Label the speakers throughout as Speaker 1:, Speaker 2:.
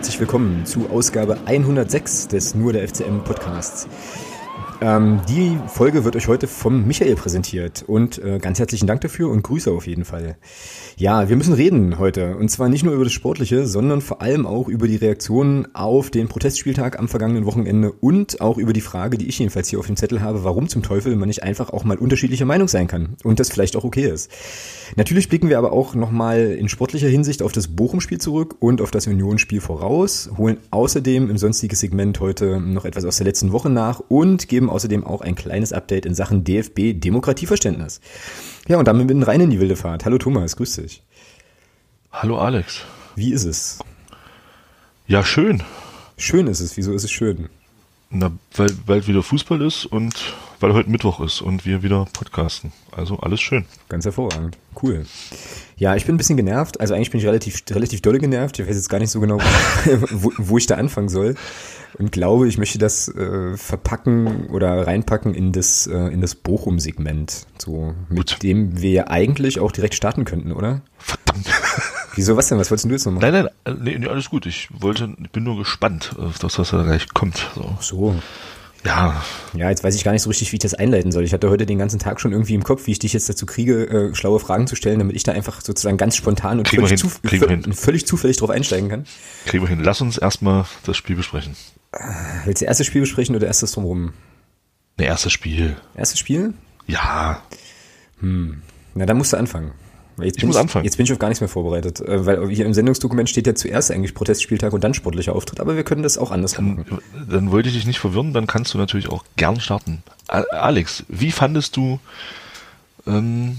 Speaker 1: herzlich willkommen zu Ausgabe 106 des Nur der FCM Podcasts. Ähm, die Folge wird euch heute vom Michael präsentiert und äh, ganz herzlichen Dank dafür und Grüße auf jeden Fall. Ja, wir müssen reden heute und zwar nicht nur über das Sportliche, sondern vor allem auch über die Reaktionen auf den Protestspieltag am vergangenen Wochenende und auch über die Frage, die ich jedenfalls hier auf dem Zettel habe, warum zum Teufel man nicht einfach auch mal unterschiedlicher Meinung sein kann und das vielleicht auch okay ist. Natürlich blicken wir aber auch nochmal in sportlicher Hinsicht auf das Bochum-Spiel zurück und auf das Union-Spiel voraus, holen außerdem im sonstigen Segment heute noch etwas aus der letzten Woche nach und geben außerdem auch ein kleines Update in Sachen DFB Demokratieverständnis. Ja, und damit mitten rein in die wilde Fahrt. Hallo Thomas, grüß dich.
Speaker 2: Hallo Alex.
Speaker 1: Wie ist es?
Speaker 2: Ja, schön.
Speaker 1: Schön ist es. Wieso ist es schön?
Speaker 2: Na, weil, weil wieder Fußball ist und weil heute Mittwoch ist und wir wieder podcasten. Also alles schön.
Speaker 1: Ganz hervorragend. Cool. Ja, ich bin ein bisschen genervt. Also eigentlich bin ich relativ, relativ dolle genervt. Ich weiß jetzt gar nicht so genau, wo, wo ich da anfangen soll. Und glaube, ich möchte das äh, verpacken oder reinpacken in das, äh, in das Bochum-Segment. So, mit Gut. dem wir ja eigentlich auch direkt starten könnten, oder?
Speaker 2: Verdammt.
Speaker 1: Wieso, was denn? Was wolltest du jetzt noch
Speaker 2: machen? Nein, nein, äh, nee, nee, alles gut. Ich wollte, ich bin nur gespannt auf das, was da gleich kommt. So.
Speaker 1: so.
Speaker 2: Ja.
Speaker 1: Ja, jetzt weiß ich gar nicht so richtig, wie ich das einleiten soll. Ich hatte heute den ganzen Tag schon irgendwie im Kopf, wie ich dich jetzt dazu kriege, äh, schlaue Fragen zu stellen, damit ich da einfach sozusagen ganz spontan und völlig, zu, völlig, zufällig drauf einsteigen kann.
Speaker 2: Kriegen wir hin. Lass uns erstmal das Spiel besprechen.
Speaker 1: Willst du erstes Spiel besprechen oder erstes drumherum?
Speaker 2: Ne, erstes Spiel.
Speaker 1: Erstes Spiel?
Speaker 2: Ja.
Speaker 1: Hm. Na, dann musst du anfangen.
Speaker 2: Jetzt ich muss ich, anfangen.
Speaker 1: Jetzt bin ich auf gar nichts mehr vorbereitet, äh, weil hier im Sendungsdokument steht ja zuerst eigentlich Protestspieltag und dann sportlicher Auftritt, aber wir können das auch anders
Speaker 2: dann, machen. Dann wollte ich dich nicht verwirren, dann kannst du natürlich auch gern starten. Alex, wie fandest du ähm,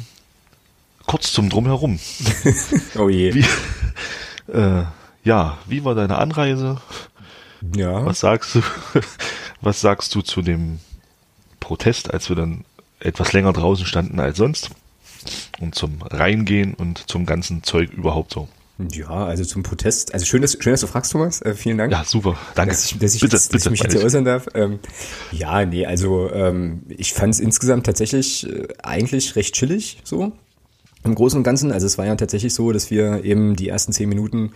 Speaker 2: kurz zum Drumherum?
Speaker 1: oh je.
Speaker 2: Wie, äh, ja, wie war deine Anreise?
Speaker 1: Ja.
Speaker 2: Was sagst du? Was sagst du zu dem Protest, als wir dann etwas länger draußen standen als sonst? und zum Reingehen und zum ganzen Zeug überhaupt so.
Speaker 1: Ja, also zum Protest. Also schön, dass, schön, dass du fragst, Thomas. Äh, vielen Dank.
Speaker 2: Ja, super. Danke.
Speaker 1: Dass ich, dass ich, bitte, jetzt, dass ich mich jetzt hier äußern darf. Ähm, ja, nee, also ähm, ich fand es insgesamt tatsächlich äh, eigentlich recht chillig so im Großen und Ganzen. Also es war ja tatsächlich so, dass wir eben die ersten zehn Minuten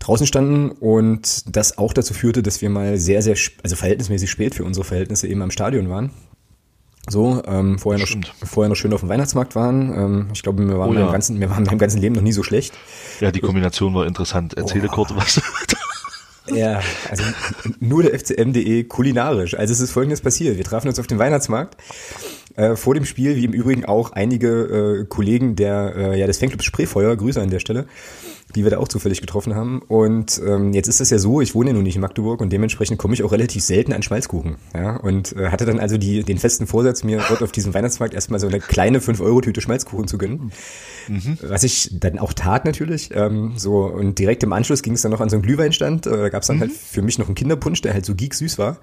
Speaker 1: draußen standen und das auch dazu führte, dass wir mal sehr, sehr, also verhältnismäßig spät für unsere Verhältnisse eben am Stadion waren. So, ähm, vorher, noch, vorher noch schön auf dem Weihnachtsmarkt waren. Ähm, ich glaube, wir waren, oh, ja. beim ganzen, wir waren beim ganzen Leben noch nie so schlecht.
Speaker 2: Ja, die Kombination war interessant. Erzähle oh. kurz was.
Speaker 1: Ja, also nur der FCM.de kulinarisch. Also es ist folgendes passiert. Wir trafen uns auf dem Weihnachtsmarkt. Äh, vor dem Spiel, wie im Übrigen auch einige äh, Kollegen der, äh, ja, des Fanclubs Spreefeuer, Grüße an der Stelle, die wir da auch zufällig getroffen haben. Und ähm, jetzt ist das ja so, ich wohne ja nun nicht in Magdeburg und dementsprechend komme ich auch relativ selten an Schmalzkuchen. Ja? Und äh, hatte dann also die, den festen Vorsatz, mir dort auf diesem Weihnachtsmarkt erstmal so eine kleine 5-Euro-Tüte Schmalzkuchen zu gönnen. Mhm. Was ich dann auch tat natürlich. Ähm, so Und direkt im Anschluss ging es dann noch an so einen Glühweinstand. Äh, da gab es dann mhm. halt für mich noch einen Kinderpunsch, der halt so geek süß war.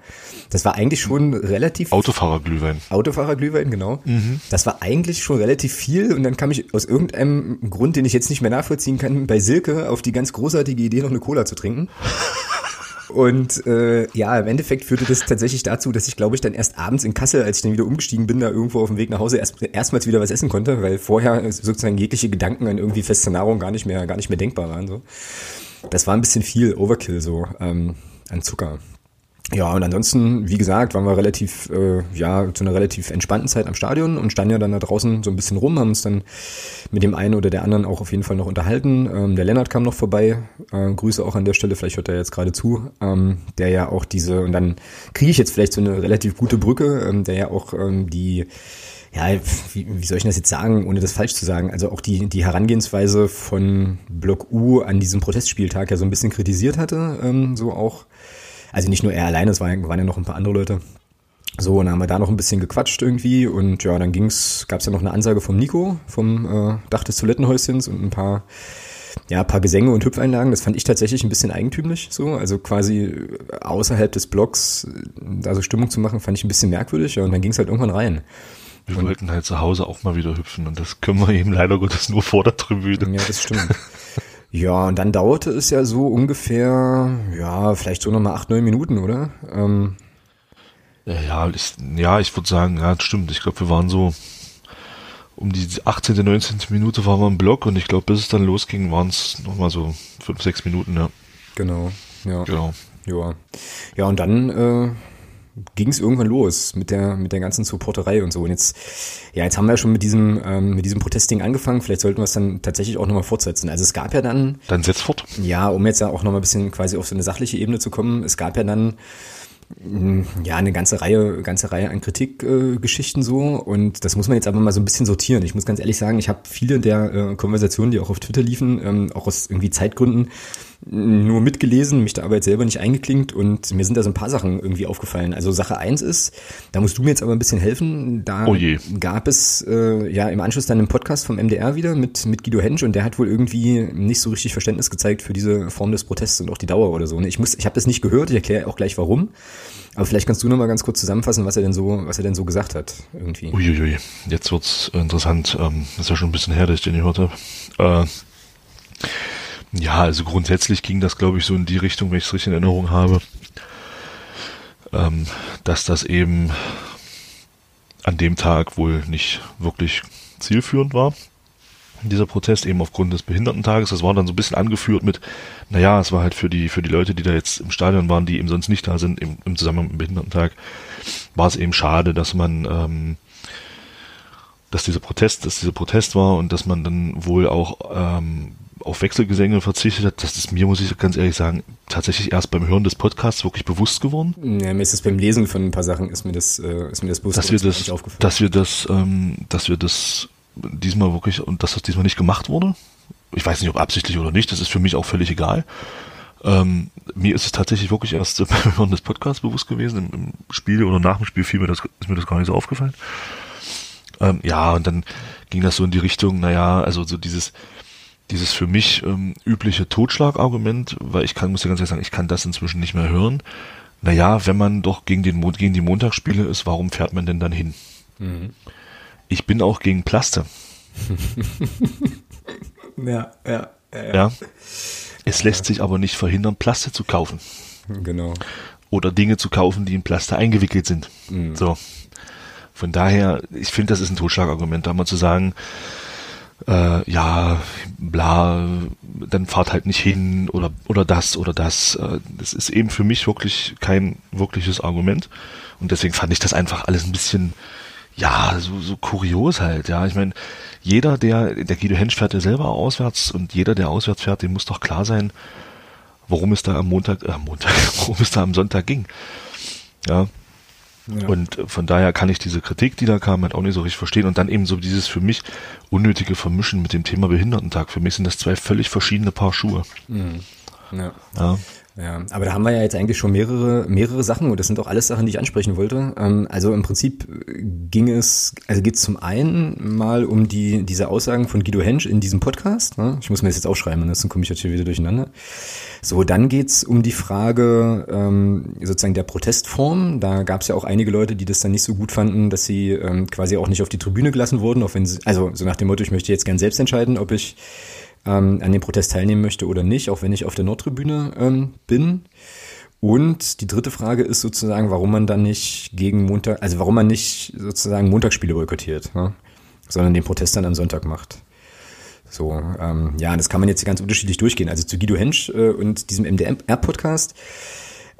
Speaker 1: Das war eigentlich schon relativ...
Speaker 2: Autofahrerglühwein.
Speaker 1: Autofahrerglühwein, genau. Mhm. Das war eigentlich schon relativ viel und dann kam ich aus irgendeinem Grund, den ich jetzt nicht mehr nachvollziehen kann, bei Silke Silke auf die ganz großartige Idee, noch eine Cola zu trinken. Und äh, ja, im Endeffekt führte das tatsächlich dazu, dass ich, glaube ich, dann erst abends in Kassel, als ich dann wieder umgestiegen bin, da irgendwo auf dem Weg nach Hause erst, erstmals wieder was essen konnte, weil vorher sozusagen jegliche Gedanken an irgendwie feste Nahrung gar nicht mehr, gar nicht mehr denkbar waren. So. Das war ein bisschen viel Overkill so ähm, an Zucker. Ja, und ansonsten, wie gesagt, waren wir relativ, äh, ja, zu einer relativ entspannten Zeit am Stadion und standen ja dann da draußen so ein bisschen rum, haben uns dann mit dem einen oder der anderen auch auf jeden Fall noch unterhalten. Ähm, der Lennart kam noch vorbei, äh, Grüße auch an der Stelle, vielleicht hört er jetzt gerade zu, ähm, der ja auch diese, und dann kriege ich jetzt vielleicht so eine relativ gute Brücke, ähm, der ja auch ähm, die, ja, wie, wie soll ich das jetzt sagen, ohne das falsch zu sagen, also auch die, die Herangehensweise von Block U an diesem Protestspieltag ja so ein bisschen kritisiert hatte, ähm, so auch also nicht nur er alleine, es waren, waren ja noch ein paar andere Leute. So, und dann haben wir da noch ein bisschen gequatscht irgendwie und ja, dann ging's, gab's ja noch eine Ansage vom Nico, vom äh, Dach des Toilettenhäuschens und ein paar, ja, ein paar Gesänge und Hüpfeinlagen. Das fand ich tatsächlich ein bisschen eigentümlich so. Also quasi außerhalb des Blocks da so Stimmung zu machen, fand ich ein bisschen merkwürdig ja, und dann ging's halt irgendwann rein.
Speaker 2: Wir und, wollten halt zu Hause auch mal wieder hüpfen und das können wir eben leider Gottes nur vor der Tribüne.
Speaker 1: Ja, das stimmt. Ja, und dann dauerte es ja so ungefähr, ja, vielleicht so nochmal acht, neun Minuten, oder? Ähm,
Speaker 2: ja, ist, ja, ich würde sagen, ja, stimmt. Ich glaube, wir waren so um die 18., 19. Minute waren wir im Block und ich glaube, bis es dann losging, waren es nochmal so fünf, sechs Minuten, ja.
Speaker 1: Genau, ja.
Speaker 2: Genau.
Speaker 1: Ja, ja und dann äh, ging es irgendwann los mit der mit der ganzen Supporterei und so. Und jetzt, ja, jetzt haben wir ja schon mit diesem ähm, mit diesem Protestding angefangen. Vielleicht sollten wir es dann tatsächlich auch nochmal fortsetzen. Also es gab ja dann,
Speaker 2: Dann setz fort.
Speaker 1: ja, um jetzt ja auch nochmal ein bisschen quasi auf so eine sachliche Ebene zu kommen. Es gab ja dann mh, ja eine ganze Reihe ganze Reihe an Kritikgeschichten äh, so und das muss man jetzt aber mal so ein bisschen sortieren. Ich muss ganz ehrlich sagen, ich habe viele der äh, Konversationen, die auch auf Twitter liefen, ähm, auch aus irgendwie Zeitgründen nur mitgelesen, mich da aber jetzt selber nicht eingeklinkt und mir sind da so ein paar Sachen irgendwie aufgefallen. Also Sache eins ist, da musst du mir jetzt aber ein bisschen helfen. Da
Speaker 2: Oh
Speaker 1: gab es äh, ja im Anschluss dann einen Podcast vom MDR wieder mit, mit Guido Hensch und der hat wohl irgendwie nicht so richtig Verständnis gezeigt für diese Form des Protests und auch die Dauer oder so. ne? Ich muss, ich habe das nicht gehört, ich erkläre auch gleich warum. Aber vielleicht kannst du noch mal ganz kurz zusammenfassen, was er denn so, was er denn so gesagt hat irgendwie.
Speaker 2: Uiuiui, jetzt wird's interessant. Ähm, das ist ja schon ein bisschen her, dass ich den gehört habe. Äh, ja, also grundsätzlich ging das, glaube ich, so in die Richtung, wenn ich es richtig in Erinnerung habe, ähm, dass das eben an dem Tag wohl nicht wirklich zielführend war. Dieser Protest eben aufgrund des Behindertentages, das war dann so ein bisschen angeführt mit, naja, es war halt für die, für die Leute, die da jetzt im Stadion waren, die eben sonst nicht da sind, im, im Zusammenhang mit dem Behindertentag, war es eben schade, dass man, ähm, dass dieser Protest, dass dieser Protest war und dass man dann wohl auch ähm, auf Wechselgesänge verzichtet hat. Das ist mir, muss ich ganz ehrlich sagen, tatsächlich erst beim Hören des Podcasts wirklich bewusst geworden,
Speaker 1: Ja, mir ist das beim Lesen von ein paar Sachen ist mir das, äh, ist mir das bewusst
Speaker 2: dass wir das,
Speaker 1: aufgefallen.
Speaker 2: dass wir das, ähm, dass wir das diesmal wirklich und dass das diesmal nicht gemacht wurde. Ich weiß nicht, ob absichtlich oder nicht. Das ist für mich auch völlig egal. Ähm, mir ist es tatsächlich wirklich erst beim Hören des Podcasts bewusst gewesen. Im, Im Spiel oder nach dem Spiel fiel mir das, ist mir das gar nicht so aufgefallen. Ähm, ja, und dann ging das so in die Richtung, naja, also so dieses, dieses für mich ähm, übliche Totschlagargument, weil ich kann, muss ja ganz ehrlich sagen, ich kann das inzwischen nicht mehr hören. Naja, wenn man doch gegen, den, Mon- gegen die Montagsspiele ist, warum fährt man denn dann hin? Ich bin auch gegen Plaste.
Speaker 1: Ja, ja, ja,
Speaker 2: Ja. Es lässt sich aber nicht verhindern, Plaste zu kaufen.
Speaker 1: genau.
Speaker 2: Oder Dinge zu kaufen, die in Plaste eingewickelt sind. So. Von daher, ich finde, das ist ein Totschlagargument, da mal zu sagen, äh, ja, bla, dann fahrt halt nicht hin oder, oder das oder das. Äh, Das ist eben für mich wirklich kein wirkliches Argument. Und deswegen fand ich das einfach alles ein bisschen, ja, so, so kurios halt, ja. Ich meine, jeder, der, der Guido Hensch fährt ja selber auswärts und jeder, der auswärts fährt, dem muss doch klar sein, worum es da am Montag, äh, am Montag, worum es da am Sonntag ging. Ja,
Speaker 1: Ja.
Speaker 2: und von daher kann ich diese Kritik, die da kam, halt auch nicht so richtig verstehen. Und dann eben so dieses für mich unnötige Vermischen mit dem Thema Behindertentag. Für mich sind das zwei völlig verschiedene Paar Schuhe.
Speaker 1: ja.
Speaker 2: Ja.
Speaker 1: Ja, aber da haben wir ja jetzt eigentlich schon mehrere, mehrere Sachen und das sind auch alles Sachen, die ich ansprechen wollte. Ähm, also im Prinzip äh, ging es, also geht es zum einen mal um die, diese Aussagen von Guido Hensch in diesem Podcast. Ne? Ich muss mir das jetzt aufschreiben, ansonsten komme ich jetzt hier wieder durcheinander. So, dann geht's um die Frage ähm, sozusagen der Protestform. Da gab es ja auch einige Leute, die das dann nicht so gut fanden, dass sie ähm, quasi auch nicht auf die Tribüne gelassen wurden, auch wenn sie, also so nach dem Motto, ich möchte jetzt gern selbst entscheiden, ob ich ähm, an dem Protest teilnehmen möchte oder nicht, auch wenn ich auf der Nordtribüne ähm, bin. Und die dritte Frage ist sozusagen, warum man dann nicht gegen Montag, also warum man nicht sozusagen Montagsspiele boykottiert, ne? sondern den Protest dann am Sonntag macht. So, ähm, ja, das kann man jetzt ganz unterschiedlich durchgehen. Also zu Guido Hensch äh, und diesem MDR-Podcast.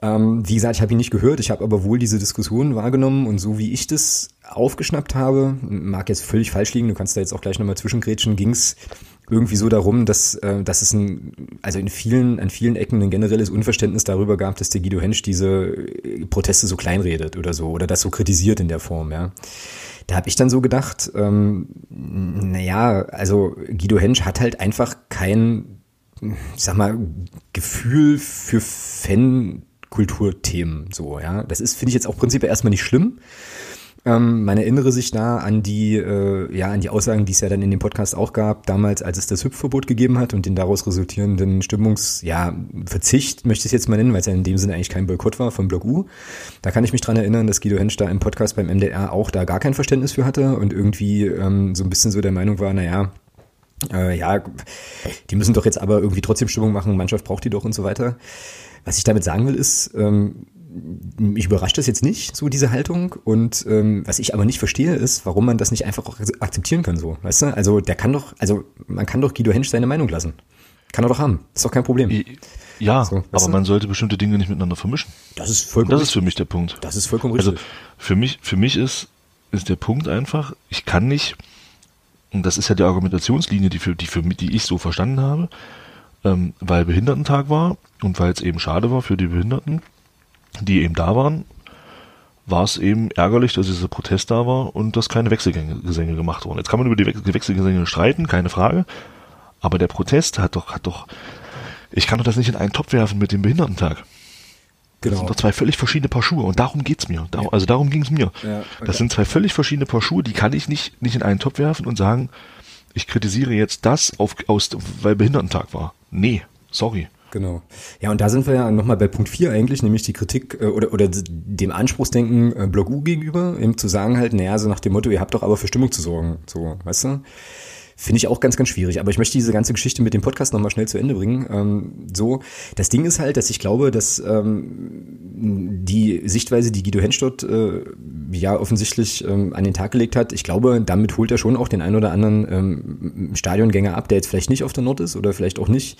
Speaker 1: Ähm, wie gesagt, ich habe ihn nicht gehört, ich habe aber wohl diese Diskussion wahrgenommen und so wie ich das aufgeschnappt habe, mag jetzt völlig falsch liegen, du kannst da jetzt auch gleich nochmal zwischengrätschen, ging's irgendwie so darum, dass, äh, dass es ein, also in vielen, an vielen Ecken ein generelles Unverständnis darüber gab, dass der Guido Hensch diese äh, Proteste so kleinredet oder so oder das so kritisiert in der Form, ja. Da habe ich dann so gedacht, ähm, naja, also Guido Hensch hat halt einfach kein, ich sag mal, Gefühl für Fankulturthemen, so, ja. Das ist, finde ich jetzt auch prinzipiell erstmal nicht schlimm. Ähm, man erinnere sich da an die, äh, ja, an die Aussagen, die es ja dann in dem Podcast auch gab, damals, als es das Hüpfverbot gegeben hat und den daraus resultierenden Stimmungs, ja, Verzicht, möchte ich es jetzt mal nennen, weil es ja in dem Sinne eigentlich kein Boykott war vom Block U. Da kann ich mich dran erinnern, dass Guido Hensch da im Podcast beim MDR auch da gar kein Verständnis für hatte und irgendwie ähm, so ein bisschen so der Meinung war, naja, äh, ja, die müssen doch jetzt aber irgendwie trotzdem Stimmung machen, Mannschaft braucht die doch und so weiter. Was ich damit sagen will, ist, ähm, mich überrascht das jetzt nicht, so diese Haltung. Und ähm, was ich aber nicht verstehe, ist, warum man das nicht einfach auch akzeptieren kann, so. Weißt du? Also der kann doch, also man kann doch Guido Hensch seine Meinung lassen. Kann er doch haben. Ist doch kein Problem.
Speaker 2: Ja, so, aber du? man sollte bestimmte Dinge nicht miteinander vermischen.
Speaker 1: Das ist vollkommen
Speaker 2: Das ist für mich der Punkt.
Speaker 1: Das ist vollkommen richtig. Also
Speaker 2: für mich, für mich ist, ist der Punkt einfach, ich kann nicht, und das ist ja die Argumentationslinie, die für, die für die ich so verstanden habe, ähm, weil Behindertentag war und weil es eben schade war für die Behinderten, die eben da waren, war es eben ärgerlich, dass dieser Protest da war und dass keine Wechselgesänge gemacht wurden. Jetzt kann man über die Wechselgesänge streiten, keine Frage. Aber der Protest hat doch, hat doch, ich kann doch das nicht in einen Topf werfen mit dem Behindertentag. Genau. Das sind doch zwei völlig verschiedene Paar Schuhe und darum geht's mir. Darum, ja. Also darum ging's mir. Ja, okay. Das sind zwei völlig verschiedene Paar Schuhe, die kann ich nicht, nicht in einen Topf werfen und sagen, ich kritisiere jetzt das, auf, aus, weil Behindertentag war. Nee, sorry.
Speaker 1: Genau. Ja, und da sind wir ja nochmal bei Punkt 4 eigentlich, nämlich die Kritik äh, oder, oder dem Anspruchsdenken äh, Block U gegenüber, eben zu sagen halt, naja, so nach dem Motto, ihr habt doch aber für Stimmung zu sorgen, so, weißt du? Finde ich auch ganz, ganz schwierig. Aber ich möchte diese ganze Geschichte mit dem Podcast nochmal schnell zu Ende bringen. Ähm, so, das Ding ist halt, dass ich glaube, dass ähm, die Sichtweise, die Guido Hensch äh, ja offensichtlich ähm, an den Tag gelegt hat, ich glaube, damit holt er schon auch den einen oder anderen ähm, Stadiongänger ab, der jetzt vielleicht nicht auf der Nord ist oder vielleicht auch nicht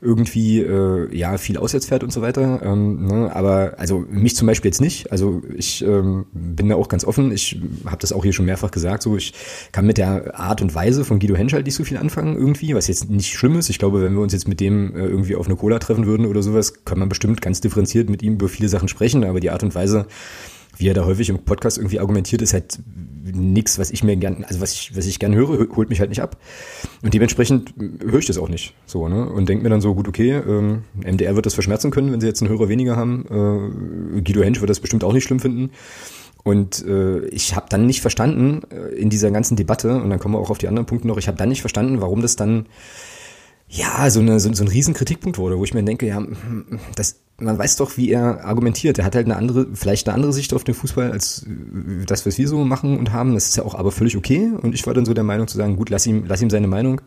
Speaker 1: irgendwie äh, ja viel auswärts fährt und so weiter. Ähm, ne? Aber also mich zum Beispiel jetzt nicht. Also ich ähm, bin da auch ganz offen. Ich habe das auch hier schon mehrfach gesagt. So ich kann mit der Art und Weise von Guido Hensch halt nicht so viel anfangen irgendwie, was jetzt nicht schlimm ist. Ich glaube, wenn wir uns jetzt mit dem äh, irgendwie auf eine Cola treffen würden oder sowas, kann man bestimmt ganz differenziert mit ihm über viele Sachen sprechen. Aber die Art und Weise wie er da häufig im Podcast irgendwie argumentiert, ist halt nichts, was ich mir gern, also was ich, was ich gern höre, holt mich halt nicht ab. Und dementsprechend höre ich das auch nicht. So, ne? Und denke mir dann so, gut, okay, ähm, MDR wird das verschmerzen können, wenn sie jetzt einen Hörer weniger haben. Äh, Guido Hensch wird das bestimmt auch nicht schlimm finden. Und äh, ich habe dann nicht verstanden äh, in dieser ganzen Debatte, und dann kommen wir auch auf die anderen Punkte noch, ich habe dann nicht verstanden, warum das dann ja so, eine, so, so ein riesen Kritikpunkt wurde, wo ich mir denke, ja, das man weiß doch, wie er argumentiert. Er hat halt eine andere, vielleicht eine andere Sicht auf den Fußball als äh, das, was wir so machen und haben. Das ist ja auch aber völlig okay. Und ich war dann so der Meinung zu sagen, gut, lass ihm, lass ihm seine Meinung.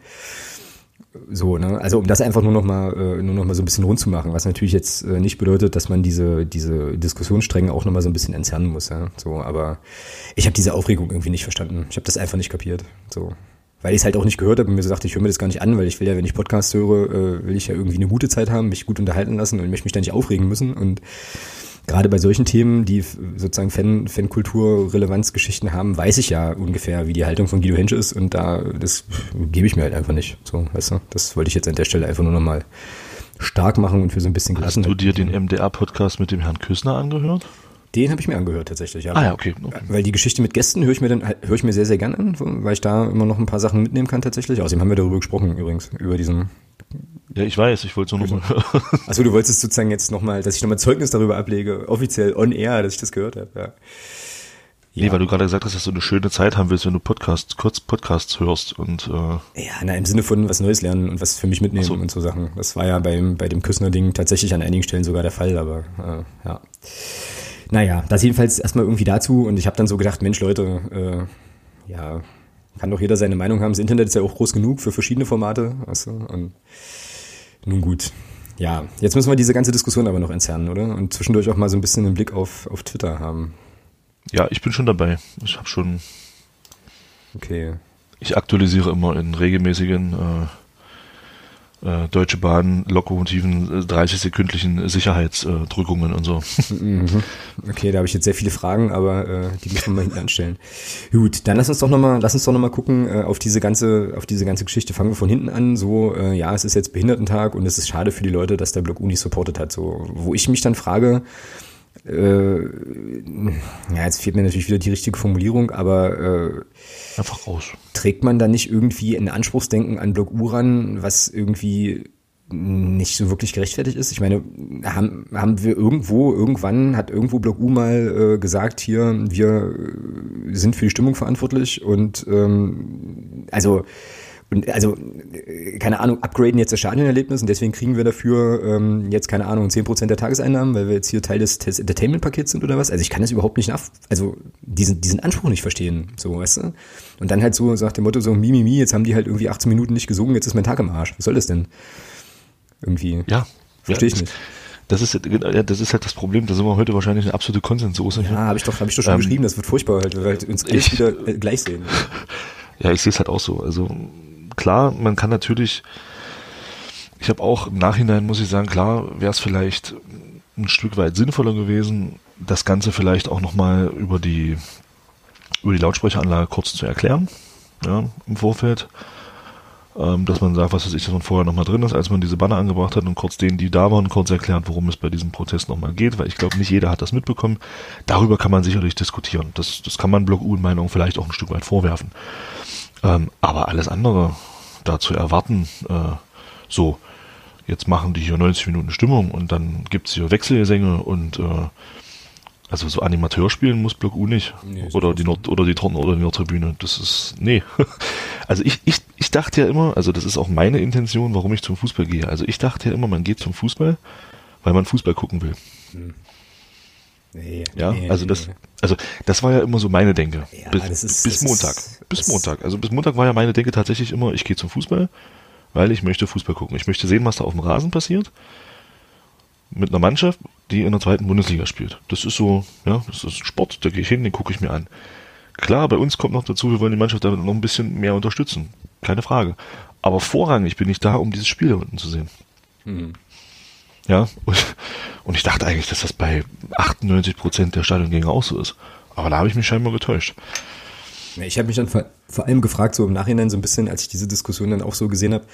Speaker 1: So, ne? Also um das einfach nur noch mal, äh, nur noch mal so ein bisschen rund zu machen, was natürlich jetzt äh, nicht bedeutet, dass man diese diese Diskussionsstränge auch noch mal so ein bisschen entzerren muss. Ja? So, aber ich habe diese Aufregung irgendwie nicht verstanden. Ich habe das einfach nicht kapiert. So, weil ich es halt auch nicht gehört habe und mir gesagt, ich höre mir das gar nicht an, weil ich will ja, wenn ich Podcast höre, äh, will ich ja irgendwie eine gute Zeit haben, mich gut unterhalten lassen und möchte mich da nicht aufregen müssen. Und gerade bei solchen Themen, die sozusagen Fan, Fankultur-Relevanzgeschichten haben, weiß ich ja ungefähr, wie die Haltung von Guido Hensch ist und da, das gebe ich mir halt einfach nicht. So, weißt du? Das wollte ich jetzt an der Stelle einfach nur nochmal stark machen und für so ein bisschen
Speaker 2: Hast du dir den MDR-Podcast mit dem Herrn Küssner angehört?
Speaker 1: Den habe ich mir angehört tatsächlich.
Speaker 2: Ja. Ah ja, okay. okay.
Speaker 1: Weil die Geschichte mit Gästen höre ich mir dann höre ich mir sehr sehr gern an, weil ich da immer noch ein paar Sachen mitnehmen kann tatsächlich. Außerdem haben wir darüber gesprochen übrigens über diesen.
Speaker 2: Ja, ich weiß. Ich wollte es nur nochmal.
Speaker 1: Achso, du wolltest sozusagen jetzt nochmal, dass ich nochmal Zeugnis darüber ablege, offiziell on air, dass ich das gehört habe. Ja.
Speaker 2: Ja. Nee, weil du gerade gesagt hast, dass du eine schöne Zeit haben willst, wenn du Podcasts, kurz Podcasts hörst und
Speaker 1: äh Ja, na, im Sinne von was Neues lernen und was für mich mitnehmen so. und so Sachen. Das war ja beim, bei dem Küssner-Ding tatsächlich an einigen Stellen sogar der Fall, aber äh, ja. Naja, das jedenfalls erstmal irgendwie dazu und ich habe dann so gedacht, Mensch Leute, äh, ja, kann doch jeder seine Meinung haben. Das Internet ist ja auch groß genug für verschiedene Formate. Du? Und nun gut. Ja, jetzt müssen wir diese ganze Diskussion aber noch entzerren, oder? Und zwischendurch auch mal so ein bisschen einen Blick auf, auf Twitter haben.
Speaker 2: Ja, ich bin schon dabei. Ich habe schon.
Speaker 1: Okay.
Speaker 2: Ich aktualisiere immer in regelmäßigen äh, Deutsche Bahn Lokomotiven 30 äh, sekündlichen Sicherheitsdrückungen und so.
Speaker 1: Mhm. Okay, da habe ich jetzt sehr viele Fragen, aber äh, die müssen wir mal hinten anstellen. Gut, dann lass uns doch nochmal, lass uns doch noch mal gucken äh, auf diese ganze, auf diese ganze Geschichte. Fangen wir von hinten an. So, äh, ja, es ist jetzt Behindertentag und es ist schade für die Leute, dass der Block Uni supportet hat. So, wo ich mich dann frage, äh, ja, jetzt fehlt mir natürlich wieder die richtige Formulierung, aber äh,
Speaker 2: einfach raus.
Speaker 1: Trägt man da nicht irgendwie ein Anspruchsdenken an Block Uran, was irgendwie nicht so wirklich gerechtfertigt ist. Ich meine, haben, haben wir irgendwo, irgendwann hat irgendwo Block U mal äh, gesagt, hier, wir sind für die Stimmung verantwortlich und ähm, also und also, keine Ahnung, upgraden jetzt das Stadionerlebnis und deswegen kriegen wir dafür ähm, jetzt, keine Ahnung, 10% der Tageseinnahmen, weil wir jetzt hier Teil des, des Entertainment-Pakets sind oder was. Also ich kann das überhaupt nicht nach, also diesen, diesen Anspruch nicht verstehen, so, weißt du? Und dann halt so nach dem Motto so, mi, mi, mi, jetzt haben die halt irgendwie 18 Minuten nicht gesungen, jetzt ist mein Tag im Arsch. Was soll das denn? Irgendwie.
Speaker 2: Ja.
Speaker 1: Verstehe ja, ich nicht.
Speaker 2: Das ist, das ist halt das Problem, da sind wir heute wahrscheinlich eine absolute Konsenssoße.
Speaker 1: Ja, habe ich doch, hab ich doch schon ähm, geschrieben, das wird furchtbar, halt, weil wir halt uns ich, wieder äh, gleich sehen.
Speaker 2: Ja, ich sehe es halt auch so. Also klar, man kann natürlich, ich habe auch im Nachhinein, muss ich sagen, klar, wäre es vielleicht ein Stück weit sinnvoller gewesen, das Ganze vielleicht auch nochmal über die, über die Lautsprecheranlage kurz zu erklären, ja, im Vorfeld. Ähm, dass man sagt, was weiß ich, dass man vorher nochmal drin ist, als man diese Banner angebracht hat und kurz denen, die da waren, kurz erklärt, worum es bei diesem Protest nochmal geht, weil ich glaube, nicht jeder hat das mitbekommen. Darüber kann man sicherlich diskutieren. Das, das kann man Block U in Meinung vielleicht auch ein Stück weit vorwerfen. Ähm, aber alles andere da zu erwarten, äh, so, jetzt machen die hier 90 Minuten Stimmung und dann gibt's hier Wechselgesänge und äh, also so Animateur spielen muss Block U nicht. Nee, oder die Nord oder die Torten oder die Nordtribüne. Das ist. Nee. Also ich, ich, ich dachte ja immer, also das ist auch meine Intention, warum ich zum Fußball gehe. Also ich dachte ja immer, man geht zum Fußball, weil man Fußball gucken will. Hm. Nee, ja, nee, also das, also das war ja immer so meine Denke. Ja, bis, ist, bis Montag. Ist, bis Montag. Also bis Montag war ja meine Denke tatsächlich immer, ich gehe zum Fußball, weil ich möchte Fußball gucken. Ich möchte sehen, was da auf dem Rasen passiert. Mit einer Mannschaft, die in der zweiten Bundesliga spielt. Das ist so, ja, das ist Sport, da gehe ich hin, den gucke ich mir an. Klar, bei uns kommt noch dazu, wir wollen die Mannschaft damit noch ein bisschen mehr unterstützen. Keine Frage. Aber vorrangig bin ich da, um dieses Spiel da unten zu sehen. Mhm. Ja, und, und, ich dachte eigentlich, dass das bei 98 Prozent der Stadiongänger auch so ist. Aber da habe ich mich scheinbar getäuscht.
Speaker 1: Ich habe mich dann vor, vor allem gefragt, so im Nachhinein so ein bisschen, als ich diese Diskussion dann auch so gesehen habe,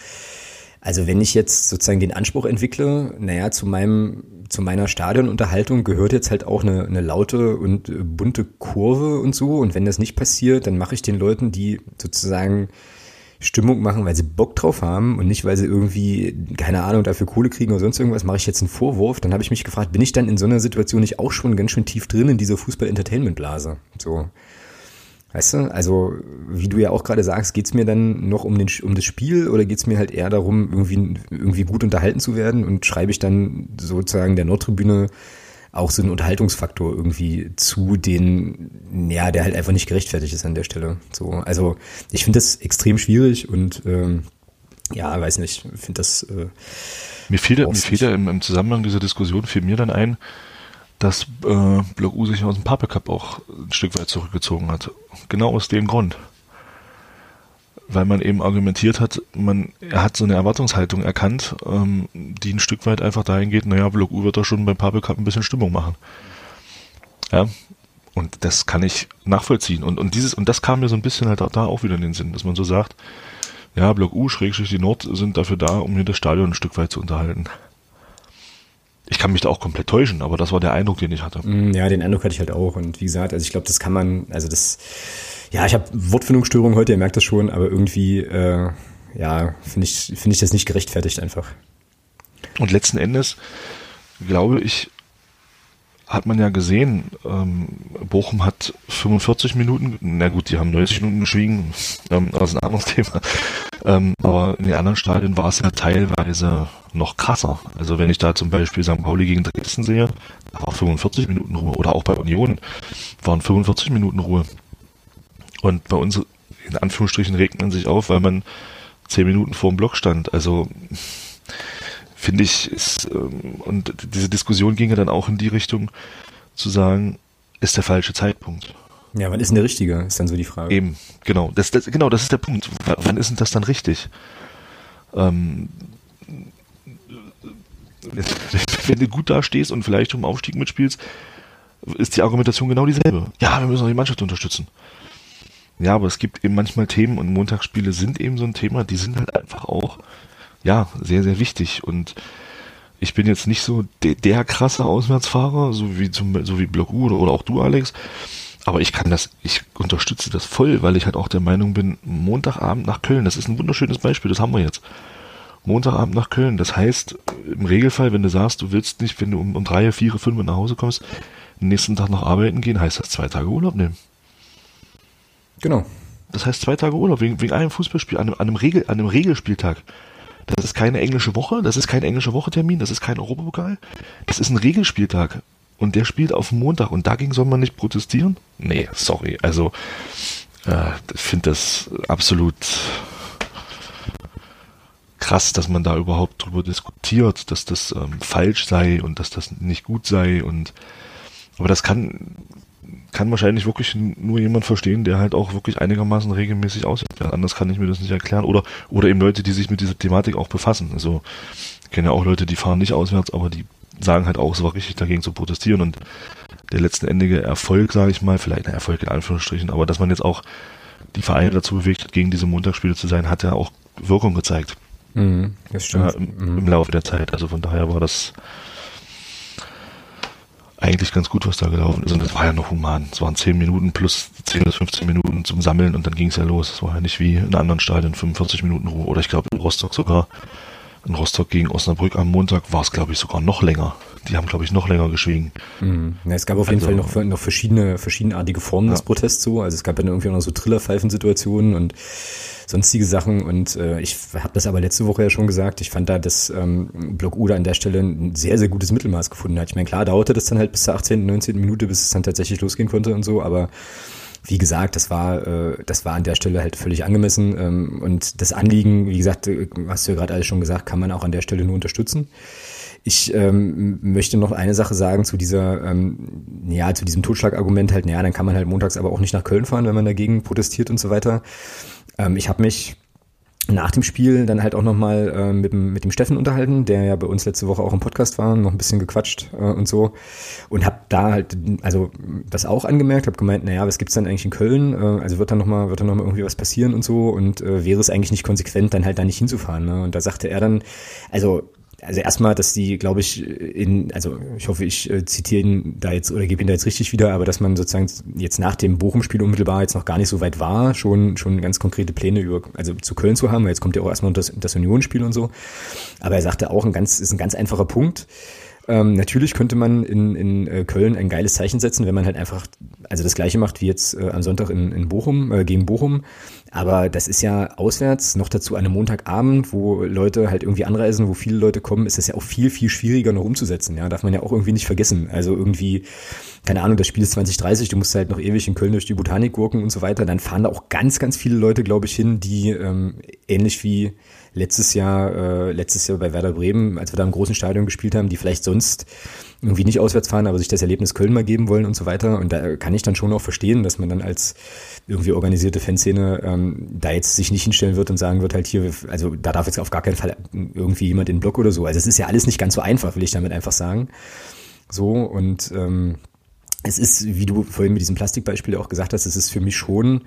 Speaker 1: also wenn ich jetzt sozusagen den Anspruch entwickle, naja, zu meinem, zu meiner Stadionunterhaltung gehört jetzt halt auch eine, eine laute und äh, bunte Kurve und so. Und wenn das nicht passiert, dann mache ich den Leuten, die sozusagen Stimmung machen, weil sie Bock drauf haben und nicht, weil sie irgendwie, keine Ahnung, dafür Kohle kriegen oder sonst irgendwas, mache ich jetzt einen Vorwurf. Dann habe ich mich gefragt, bin ich dann in so einer Situation nicht auch schon ganz schön tief drin in dieser Fußball-Entertainment-Blase? So. Weißt du, also wie du ja auch gerade sagst, geht's mir dann noch um, den, um das Spiel oder geht's mir halt eher darum, irgendwie, irgendwie gut unterhalten zu werden und schreibe ich dann sozusagen der Nordtribüne auch so einen Unterhaltungsfaktor irgendwie zu, den, ja, der halt einfach nicht gerechtfertigt ist an der Stelle. So, also ich finde das extrem schwierig und ähm, ja, weiß nicht, finde das. Äh,
Speaker 2: mir fiel, mir fiel ja im, im Zusammenhang dieser Diskussion fiel mir dann ein, dass äh, Block U sich aus dem Pape Cup auch ein Stück weit zurückgezogen hat. Genau aus dem Grund. Weil man eben argumentiert hat, man er hat so eine Erwartungshaltung erkannt, ähm, die ein Stück weit einfach dahin geht, naja, Block U wird doch schon beim Pape Cup ein bisschen Stimmung machen. Ja. Und das kann ich nachvollziehen. Und, und dieses, und das kam mir so ein bisschen halt da auch wieder in den Sinn, dass man so sagt, ja, Block U, Schrägstrich die Nord sind dafür da, um hier das Stadion ein Stück weit zu unterhalten. Ich kann mich da auch komplett täuschen, aber das war der Eindruck, den ich hatte.
Speaker 1: Mm, ja, den Eindruck hatte ich halt auch. Und wie gesagt, also ich glaube, das kann man, also das, ja, ich habe Wortfindungsstörungen heute, ihr merkt das schon, aber irgendwie, äh, ja, finde ich, finde ich das nicht gerechtfertigt einfach.
Speaker 2: Und letzten Endes, glaube ich, hat man ja gesehen, ähm, Bochum hat 45 Minuten, na gut, die haben 90 Minuten geschwiegen, ähm, das ist ein anderes Thema. Ähm, aber in den anderen Stadien war es ja teilweise noch krasser. Also wenn ich da zum Beispiel St. Pauli gegen Dresden sehe, da war 45 Minuten Ruhe. Oder auch bei Union waren 45 Minuten Ruhe. Und bei uns, in Anführungsstrichen, regt man sich auf, weil man 10 Minuten vor dem Block stand. Also finde ich, ist, ähm, und diese Diskussion ging ja dann auch in die Richtung, zu sagen, ist der falsche Zeitpunkt.
Speaker 1: Ja, wann ist denn der richtige, ist dann so die Frage.
Speaker 2: Eben, genau, das, das, genau, das ist der Punkt. W wann ist denn das dann richtig? Ähm, wenn du gut dastehst und vielleicht um Aufstieg mitspielst, ist die Argumentation genau dieselbe. Ja, wir müssen auch die Mannschaft unterstützen. Ja, aber es gibt eben manchmal Themen und Montagsspiele sind eben so ein Thema, die sind halt einfach auch ja, sehr, sehr wichtig. Und ich bin jetzt nicht so der, der krasse Auswärtsfahrer, so wie zum, so wie Block U oder, oder auch du, Alex. Aber ich kann das, ich unterstütze das voll, weil ich halt auch der Meinung bin, Montagabend nach Köln, das ist ein wunderschönes Beispiel, das haben wir jetzt. Montagabend nach Köln, das heißt, im Regelfall, wenn du sagst, du willst nicht, wenn du um, um drei, vier, fünf nach Hause kommst, den nächsten Tag noch arbeiten gehen, heißt das zwei Tage Urlaub nehmen.
Speaker 1: Genau.
Speaker 2: Das heißt zwei Tage Urlaub, wegen, wegen einem Fußballspiel, an einem, einem, Regel, einem Regelspieltag. Das ist keine englische Woche, das ist kein englischer Wochetermin, das ist kein Europapokal. Das ist ein Regelspieltag. Und der spielt auf Montag und dagegen soll man nicht protestieren? Nee, sorry. Also, äh, ich finde das absolut krass, dass man da überhaupt drüber diskutiert, dass das ähm, falsch sei und dass das nicht gut sei und aber das kann kann wahrscheinlich wirklich nur jemand verstehen, der halt auch wirklich einigermaßen regelmäßig aussieht. Anders kann ich mir das nicht erklären. Oder, oder eben Leute, die sich mit dieser Thematik auch befassen. Also, ich kenne ja auch Leute, die fahren nicht auswärts, aber die sagen halt auch, es war richtig dagegen zu protestieren und der letztenendige Erfolg, sage ich mal, vielleicht ein Erfolg in Anführungsstrichen, aber dass man jetzt auch die Vereine dazu bewegt hat, gegen diese Montagsspiele zu sein, hat ja auch Wirkung gezeigt.
Speaker 1: Mhm, das stimmt.
Speaker 2: Ja, im, im, Laufe der Zeit. Also von daher war das eigentlich ganz gut, was da gelaufen ist. Und das war ja noch human. Es waren 10 Minuten plus 10 bis 15 Minuten zum Sammeln und dann ging es ja los. Es war ja nicht wie in anderen Stadien 45 Minuten Ruhe. Oder ich glaube in Rostock sogar. In Rostock gegen Osnabrück am Montag war es, glaube ich, sogar noch länger. Die haben, glaube ich, noch länger geschwiegen.
Speaker 1: Mhm. Ja, es gab auf jeden also, Fall noch, noch verschiedene, verschiedenartige Formen ja. des Protests so. Also es gab dann irgendwie noch so Trillerpfeifensituationen und sonstige Sachen. Und äh, ich habe das aber letzte Woche ja schon gesagt. Ich fand da, dass ähm, Block Uda an der Stelle ein sehr, sehr gutes Mittelmaß gefunden hat. Ich meine, klar dauerte das dann halt bis zur 18., 19. Minute, bis es dann tatsächlich losgehen konnte und so, aber wie gesagt, das war, äh, das war an der Stelle halt völlig angemessen. Ähm, und das Anliegen, wie gesagt, äh, hast du ja gerade alles schon gesagt, kann man auch an der Stelle nur unterstützen. Ich ähm, möchte noch eine Sache sagen zu dieser, ähm, ja, zu diesem Totschlagargument halt, naja, dann kann man halt montags aber auch nicht nach Köln fahren, wenn man dagegen protestiert und so weiter. Ähm, ich habe mich nach dem Spiel dann halt auch nochmal äh, mit, dem, mit dem Steffen unterhalten, der ja bei uns letzte Woche auch im Podcast war, noch ein bisschen gequatscht äh, und so. Und habe da halt, also das auch angemerkt, habe gemeint, naja, was gibt's dann eigentlich in Köln? Äh, also wird dann nochmal, wird dann nochmal irgendwie was passieren und so und äh, wäre es eigentlich nicht konsequent, dann halt da nicht hinzufahren. Ne? Und da sagte er dann, also also erstmal, dass die, glaube ich, in, also ich hoffe, ich äh, zitiere ihn da jetzt oder gebe ihn da jetzt richtig wieder, aber dass man sozusagen jetzt nach dem Bochum-Spiel unmittelbar jetzt noch gar nicht so weit war, schon, schon ganz konkrete Pläne über, also zu Köln zu haben, weil jetzt kommt ja auch erstmal das, das Union-Spiel und so. Aber er sagte auch, ein ganz, ist ein ganz einfacher Punkt. Ähm, natürlich könnte man in, in äh, Köln ein geiles Zeichen setzen, wenn man halt einfach, also das gleiche macht wie jetzt äh, am Sonntag in, in Bochum, äh, gegen Bochum. Aber das ist ja auswärts, noch dazu an einem Montagabend, wo Leute halt irgendwie anreisen, wo viele Leute kommen, ist das ja auch viel, viel schwieriger noch umzusetzen. Ja, darf man ja auch irgendwie nicht vergessen. Also irgendwie, keine Ahnung, das Spiel ist 2030, du musst halt noch ewig in Köln durch die Botanik gurken und so weiter. Dann fahren da auch ganz, ganz viele Leute, glaube ich, hin, die ähm, ähnlich wie letztes Jahr, äh, letztes Jahr bei Werder Bremen, als wir da im großen Stadion gespielt haben, die vielleicht sonst irgendwie nicht auswärts fahren, aber sich das Erlebnis Köln mal geben wollen und so weiter. Und da kann ich dann schon auch verstehen, dass man dann als irgendwie organisierte Fanszene ähm, da jetzt sich nicht hinstellen wird und sagen wird, halt hier, also da darf jetzt auf gar keinen Fall irgendwie jemand in den Block oder so. Also es ist ja alles nicht ganz so einfach, will ich damit einfach sagen. So und ähm, es ist, wie du vorhin mit diesem Plastikbeispiel auch gesagt hast, es ist für mich schon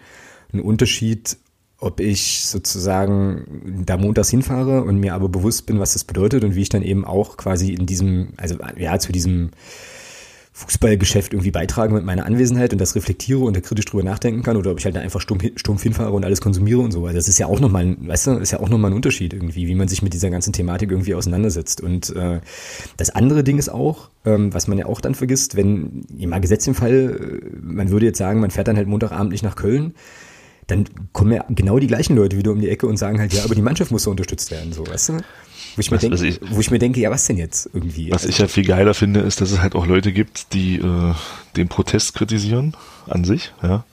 Speaker 1: ein Unterschied, ob ich sozusagen da montags hinfahre und mir aber bewusst bin, was das bedeutet und wie ich dann eben auch quasi in diesem, also ja, zu diesem Fußballgeschäft irgendwie beitragen mit meiner Anwesenheit und das reflektiere und da kritisch drüber nachdenken kann oder ob ich halt einfach stumpf, stumpf hinfahre und alles konsumiere und so. Also das ist ja auch nochmal, ein, weißt du, ist ja auch nochmal ein Unterschied irgendwie, wie man sich mit dieser ganzen Thematik irgendwie auseinandersetzt. Und äh, das andere Ding ist auch, ähm, was man ja auch dann vergisst, wenn, mal gesetzt im Fall, äh, man würde jetzt sagen, man fährt dann halt Montagabend nicht nach Köln, dann kommen ja genau die gleichen Leute wieder um die Ecke und sagen halt, ja, aber die Mannschaft muss so unterstützt werden, so, weißt du? Wo ich, mir denke, ich, wo ich mir denke, ja, was denn jetzt irgendwie?
Speaker 2: Was also, ich ja viel geiler finde, ist, dass es halt auch Leute gibt, die äh, den Protest kritisieren an sich, ja,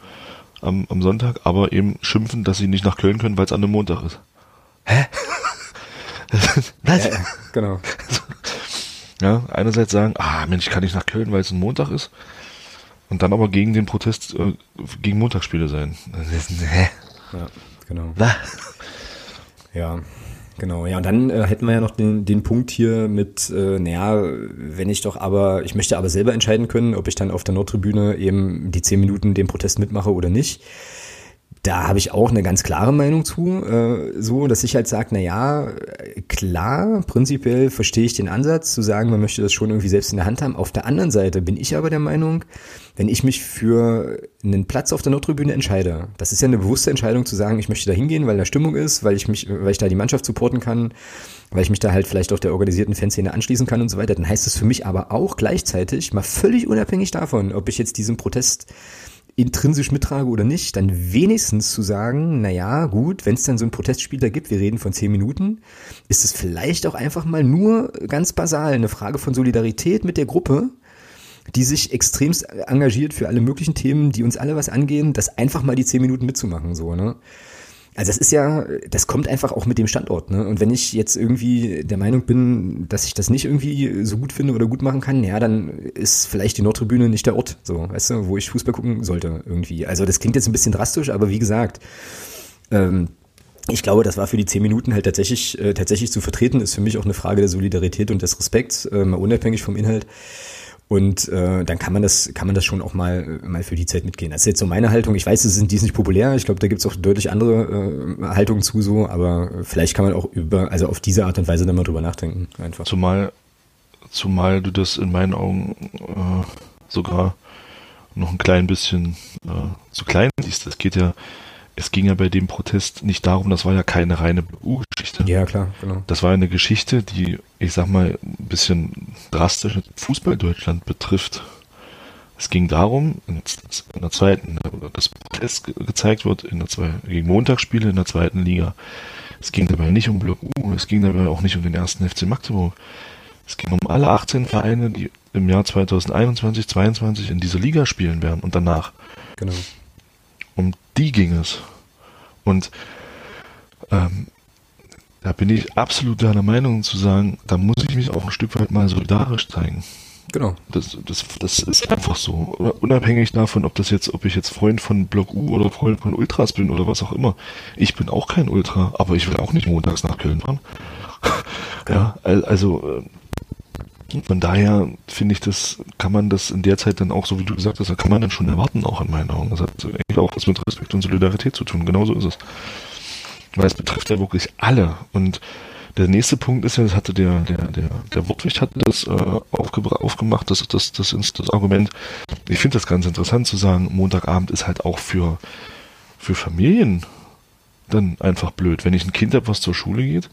Speaker 2: am, am Sonntag, aber eben schimpfen, dass sie nicht nach Köln können, weil es an einem Montag ist. Hä?
Speaker 1: was? Ja, genau.
Speaker 2: Ja, einerseits sagen, ah Mensch, kann ich nach Köln, weil es ein Montag ist. Und dann aber gegen den Protest, äh, gegen Montagsspiele sein.
Speaker 1: Hä? Ja, genau. Ja, genau. Ja, und dann äh, hätten wir ja noch den, den Punkt hier mit, äh, naja, wenn ich doch aber, ich möchte aber selber entscheiden können, ob ich dann auf der Nordtribüne eben die zehn Minuten den Protest mitmache oder nicht da habe ich auch eine ganz klare Meinung zu, äh, so, dass ich halt sage, na ja, klar, prinzipiell verstehe ich den Ansatz, zu sagen, man möchte das schon irgendwie selbst in der Hand haben. Auf der anderen Seite bin ich aber der Meinung, wenn ich mich für einen Platz auf der Nordtribüne entscheide, das ist ja eine bewusste Entscheidung zu sagen, ich möchte da hingehen, weil da Stimmung ist, weil ich mich, weil ich da die Mannschaft supporten kann, weil ich mich da halt vielleicht auch der organisierten Fanszene anschließen kann und so weiter, dann heißt es für mich aber auch gleichzeitig, mal völlig unabhängig davon, ob ich jetzt diesen Protest intrinsisch mittrage oder nicht, dann wenigstens zu sagen, na ja, gut, wenn es dann so ein Protestspiel da gibt, wir reden von zehn Minuten, ist es vielleicht auch einfach mal nur ganz basal eine Frage von Solidarität mit der Gruppe, die sich extremst engagiert für alle möglichen Themen, die uns alle was angehen, das einfach mal die zehn Minuten mitzumachen, so, ne? Also das ist ja, das kommt einfach auch mit dem Standort. Ne? Und wenn ich jetzt irgendwie der Meinung bin, dass ich das nicht irgendwie so gut finde oder gut machen kann, ja, dann ist vielleicht die Nordtribüne nicht der Ort, so, weißt du, wo ich Fußball gucken sollte irgendwie. Also das klingt jetzt ein bisschen drastisch, aber wie gesagt, ähm, ich glaube, das war für die zehn Minuten halt tatsächlich, äh, tatsächlich zu vertreten, ist für mich auch eine Frage der Solidarität und des Respekts, äh, mal unabhängig vom Inhalt. Und äh, dann kann man das, kann man das schon auch mal, mal für die Zeit mitgehen. Das ist jetzt so meine Haltung. Ich weiß, es sind dies nicht populär. Ich glaube, da gibt's auch deutlich andere äh, Haltungen zu so, aber vielleicht kann man auch über, also auf diese Art und Weise dann mal drüber nachdenken. Einfach.
Speaker 2: Zumal, zumal du das in meinen Augen äh, sogar noch ein klein bisschen äh, zu klein siehst. Das geht ja es ging ja bei dem Protest nicht darum, das war ja keine reine BU-Geschichte.
Speaker 1: Ja, klar, genau.
Speaker 2: Das war eine Geschichte, die, ich sag mal, ein bisschen drastisch Fußball Deutschland betrifft. Es ging darum, in der zweiten, dass Protest gezeigt wird in der zwei, gegen Montagsspiele in der zweiten Liga. Es ging dabei nicht um Block U, es ging dabei auch nicht um den ersten FC Magdeburg. Es ging um alle 18 Vereine, die im Jahr 2021, 2022 in dieser Liga spielen werden und danach.
Speaker 1: Genau.
Speaker 2: Die ging es. Und ähm, da bin ich absolut deiner Meinung zu sagen, da muss ich mich auch ein Stück weit mal solidarisch zeigen.
Speaker 1: Genau.
Speaker 2: Das, das, das ist einfach so. Unabhängig davon, ob das jetzt, ob ich jetzt Freund von Block U oder Freund von Ultras bin oder was auch immer. Ich bin auch kein Ultra, aber ich will auch nicht montags nach Köln fahren. ja, also äh, von daher finde ich das, kann man das in der Zeit dann auch, so wie du gesagt hast, kann man dann schon erwarten, auch in meinen Augen. Das hat eigentlich auch was mit Respekt und Solidarität zu tun. Genauso ist es. Weil es betrifft ja wirklich alle. Und der nächste Punkt ist ja, das hatte der, der, der, der Wortwicht hatte das äh, aufgemacht, das, das, das das Argument. Ich finde das ganz interessant zu sagen, Montagabend ist halt auch für, für Familien dann einfach blöd. Wenn ich ein Kind habe, was zur Schule geht,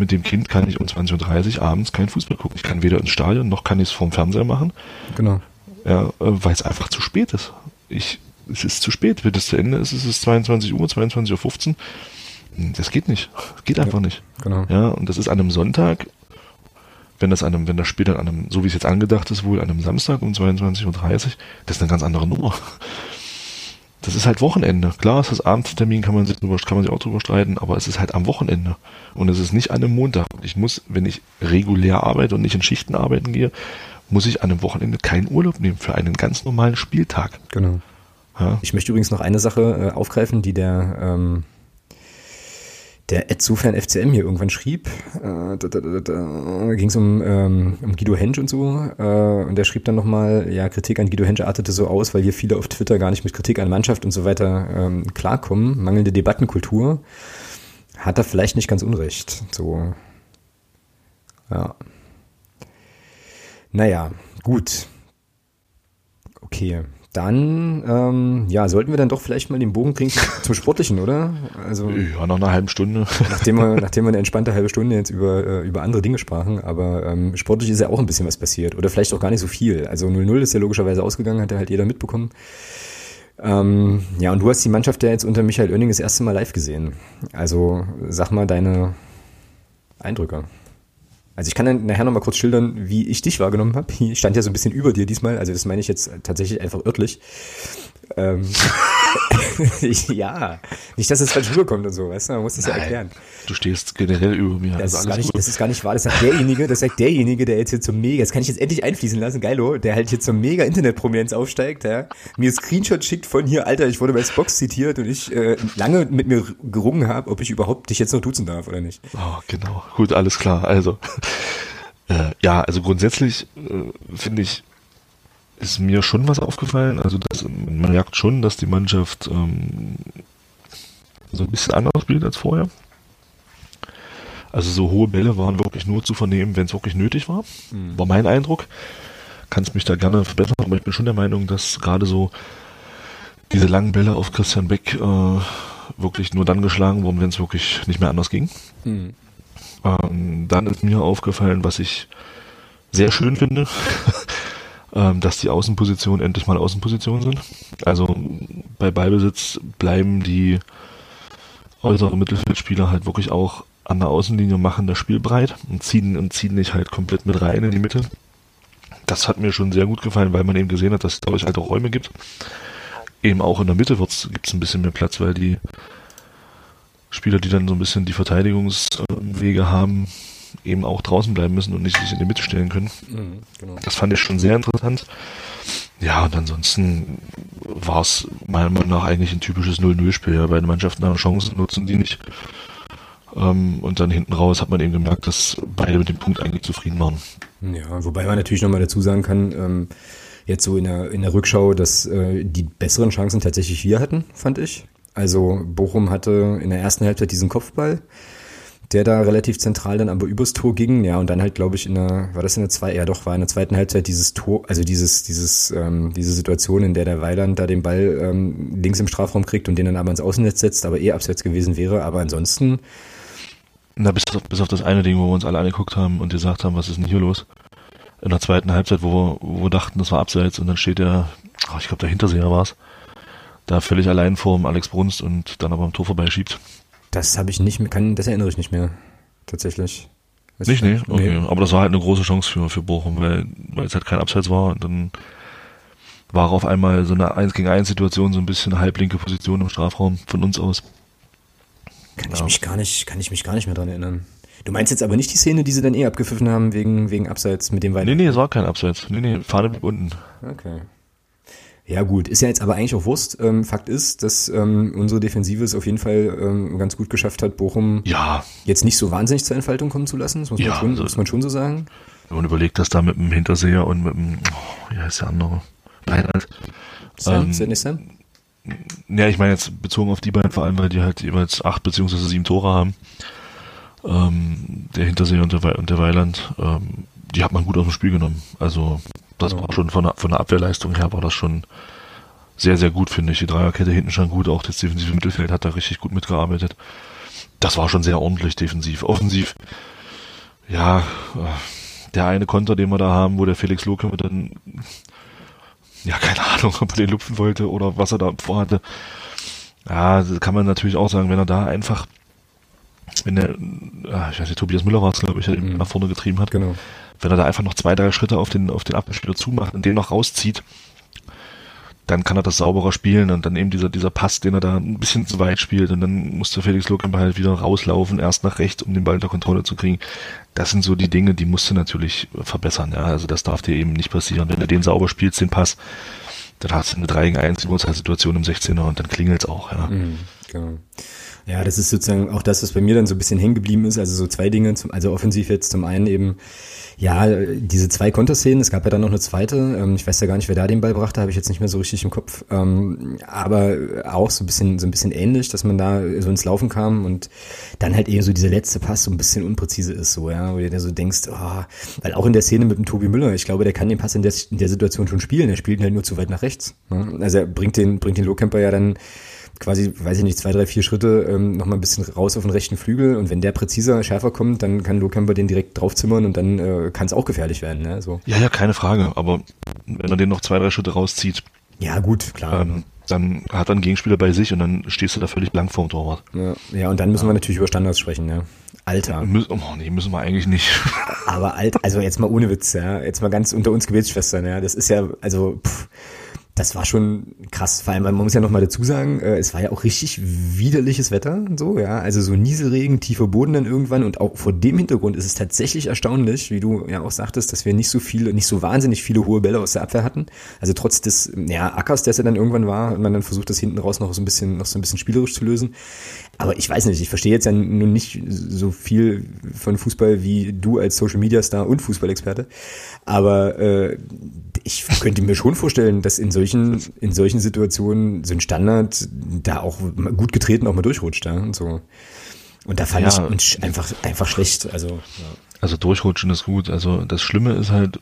Speaker 2: mit dem Kind kann ich um 20.30 Uhr abends keinen Fußball gucken. Ich kann weder ins Stadion noch kann ich es vorm Fernseher machen.
Speaker 1: Genau.
Speaker 2: Ja, äh, weil es einfach zu spät ist. Ich, es ist zu spät. Wenn es zu Ende ist, ist es 22 Uhr, 22.15 Uhr. Hm, das geht nicht. geht einfach ja, nicht.
Speaker 1: Genau.
Speaker 2: Ja, und das ist an einem Sonntag, wenn das an einem, wenn das Spiel dann an einem, so wie es jetzt angedacht ist, wohl an einem Samstag um 22.30 Uhr, das ist eine ganz andere Nummer das ist halt Wochenende. Klar, ist das Abendtermin, kann man sich drüber, kann man sich auch drüber streiten, aber es ist halt am Wochenende. Und es ist nicht an einem Montag. Ich muss, wenn ich regulär arbeite und nicht in Schichten arbeiten gehe, muss ich an einem Wochenende keinen Urlaub nehmen für einen ganz normalen Spieltag.
Speaker 1: Genau. Ja? Ich möchte übrigens noch eine Sache äh, aufgreifen, die der ähm, der Ed Sofern FCM hier irgendwann schrieb. Äh, da, da, da, da ging es um, ähm, um Guido Hensch und so. Äh, und der schrieb dann nochmal, ja, Kritik an Guido Hensch artete so aus, weil hier viele auf Twitter gar nicht mit Kritik an Mannschaft und so weiter ähm, klarkommen. Mangelnde Debattenkultur. Hat er vielleicht nicht ganz unrecht. So. Ja. Naja, gut. Okay. Dann, ähm, ja, sollten wir dann doch vielleicht mal den Bogen kriegen zum Sportlichen, oder?
Speaker 2: Also, ja, nach einer halben Stunde.
Speaker 1: Nachdem wir, nachdem wir eine entspannte halbe Stunde jetzt über, äh, über andere Dinge sprachen, aber ähm, sportlich ist ja auch ein bisschen was passiert. Oder vielleicht auch gar nicht so viel. Also 0-0 ist ja logischerweise ausgegangen, hat ja halt jeder mitbekommen. Ähm, ja, und du hast die Mannschaft ja jetzt unter Michael Oenning das erste Mal live gesehen. Also sag mal deine Eindrücke. Also ich kann dann nachher nochmal kurz schildern, wie ich dich wahrgenommen habe. Ich stand ja so ein bisschen über dir diesmal, also das meine ich jetzt tatsächlich einfach örtlich. Ähm, ja, nicht, dass es falsch rüberkommt und so, weißt du, man muss das Nein, ja erklären.
Speaker 2: Du stehst generell über mir.
Speaker 1: Das, also ist, gar nicht, das ist gar nicht wahr, das sagt derjenige, das sagt derjenige, der jetzt hier zum Mega, das kann ich jetzt endlich einfließen lassen, geilo, der halt hier zum Mega Internetprominenz aufsteigt, ja, mir Screenshot schickt von hier, Alter, ich wurde bei Spox zitiert und ich äh, lange mit mir gerungen habe, ob ich überhaupt dich jetzt noch duzen darf oder nicht.
Speaker 2: Oh, genau. Gut, alles klar. Also, äh, ja, also grundsätzlich äh, finde ich, ist mir schon was aufgefallen. Also das, man merkt schon, dass die Mannschaft ähm, so ein bisschen anders spielt als vorher. Also so hohe Bälle waren wirklich nur zu vernehmen, wenn es wirklich nötig war. Mhm. War mein Eindruck. Kannst mich da gerne verbessern, aber ich bin schon der Meinung, dass gerade so diese langen Bälle auf Christian Beck äh, wirklich nur dann geschlagen wurden, wenn es wirklich nicht mehr anders ging. Mhm. Ähm, dann ist mir aufgefallen, was ich sehr schön finde, dass die Außenpositionen endlich mal Außenpositionen sind. Also bei Ballbesitz bleiben die äußeren Mittelfeldspieler halt wirklich auch an der Außenlinie machen das Spiel breit und ziehen und ziehen nicht halt komplett mit rein in die Mitte. Das hat mir schon sehr gut gefallen, weil man eben gesehen hat, dass es dadurch halt auch Räume gibt. Eben auch in der Mitte gibt es ein bisschen mehr Platz, weil die Spieler, die dann so ein bisschen die Verteidigungswege haben, eben auch draußen bleiben müssen und nicht sich in die Mitte stellen können. Mhm, genau. Das fand ich schon sehr interessant. Ja, und ansonsten war es meiner Meinung nach eigentlich ein typisches 0-0-Spiel. Ja. Beide Mannschaften haben Chancen, nutzen die nicht. Ähm, und dann hinten raus hat man eben gemerkt, dass beide mit dem Punkt eigentlich zufrieden waren.
Speaker 1: Ja, wobei man natürlich nochmal dazu sagen kann, ähm, jetzt so in der, in der Rückschau, dass äh, die besseren Chancen tatsächlich wir hatten, fand ich. Also Bochum hatte in der ersten Halbzeit diesen Kopfball, der da relativ zentral dann aber übers Tor ging. Ja, und dann halt, glaube ich, in der, war das in der zweiten, ja doch, war in der zweiten Halbzeit dieses Tor, also dieses, dieses, ähm, diese Situation, in der der Weiland da den Ball ähm, links im Strafraum kriegt und den dann aber ins Außennetz setzt, aber eh abseits gewesen wäre. Aber ansonsten.
Speaker 2: Na, bis auf, bis auf das eine Ding, wo wir uns alle angeguckt haben und gesagt haben, was ist denn hier los? In der zweiten Halbzeit, wo wir, wo wir dachten, das war abseits und dann steht der, oh, ich glaube, der Hinterseher war es, da völlig allein vor dem Alex Brunst und dann aber am Tor vorbeischiebt.
Speaker 1: Das habe ich nicht mehr, kann, das erinnere ich nicht mehr. Tatsächlich.
Speaker 2: Weiß nicht, nee? Okay. Aber das war halt eine große Chance für, für Bochum, weil, weil es halt kein Abseits war und dann war auf einmal so eine 1 gegen 1 Situation, so ein bisschen halblinke Position im Strafraum von uns aus.
Speaker 1: Kann ja. ich mich gar nicht, kann ich mich gar nicht mehr dran erinnern. Du meinst jetzt aber nicht die Szene, die sie dann eh abgepfiffen haben wegen, wegen Abseits mit dem
Speaker 2: Wein? Nee, nee, es war kein Abseits. Nee, nee, Fahne blieb unten.
Speaker 1: Okay. Ja gut, ist ja jetzt aber eigentlich auch Wurst. Ähm, Fakt ist, dass ähm, unsere Defensive es auf jeden Fall ähm, ganz gut geschafft hat, Bochum
Speaker 2: ja.
Speaker 1: jetzt nicht so wahnsinnig zur Entfaltung kommen zu lassen. Das muss, ja, man, schon, also, muss man schon so sagen.
Speaker 2: Wenn man überlegt, dass da mit dem Hinterseher und mit dem, oh, wie heißt der andere? Reinhard.
Speaker 1: Sam, ähm, ist nicht Sam?
Speaker 2: Ja, ich meine jetzt bezogen auf die beiden vor allem, weil die halt jeweils acht beziehungsweise sieben Tore haben. Ähm, der Hinterseher und der, We und der Weiland, ähm, die hat man gut aus dem Spiel genommen. Also das war schon von der, von der Abwehrleistung her war das schon sehr, sehr gut, finde ich. Die Dreierkette hinten schon gut, auch das defensive Mittelfeld hat da richtig gut mitgearbeitet. Das war schon sehr ordentlich defensiv. Offensiv, ja, der eine Konter, den wir da haben, wo der Felix Lohkämmer dann, ja, keine Ahnung, ob er den lupfen wollte oder was er da vorhatte. Ja, das kann man natürlich auch sagen, wenn er da einfach, wenn der, ah, ich weiß nicht, Tobias Müller war es, glaube ich, mhm. nach vorne getrieben hat.
Speaker 1: Genau
Speaker 2: wenn er da einfach noch zwei, drei Schritte auf den, auf den Abwehrspieler zumacht und den noch rauszieht, dann kann er das sauberer spielen und dann eben dieser, dieser Pass, den er da ein bisschen zu weit spielt und dann muss der Felix Lokamp halt wieder rauslaufen, erst nach rechts, um den Ball unter Kontrolle zu kriegen. Das sind so die Dinge, die musst du natürlich verbessern, ja. Also das darf dir eben nicht passieren. Wenn du den sauber spielst, den Pass, dann hast du eine 3 gegen 1 Situation im 16er und dann klingelt's auch, ja. Mhm, genau.
Speaker 1: Ja, das ist sozusagen auch das, was bei mir dann so ein bisschen hängen geblieben ist. Also so zwei Dinge, also offensiv jetzt zum einen eben ja, diese zwei Konterszenen, es gab ja dann noch eine zweite, ähm, ich weiß ja gar nicht, wer da den Ball brachte, habe ich jetzt nicht mehr so richtig im Kopf, ähm, aber auch so ein bisschen, so ein bisschen ähnlich, dass man da so ins Laufen kam und dann halt eben so dieser letzte Pass so ein bisschen unpräzise ist, so, ja, wo du dir so denkst, oh, weil auch in der Szene mit dem Tobi Müller, ich glaube, der kann den Pass in der, in der Situation schon spielen, er spielt ihn halt nur zu weit nach rechts, ne? also er bringt den, bringt den Lohkemper ja dann quasi, weiß ich nicht, zwei, drei, vier Schritte ähm, nochmal ein bisschen raus auf den rechten Flügel und wenn der präziser, schärfer kommt, dann kann Lohkämper den direkt draufzimmern und dann äh, kann es auch gefährlich werden. Ne? So.
Speaker 2: Ja, ja, keine Frage, aber wenn er den noch zwei, drei Schritte rauszieht,
Speaker 1: ja gut, klar. Ähm,
Speaker 2: dann hat er einen Gegenspieler bei sich und dann stehst du da völlig blank vorm Torwart.
Speaker 1: Ja, ja und dann müssen wir natürlich über Standards sprechen, ja. Alter.
Speaker 2: Mü oh, nee, müssen wir eigentlich nicht.
Speaker 1: Aber alt, also jetzt mal ohne Witz, ja. Jetzt mal ganz unter uns Gebetsschwestern, ja. Das ist ja, also, pff, das war schon krass. Vor allem, man muss ja noch mal dazu sagen, äh, es war ja auch richtig widerliches Wetter, so, ja. Also so Nieselregen, tiefer Boden dann irgendwann und auch vor dem Hintergrund ist es tatsächlich erstaunlich, wie du ja auch sagtest, dass wir nicht so viele, nicht so wahnsinnig viele hohe Bälle aus der Abwehr hatten. Also trotz des, ja, Ackers, der es ja dann irgendwann war, hat man dann versucht, das hinten raus noch so ein bisschen, noch so ein bisschen spielerisch zu lösen. Aber ich weiß nicht, ich verstehe jetzt ja nun nicht so viel von Fußball wie du als Social Media Star und Fußballexperte. Aber äh, ich könnte mir schon vorstellen, dass in solchen, in solchen Situationen so ein Standard da auch gut getreten auch mal durchrutscht, ja, und so. Und da fand ja, ich einfach, einfach schlecht, also. Ja.
Speaker 2: Also durchrutschen ist gut. Also das Schlimme ist halt,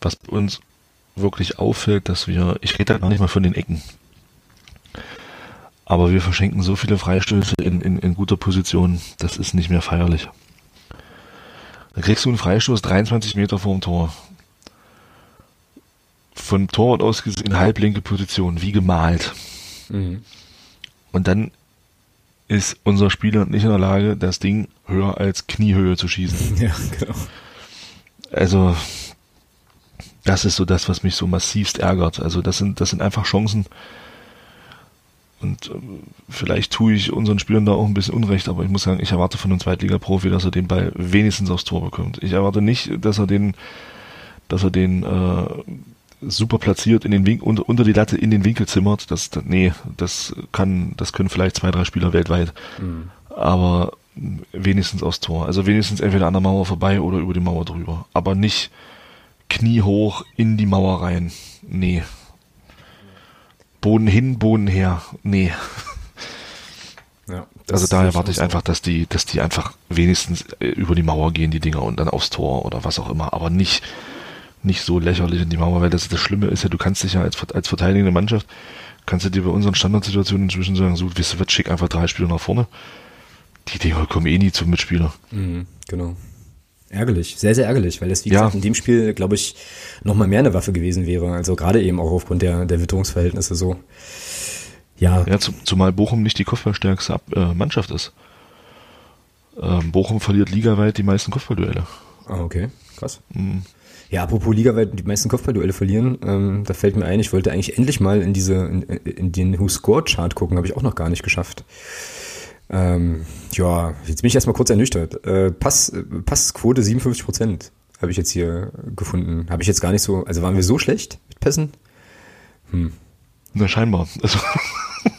Speaker 2: was uns wirklich auffällt, dass wir, ich rede da gar nicht mal von den Ecken. Aber wir verschenken so viele Freistöße in, in, in guter Position, das ist nicht mehr feierlich. Da kriegst du einen Freistoß 23 Meter vorm Tor von Torwart aus gesehen halblinke Position, wie gemalt. Mhm. Und dann ist unser Spieler nicht in der Lage, das Ding höher als Kniehöhe zu schießen.
Speaker 1: Ja, genau.
Speaker 2: Also, das ist so das, was mich so massivst ärgert. Also, das sind, das sind einfach Chancen. Und äh, vielleicht tue ich unseren Spielern da auch ein bisschen Unrecht, aber ich muss sagen, ich erwarte von einem Zweitliga-Profi, dass er den Ball wenigstens aufs Tor bekommt. Ich erwarte nicht, dass er den, dass er den äh, super platziert in den Wink unter, unter die Latte in den Winkel zimmert. Das, nee, das kann, das können vielleicht zwei, drei Spieler weltweit. Mhm. Aber wenigstens aufs Tor. Also wenigstens entweder an der Mauer vorbei oder über die Mauer drüber. Aber nicht kniehoch in die Mauer rein. Nee. Boden hin, Boden her. Nee. Ja, also da erwarte ich einfach, dass die, dass die einfach wenigstens äh, über die Mauer gehen, die Dinger, und dann aufs Tor oder was auch immer, aber nicht, nicht so lächerlich in die Mauer, weil das, das Schlimme ist ja, du kannst dich ja als, als verteidigende Mannschaft, kannst du dir bei unseren Standardsituationen inzwischen sagen, so, wisst ihr was, schick einfach drei Spieler nach vorne. Die Dinger kommen eh nie zum Mitspieler.
Speaker 1: Mhm, genau. Ärgerlich, sehr, sehr ärgerlich, weil das, wie ja. gesagt, in dem Spiel, glaube ich, nochmal mehr eine Waffe gewesen wäre. Also gerade eben auch aufgrund der, der Witterungsverhältnisse so.
Speaker 2: Ja. Ja, zumal Bochum nicht die kopfballstärkste äh, Mannschaft ist. Ähm, Bochum verliert ligaweit die meisten Kopfballduelle.
Speaker 1: Ah, okay. Krass. Mhm. Ja, apropos ligaweit die meisten Kopfballduelle verlieren, ähm, da fällt mir ein, ich wollte eigentlich endlich mal in diese, in, in den Who Scored Chart gucken, habe ich auch noch gar nicht geschafft. Ähm, ja, jetzt bin ich erstmal kurz ernüchtert. Äh, Pass, Passquote 57 Prozent habe ich jetzt hier gefunden. Habe ich jetzt gar nicht so, also waren wir so schlecht mit Pässen?
Speaker 2: Hm. Na, scheinbar. Also,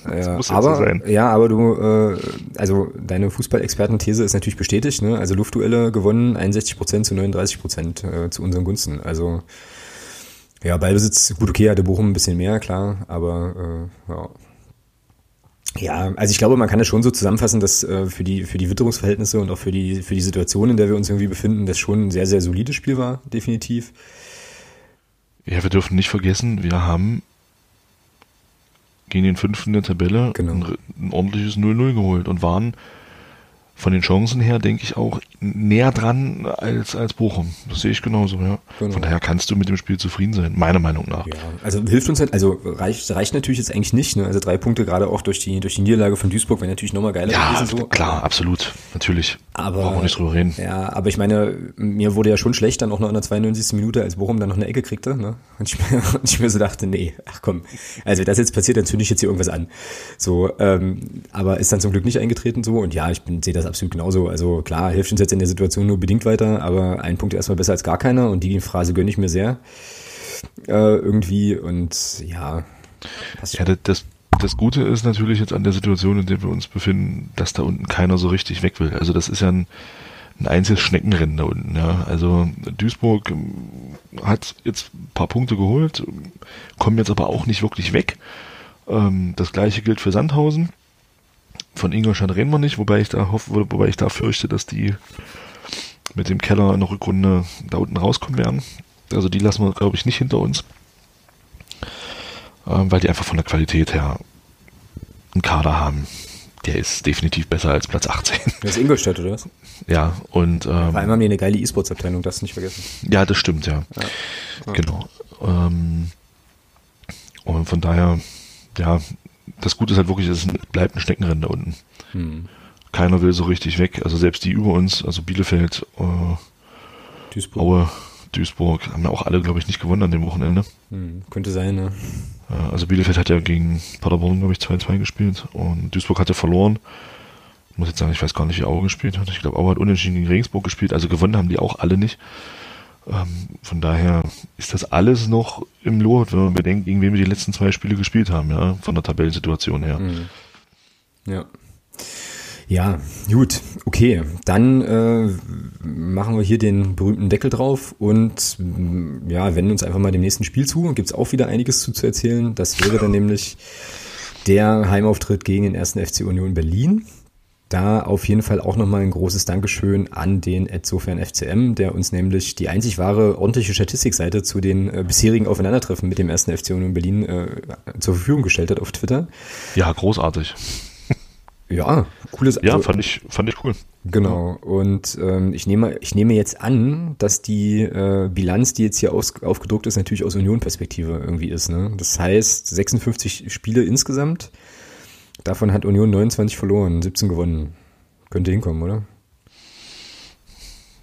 Speaker 1: ja, aber, so ja, aber du, äh, also deine Fußballexperten-These ist natürlich bestätigt, ne? Also Luftduelle gewonnen, 61 Prozent zu 39 Prozent äh, zu unseren Gunsten. Also ja, Ballbesitz, gut, okay, hatte Bochum ein bisschen mehr, klar, aber äh, ja, ja, also ich glaube, man kann es schon so zusammenfassen, dass äh, für die für die Witterungsverhältnisse und auch für die für die Situation, in der wir uns irgendwie befinden, das schon ein sehr sehr solides Spiel war, definitiv.
Speaker 2: Ja, wir dürfen nicht vergessen, wir haben gegen den fünften der Tabelle genau. ein, ein ordentliches 0-0 geholt und waren von den Chancen her, denke ich, auch näher dran als, als Bochum. Das sehe ich genauso, ja. Genau. Von daher kannst du mit dem Spiel zufrieden sein, meiner Meinung nach. Ja,
Speaker 1: also hilft uns halt, also reicht, reicht natürlich jetzt eigentlich nicht, ne? Also drei Punkte gerade auch durch die, durch die Niederlage von Duisburg wäre natürlich nochmal geiler
Speaker 2: ja, gewesen. So. klar, absolut, natürlich.
Speaker 1: Aber, Brauchen wir nicht drüber reden. Ja, aber ich meine, mir wurde ja schon schlecht dann auch noch in der 92. Minute, als Bochum dann noch eine Ecke kriegte, ne? Und ich mir, und ich mir so dachte, nee, ach komm, also wenn das jetzt passiert, dann zünde ich jetzt hier irgendwas an. So, ähm, aber ist dann zum Glück nicht eingetreten so und ja, ich sehe das absolut genauso. Also klar, hilft uns jetzt in der Situation nur bedingt weiter, aber ein Punkt erstmal besser als gar keiner und die Phrase gönne ich mir sehr. Äh, irgendwie und ja.
Speaker 2: Ja, das, das Gute ist natürlich jetzt an der Situation, in der wir uns befinden, dass da unten keiner so richtig weg will. Also das ist ja ein, ein einzelnes Schneckenrennen da unten. Ja. Also Duisburg ähm, hat jetzt ein paar Punkte geholt, kommen jetzt aber auch nicht wirklich weg. Ähm, das gleiche gilt für Sandhausen. Von Ingolstadt reden wir nicht, wobei ich da hoffe, wobei ich da fürchte, dass die mit dem Keller in der Rückrunde da unten rauskommen werden. Also die lassen wir, glaube ich, nicht hinter uns. Ähm, weil die einfach von der Qualität her einen Kader haben. Der ist definitiv besser als Platz 18.
Speaker 1: Das ist Ingolstadt, oder was?
Speaker 2: Ja, und. Ähm,
Speaker 1: Vor allem haben die eine geile E-Sports-Abteilung, das nicht vergessen.
Speaker 2: Ja, das stimmt, ja. ja. Genau. Ähm, und von daher, ja, das Gute ist halt wirklich, es bleibt ein Steckenrennen da unten. Hm. Keiner will so richtig weg. Also selbst die über uns, also Bielefeld, äh, Duisburg. Aue, Duisburg, haben ja auch alle, glaube ich, nicht gewonnen an dem Wochenende.
Speaker 1: Hm, könnte sein, ne?
Speaker 2: Also Bielefeld hat ja gegen Paderborn, glaube ich, 2-2 gespielt und Duisburg hat ja verloren. Ich muss jetzt sagen, ich weiß gar nicht, wie Aue gespielt hat. Ich glaube, Aue hat unentschieden gegen Regensburg gespielt, also gewonnen haben die auch alle nicht. Ähm, von daher ist das alles noch im Lot, wenn man bedenkt, gegen wen wir die letzten zwei Spiele gespielt haben, ja, von der Tabellensituation her. Mhm.
Speaker 1: Ja. Ja, gut, okay. Dann äh, machen wir hier den berühmten Deckel drauf und ja, wenden uns einfach mal dem nächsten Spiel zu. Gibt es auch wieder einiges zu, zu erzählen. Das wäre dann nämlich der Heimauftritt gegen den ersten FC Union Berlin. Da auf jeden Fall auch nochmal ein großes Dankeschön an den Sofern FCM, der uns nämlich die einzig wahre ordentliche Statistikseite zu den äh, bisherigen Aufeinandertreffen mit dem ersten FC Union Berlin äh, zur Verfügung gestellt hat auf Twitter.
Speaker 2: Ja, großartig.
Speaker 1: Ja, cooles.
Speaker 2: Ja, also, fand ich, fand ich cool.
Speaker 1: Genau. Und ähm, ich nehme, ich nehme jetzt an, dass die äh, Bilanz, die jetzt hier aus, aufgedruckt ist, natürlich aus Union-Perspektive irgendwie ist. Ne? Das heißt, 56 Spiele insgesamt. Davon hat Union 29 verloren, 17 gewonnen. Könnte hinkommen, oder?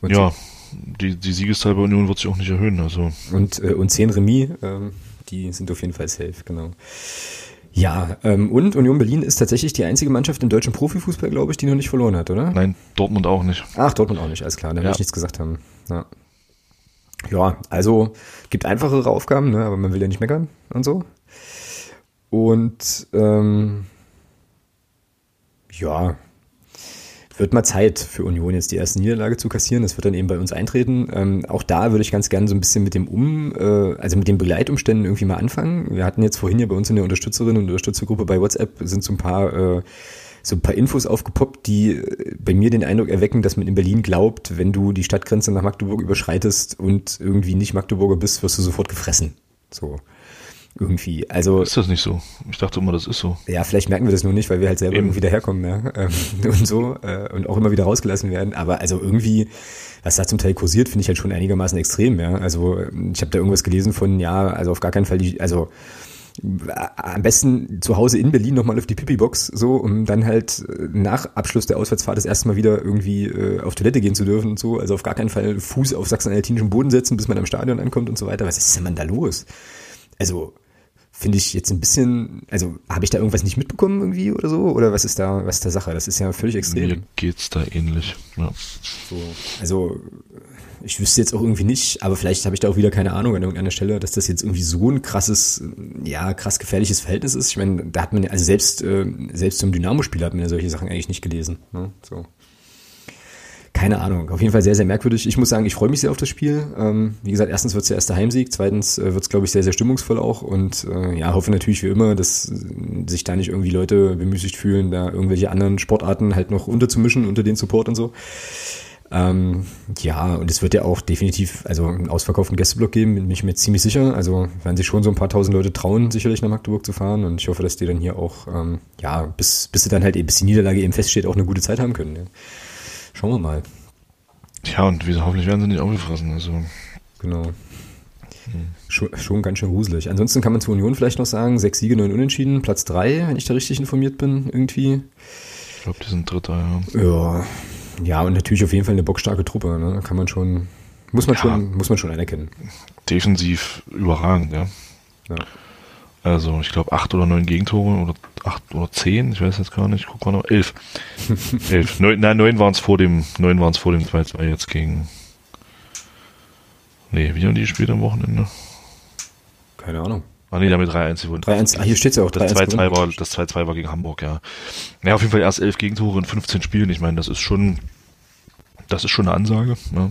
Speaker 2: Und ja, die, die Siegeszahl bei Union wird sich auch nicht erhöhen. Also.
Speaker 1: Und, äh, und 10 Remis, äh, die sind auf jeden Fall safe, genau. Ja, ähm, und Union Berlin ist tatsächlich die einzige Mannschaft im deutschen Profifußball, glaube ich, die noch nicht verloren hat, oder?
Speaker 2: Nein, Dortmund auch nicht.
Speaker 1: Ach, Dortmund auch nicht, alles klar, da will ich nichts gesagt haben. Ja. ja, also gibt einfachere Aufgaben, ne, aber man will ja nicht meckern und so. Und ähm, ja, wird mal Zeit für Union jetzt die erste Niederlage zu kassieren. Das wird dann eben bei uns eintreten. Ähm, auch da würde ich ganz gerne so ein bisschen mit dem Um, äh, also mit den Begleitumständen irgendwie mal anfangen. Wir hatten jetzt vorhin ja bei uns in der Unterstützerinnen und Unterstützergruppe bei WhatsApp sind so ein paar äh, so ein paar Infos aufgepoppt, die äh, bei mir den Eindruck erwecken, dass man in Berlin glaubt, wenn du die Stadtgrenze nach Magdeburg überschreitest und irgendwie nicht Magdeburger bist, wirst du sofort gefressen. So irgendwie. Also
Speaker 2: ist das nicht so? Ich dachte immer, das ist so.
Speaker 1: Ja, vielleicht merken wir das nur nicht, weil wir halt selber Eben. irgendwie daherkommen, ja, ähm, und so äh, und auch immer wieder rausgelassen werden. Aber also irgendwie, was da zum Teil kursiert, finde ich halt schon einigermaßen extrem, ja. Also ich habe da irgendwas gelesen von, ja, also auf gar keinen Fall die, also äh, am besten zu Hause in Berlin nochmal auf die Pipi-Box, so, um dann halt äh, nach Abschluss der Auswärtsfahrt das erste Mal wieder irgendwie äh, auf Toilette gehen zu dürfen und so. Also auf gar keinen Fall Fuß auf sachsen-anhaltinischen Boden setzen, bis man am Stadion ankommt und so weiter. Was ist denn man da los? Also, finde ich jetzt ein bisschen, also habe ich da irgendwas nicht mitbekommen irgendwie oder so? Oder was ist da, was ist da Sache? Das ist ja völlig extrem. Mir
Speaker 2: geht's da ähnlich. Ja.
Speaker 1: So, also ich wüsste jetzt auch irgendwie nicht, aber vielleicht habe ich da auch wieder keine Ahnung an irgendeiner Stelle, dass das jetzt irgendwie so ein krasses, ja, krass gefährliches Verhältnis ist. Ich meine, da hat man ja, also selbst, äh, selbst zum Dynamo-Spieler hat man ja solche Sachen eigentlich nicht gelesen. Ne? So keine Ahnung. Auf jeden Fall sehr, sehr merkwürdig. Ich muss sagen, ich freue mich sehr auf das Spiel. Ähm, wie gesagt, erstens wird es der erste Heimsieg, zweitens äh, wird es, glaube ich, sehr, sehr stimmungsvoll auch und äh, ja, hoffe natürlich wie immer, dass sich da nicht irgendwie Leute bemüßigt fühlen, da irgendwelche anderen Sportarten halt noch unterzumischen unter den Support und so. Ähm, ja, und es wird ja auch definitiv, also einen ausverkauften Gästeblock geben, bin ich mir ziemlich sicher. Also werden sich schon so ein paar tausend Leute trauen, sicherlich nach Magdeburg zu fahren. Und ich hoffe, dass die dann hier auch, ähm, ja, bis, bis sie dann halt eben, bis die Niederlage eben feststeht, auch eine gute Zeit haben können. Ja. Schauen wir mal.
Speaker 2: Ja, und wie, hoffentlich werden sie nicht aufgefressen. Also.
Speaker 1: Genau. Hm. Schon, schon ganz schön gruselig. Ansonsten kann man zur Union vielleicht noch sagen, sechs Siege, neun Unentschieden, Platz drei, wenn ich da richtig informiert bin, irgendwie.
Speaker 2: Ich glaube, die sind Dritter, ja.
Speaker 1: Ja. Ja, und natürlich auf jeden Fall eine bockstarke Truppe, ne? Kann man schon, muss man ja, schon, muss man schon anerkennen.
Speaker 2: Defensiv überragend, ja. ja. Also ich glaube acht oder neun Gegentore oder acht oder zehn, ich weiß jetzt gar nicht, guck mal noch, elf. elf. Neun, nein, neun waren es vor dem, neun waren es vor dem 2-2 jetzt gegen. Nee, wie haben die gespielt am Wochenende?
Speaker 1: Keine Ahnung.
Speaker 2: Ah nee, damit 3-1 gewonnen.
Speaker 1: 3-1, ah, hier steht ja auch 3-1.
Speaker 2: Das 2-2 war, das 2-2 war gegen Hamburg, ja. Ja, auf jeden Fall erst elf Gegentore in 15 Spielen. Ich meine, das ist schon, das ist schon eine Ansage, ja.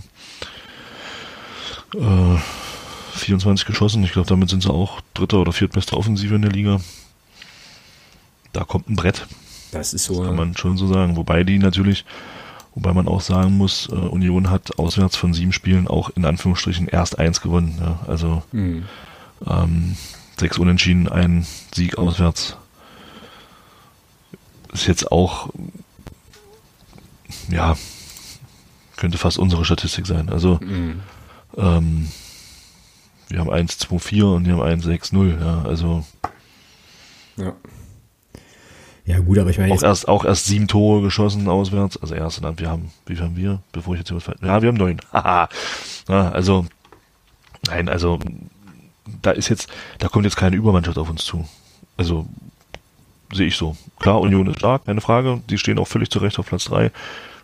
Speaker 2: Äh, 24 geschossen. Ich glaube, damit sind sie auch dritter oder viertbeste Offensive in der Liga. Da kommt ein Brett.
Speaker 1: Das ist so.
Speaker 2: Das kann man schon so sagen. Wobei die natürlich, wobei man auch sagen muss, äh, Union hat auswärts von sieben Spielen auch in Anführungsstrichen erst eins gewonnen. Ja. Also mhm. ähm, sechs Unentschieden, ein Sieg auswärts. Ist jetzt auch, ja, könnte fast unsere Statistik sein. Also mhm. ähm, wir haben 1-2-4 und die haben 1-6-0, ja, also.
Speaker 1: Ja. Ja, gut, aber ich meine.
Speaker 2: Auch erst, auch erst sieben Tore geschossen auswärts. Also erst, dann, wir haben, wie viel haben wir, bevor ich jetzt hier was Ja, wir haben neun. Haha. ja, also, nein, also, da ist jetzt, da kommt jetzt keine Übermannschaft auf uns zu. Also, sehe ich so. Klar, Union ist stark, keine Frage. Die stehen auch völlig zurecht auf Platz drei,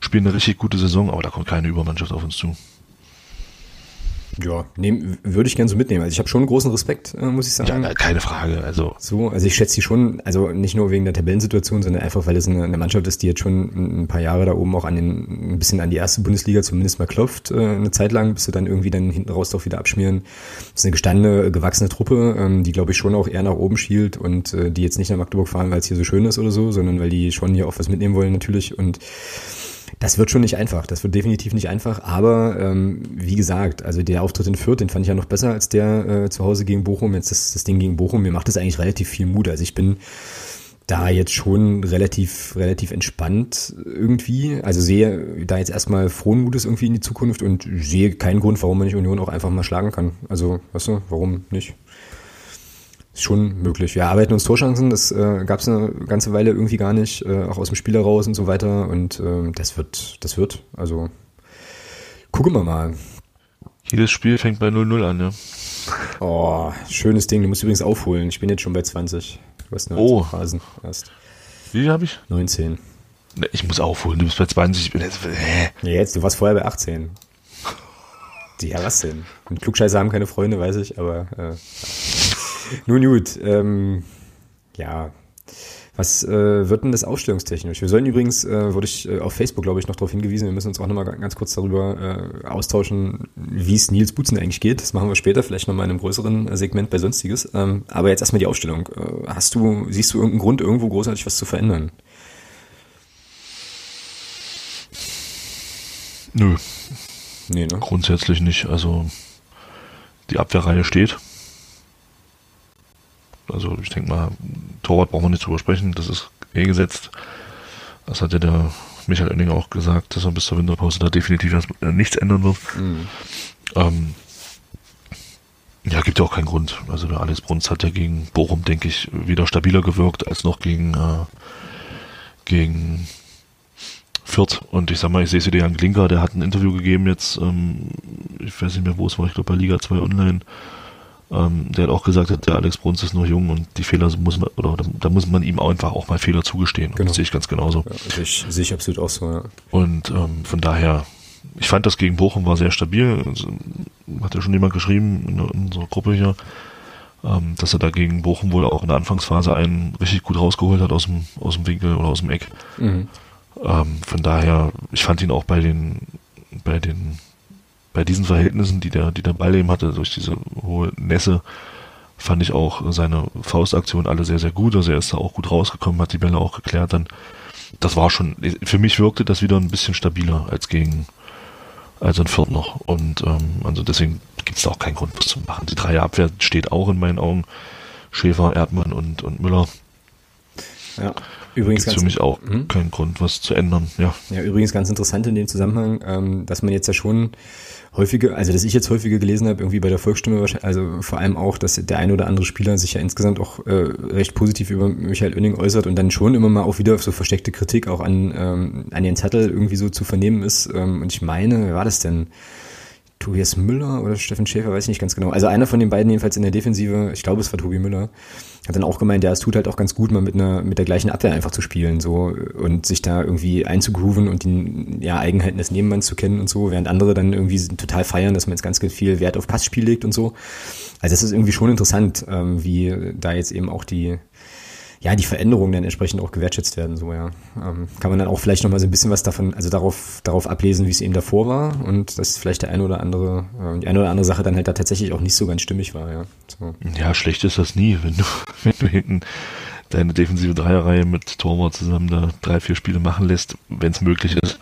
Speaker 2: spielen eine richtig gute Saison, aber da kommt keine Übermannschaft auf uns zu.
Speaker 1: Ja, nehm, würde ich gerne so mitnehmen. Also ich habe schon großen Respekt, äh, muss ich sagen.
Speaker 2: Ja, keine Frage. Also
Speaker 1: so, also ich schätze sie schon, also nicht nur wegen der Tabellensituation, sondern einfach, weil es eine, eine, Mannschaft ist, die jetzt schon ein paar Jahre da oben auch an den, ein bisschen an die erste Bundesliga zumindest mal klopft, äh, eine Zeit lang, bis sie dann irgendwie dann hinten raus doch wieder abschmieren. Das ist eine gestandene, gewachsene Truppe, ähm, die glaube ich schon auch eher nach oben schielt und äh, die jetzt nicht nach Magdeburg fahren, weil es hier so schön ist oder so, sondern weil die schon hier auch was mitnehmen wollen natürlich und das wird schon nicht einfach. Das wird definitiv nicht einfach. Aber ähm, wie gesagt, also der Auftritt in Fürth, den fand ich ja noch besser als der äh, zu Hause gegen Bochum. Jetzt das, das Ding gegen Bochum. Mir macht das eigentlich relativ viel Mut. Also ich bin da jetzt schon relativ, relativ entspannt irgendwie. Also sehe da jetzt erstmal frohen Mutes irgendwie in die Zukunft und sehe keinen Grund, warum man nicht Union auch einfach mal schlagen kann. Also, weißt du, warum nicht? Schon möglich. Wir arbeiten uns Torchancen, das äh, gab es eine ganze Weile irgendwie gar nicht, äh, auch aus dem Spiel heraus und so weiter. Und äh, das wird, das wird. Also gucken wir mal.
Speaker 2: Jedes Spiel fängt bei 0-0 an, ne?
Speaker 1: Oh, schönes Ding. Du musst übrigens aufholen. Ich bin jetzt schon bei 20. Du hast
Speaker 2: 19 oh.
Speaker 1: Phasen erst.
Speaker 2: Wie habe ich?
Speaker 1: 19.
Speaker 2: Ne, ich muss aufholen, du bist bei 20. Ich bin
Speaker 1: jetzt, ja, jetzt, du warst vorher bei 18. Ja, was denn? Und Klugscheißer haben keine Freunde, weiß ich, aber äh, nun gut. Ähm, ja, was äh, wird denn das ausstellungstechnisch? Wir sollen übrigens, äh, wurde ich äh, auf Facebook, glaube ich, noch darauf hingewiesen, wir müssen uns auch nochmal ganz kurz darüber äh, austauschen, wie es Nils Butzen eigentlich geht. Das machen wir später, vielleicht nochmal in einem größeren äh, Segment bei Sonstiges. Ähm, aber jetzt erstmal die Ausstellung. Äh, hast du, siehst du irgendeinen Grund, irgendwo großartig was zu verändern?
Speaker 2: Nö. Nee, ne? Grundsätzlich nicht. Also die Abwehrreihe steht. Also ich denke mal, Torwart brauchen wir nicht drüber sprechen, das ist eh gesetzt. Das hat ja der Michael Oenning auch gesagt, dass er bis zur Winterpause da definitiv äh, nichts ändern wird. Mhm. Ähm, ja, gibt ja auch keinen Grund. Also der Alex Bruns hat ja gegen Bochum, denke ich, wieder stabiler gewirkt als noch gegen, äh, gegen Fürth. Und ich sag mal, ich sehe es wieder Jan Klinker, der hat ein Interview gegeben jetzt, ähm, ich weiß nicht mehr, wo es war, ich glaube bei Liga 2 Online, ähm, der hat auch gesagt, der Alex Bruns ist noch jung und die Fehler muss man, oder da, da muss man ihm einfach auch mal Fehler zugestehen. Genau. Das sehe ich ganz genauso.
Speaker 1: Ja, ich, sehe ich absolut auch so, ja.
Speaker 2: Und ähm, von daher, ich fand das gegen Bochum war sehr stabil. Also, hat ja schon jemand geschrieben in, in unserer Gruppe hier, ähm, dass er da gegen Bochum wohl auch in der Anfangsphase einen richtig gut rausgeholt hat aus dem, aus dem Winkel oder aus dem Eck. Mhm. Ähm, von daher, ich fand ihn auch bei den, bei den bei diesen Verhältnissen, die der, die der Ball eben hatte, durch diese hohe Nässe, fand ich auch seine Faustaktion alle sehr, sehr gut. Also er ist da auch gut rausgekommen, hat die Bälle auch geklärt. Dann, das war schon, für mich wirkte das wieder ein bisschen stabiler als gegen, als ein Viert noch. Und ähm, also deswegen gibt es da auch keinen Grund, was zu machen. Die Dreierabwehr steht auch in meinen Augen. Schäfer, Erdmann und, und Müller.
Speaker 1: Ja. Übrigens
Speaker 2: Gibt's für mich auch hm? keinen Grund, was zu ändern. Ja.
Speaker 1: ja, übrigens ganz interessant in dem Zusammenhang, ähm, dass man jetzt ja schon häufige, also dass ich jetzt häufiger gelesen habe, irgendwie bei der Volksstimme, also vor allem auch, dass der ein oder andere Spieler sich ja insgesamt auch äh, recht positiv über Michael Oenning äußert und dann schon immer mal auch wieder so versteckte Kritik auch an, ähm, an den Zettel irgendwie so zu vernehmen ist. Ähm, und ich meine, wer war das denn? Tobias Müller oder Steffen Schäfer, weiß ich nicht ganz genau. Also einer von den beiden jedenfalls in der Defensive, ich glaube es war Tobi Müller, hat dann auch gemeint, ja, es tut halt auch ganz gut, mal mit einer, mit der gleichen Abwehr einfach zu spielen, so, und sich da irgendwie einzugrooven und die, ja, Eigenheiten des Nebenmanns zu kennen und so, während andere dann irgendwie total feiern, dass man jetzt ganz, viel Wert auf Passspiel legt und so. Also das ist irgendwie schon interessant, ähm, wie da jetzt eben auch die, ja, die Veränderungen dann entsprechend auch gewertschätzt werden, so, ja. Ähm, kann man dann auch vielleicht nochmal so ein bisschen was davon, also darauf, darauf ablesen, wie es eben davor war und dass vielleicht der eine oder andere, äh, die eine oder andere Sache dann halt da tatsächlich auch nicht so ganz stimmig war, ja. So.
Speaker 2: Ja, schlecht ist das nie, wenn du, wenn du hinten deine defensive Dreierreihe mit Torwart zusammen da drei, vier Spiele machen lässt, wenn es möglich ist.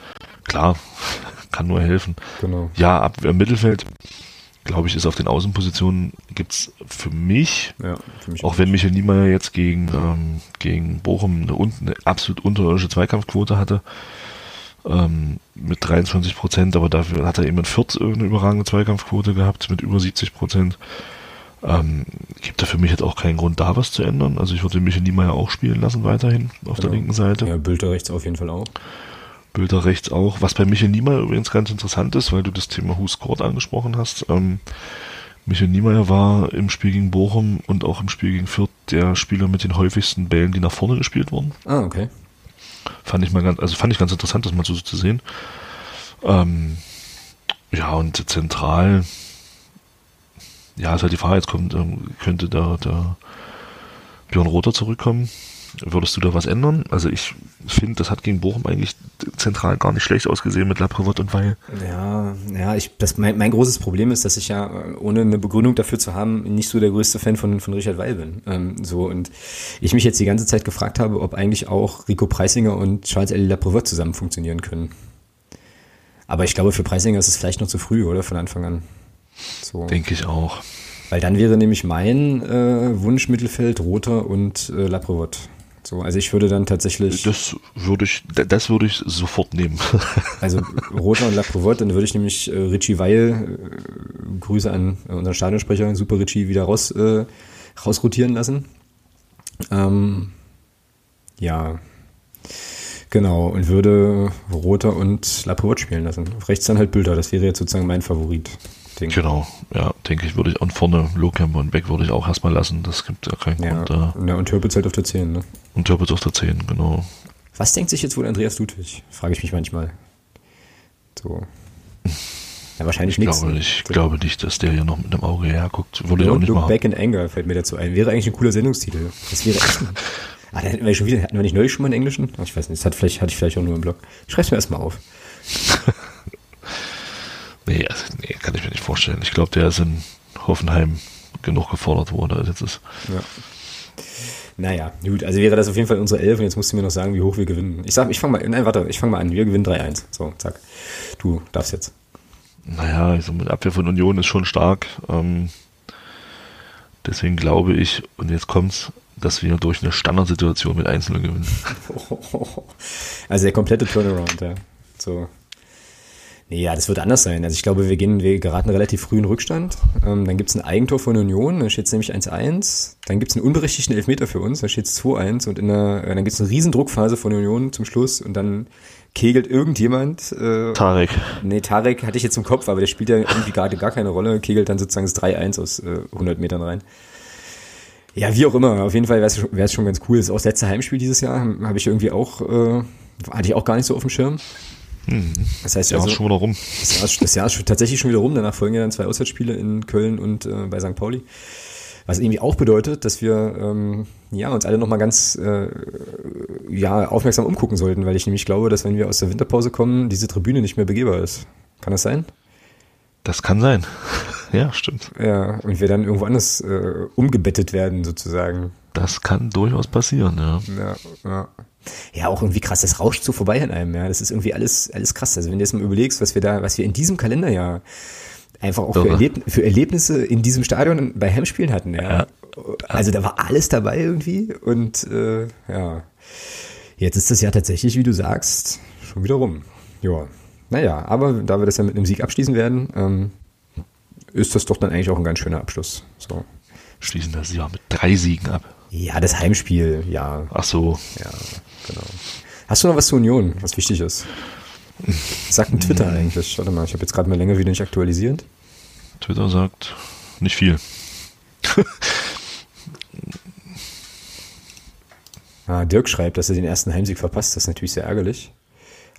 Speaker 2: Klar, kann nur helfen.
Speaker 1: Genau.
Speaker 2: Ja, ab im Mittelfeld glaube ich, ist auf den Außenpositionen gibt's für mich, ja, für mich auch, wenn Michael Niemeyer jetzt gegen, ähm, gegen Bochum eine, eine absolut unterirdische Zweikampfquote hatte, ähm, mit 23 Prozent, aber dafür hat er eben in Fürth irgendeine überragende Zweikampfquote gehabt mit über 70 Prozent. Ähm, gibt da für mich jetzt auch keinen Grund, da was zu ändern. Also ich würde Michael Niemeyer auch spielen lassen weiterhin auf genau. der linken Seite.
Speaker 1: Ja, Bülter rechts auf jeden Fall auch.
Speaker 2: Bilder rechts auch. Was bei Michel Niemeyer übrigens ganz interessant ist, weil du das Thema Who Scored angesprochen hast. Ähm, Michael Niemeyer war im Spiel gegen Bochum und auch im Spiel gegen Fürth der Spieler mit den häufigsten Bällen, die nach vorne gespielt wurden.
Speaker 1: Ah, okay.
Speaker 2: Fand ich mal ganz, also fand ich ganz interessant, das mal so zu sehen. Ähm, ja, und zentral, ja, ist halt die Frage, jetzt kommt, ähm, könnte da der Björn Rother zurückkommen. Würdest du da was ändern? Also ich finde, das hat gegen Bochum eigentlich zentral gar nicht schlecht ausgesehen mit Laprevot und Weil.
Speaker 1: Ja, ja, ich, das, mein, mein großes Problem ist, dass ich ja, ohne eine Begründung dafür zu haben, nicht so der größte Fan von, von Richard Weil bin. Ähm, so, und ich mich jetzt die ganze Zeit gefragt habe, ob eigentlich auch Rico Preisinger und Charles L. Laprevot zusammen funktionieren können. Aber ich glaube, für Preisinger ist es vielleicht noch zu früh, oder? Von Anfang an.
Speaker 2: So. Denke ich auch.
Speaker 1: Weil dann wäre nämlich mein äh, Wunsch Mittelfeld Roter und äh, Laprevot. So, also ich würde dann tatsächlich.
Speaker 2: Das würde ich, das würde ich sofort nehmen.
Speaker 1: also Roter und Laprevot, dann würde ich nämlich äh, Richie Weil, äh, Grüße an äh, unseren Stadionsprecher, Super Richie, wieder raus, äh, rausrotieren lassen. Ähm, ja, genau, und würde Roter und Laprevot spielen lassen. Auf rechts dann halt Bilder, das wäre jetzt sozusagen mein Favorit
Speaker 2: Denke. Genau, ja, denke ich, würde ich. Und vorne Lohkämper und Beck würde ich auch erstmal lassen. Das gibt ja keinen
Speaker 1: ja.
Speaker 2: Grund da.
Speaker 1: Ja, und Türpitz halt auf der 10, ne?
Speaker 2: Und Türpitz auf der 10, genau.
Speaker 1: Was denkt sich jetzt wohl Andreas Ludwig? Frage ich mich manchmal. So. Ja, wahrscheinlich
Speaker 2: ich
Speaker 1: nichts.
Speaker 2: Glaube nicht, ich glaube nicht, dass der hier noch mit einem Auge herguckt. Würde ich auch nicht
Speaker 1: look
Speaker 2: machen.
Speaker 1: Back in Anger fällt mir dazu ein. Wäre eigentlich ein cooler Sendungstitel. Das wäre echt Ah, dann hätten wir schon wieder, hatten wir nicht neulich schon mal einen englischen? Ich weiß nicht, das hat vielleicht, hatte ich vielleicht auch nur im Blog. Ich schreib's mir erstmal auf.
Speaker 2: nee, also, nee, kann ich mir nicht vorstellen. Ich glaube, der ist in Hoffenheim genug gefordert worden, als jetzt ist.
Speaker 1: Ja. Naja, gut, also wäre das auf jeden Fall unsere Elf und jetzt musst du mir noch sagen, wie hoch wir gewinnen. Ich sag, ich fange mal, nein, warte, ich fange mal an. Wir gewinnen 3-1. So, zack. Du darfst jetzt.
Speaker 2: Naja, also mit Abwehr von Union ist schon stark. Ähm, deswegen glaube ich, und jetzt kommt's, dass wir durch eine Standardsituation mit Einzelnen gewinnen.
Speaker 1: Also der komplette Turnaround, ja. So. Nee, ja, das wird anders sein. Also ich glaube, wir gehen, wir geraten relativ früh in Rückstand. Ähm, dann gibt's ein Eigentor von Union, dann steht es nämlich 1-1. Dann gibt's einen unberechtigten Elfmeter für uns, dann steht es 2-1 und in der, äh, dann gibt's eine Riesendruckphase von Union zum Schluss und dann kegelt irgendjemand.
Speaker 2: Äh, Tarek.
Speaker 1: Nee, Tarek hatte ich jetzt im Kopf, aber der spielt ja irgendwie gerade gar keine Rolle, kegelt dann sozusagen das 3-1 aus äh, 100 Metern rein. Ja, wie auch immer. Auf jeden Fall wäre es schon ganz cool. Das ist auch das letzte Heimspiel dieses Jahr. Habe ich irgendwie auch, äh, hatte ich auch gar nicht so auf dem Schirm.
Speaker 2: Hm.
Speaker 1: Das heißt,
Speaker 2: das Jahr
Speaker 1: also,
Speaker 2: ist schon wieder rum.
Speaker 1: Das Jahr, das Jahr ist tatsächlich schon wieder rum. Danach folgen ja dann zwei Auswärtsspiele in Köln und äh, bei St. Pauli. Was irgendwie auch bedeutet, dass wir ähm, ja, uns alle nochmal ganz äh, ja, aufmerksam umgucken sollten, weil ich nämlich glaube, dass wenn wir aus der Winterpause kommen, diese Tribüne nicht mehr begehbar ist. Kann das sein?
Speaker 2: Das kann sein. ja, stimmt.
Speaker 1: Ja, und wir dann irgendwo anders äh, umgebettet werden, sozusagen.
Speaker 2: Das kann durchaus passieren, ja.
Speaker 1: Ja, ja. Ja, auch irgendwie krass, das rauscht so vorbei an einem, ja. Das ist irgendwie alles, alles krass. Also wenn du jetzt mal überlegst, was wir da, was wir in diesem Kalenderjahr einfach auch für, Erleb für, Erlebnisse in diesem Stadion bei Heimspielen hatten, ja. ja. Also da war alles dabei irgendwie und äh, ja. Jetzt ist das ja tatsächlich, wie du sagst, schon wieder rum. Ja. Naja, aber da wir das ja mit einem Sieg abschließen werden, ähm, ist das doch dann eigentlich auch ein ganz schöner Abschluss. So.
Speaker 2: Schließen das ja mit drei Siegen ab.
Speaker 1: Ja, das Heimspiel, ja.
Speaker 2: Ach so.
Speaker 1: Ja, genau. Hast du noch was zur Union, was wichtig ist? Sagt ein Twitter eigentlich. Warte mal, ich habe jetzt gerade mal länger wieder nicht aktualisiert.
Speaker 2: Twitter sagt nicht viel.
Speaker 1: ah, Dirk schreibt, dass er den ersten Heimsieg verpasst. Das ist natürlich sehr ärgerlich.